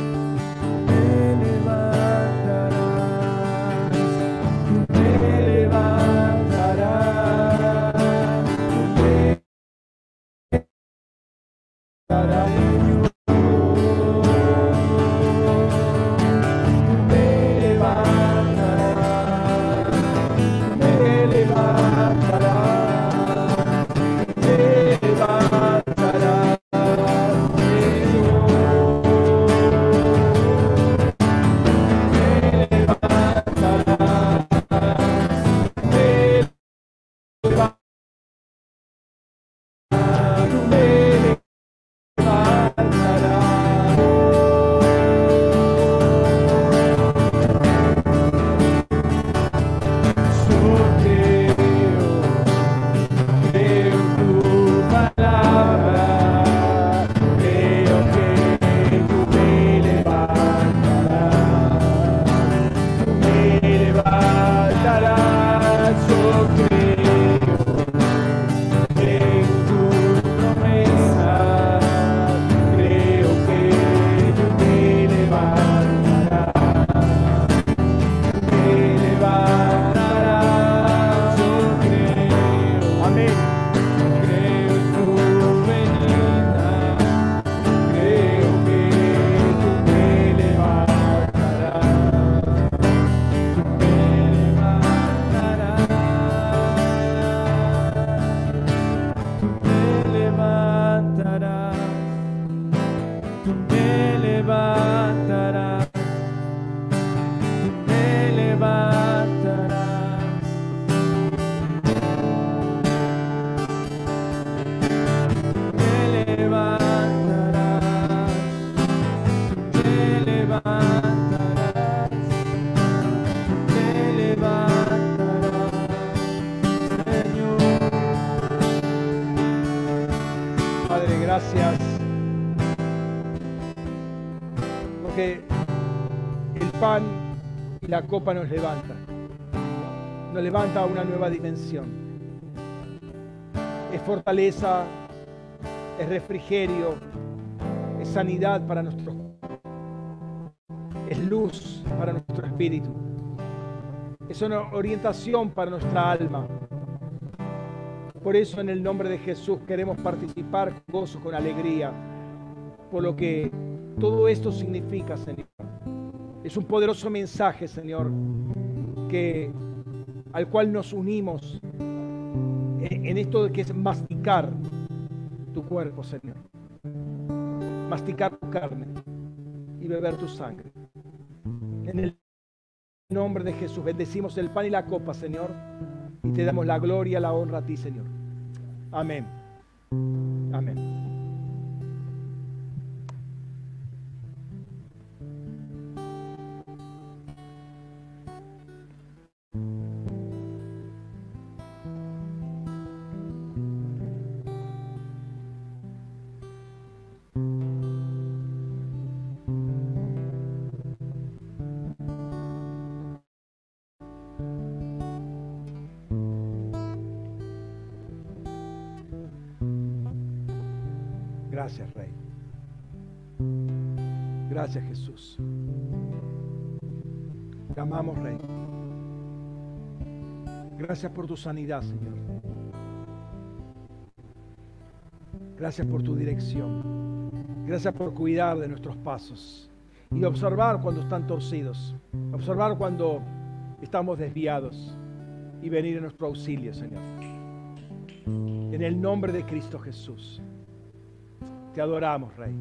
La copa nos levanta, nos levanta a una nueva dimensión. Es fortaleza, es refrigerio, es sanidad para nuestro es luz para nuestro espíritu, es una orientación para nuestra alma. Por eso en el nombre de Jesús queremos participar con gozo, con alegría, por lo que todo esto significa, Señor. Es un poderoso mensaje, Señor, que, al cual nos unimos en, esto que es masticar tu cuerpo, Señor. Masticar tu carne y beber tu sangre. En el nombre de Jesús bendecimos el pan y la copa, Señor, y te damos la gloria, la honra a ti, Señor. Amén. Amén. Gracias, Jesús. Te amamos, Rey. Gracias por tu sanidad, Señor. Gracias por tu dirección. Gracias por cuidar de nuestros pasos y observar cuando están torcidos. Observar cuando estamos desviados y venir en nuestro auxilio, Señor. En el nombre de Cristo Jesús. Te adoramos, Rey.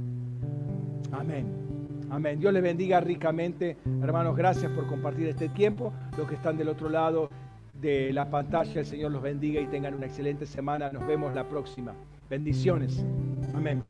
Amén. Amén. Dios le bendiga ricamente. Hermanos, gracias por compartir este tiempo. Los que están del otro lado de la pantalla, el Señor los bendiga y tengan una excelente semana. Nos vemos la próxima. Bendiciones. Amén.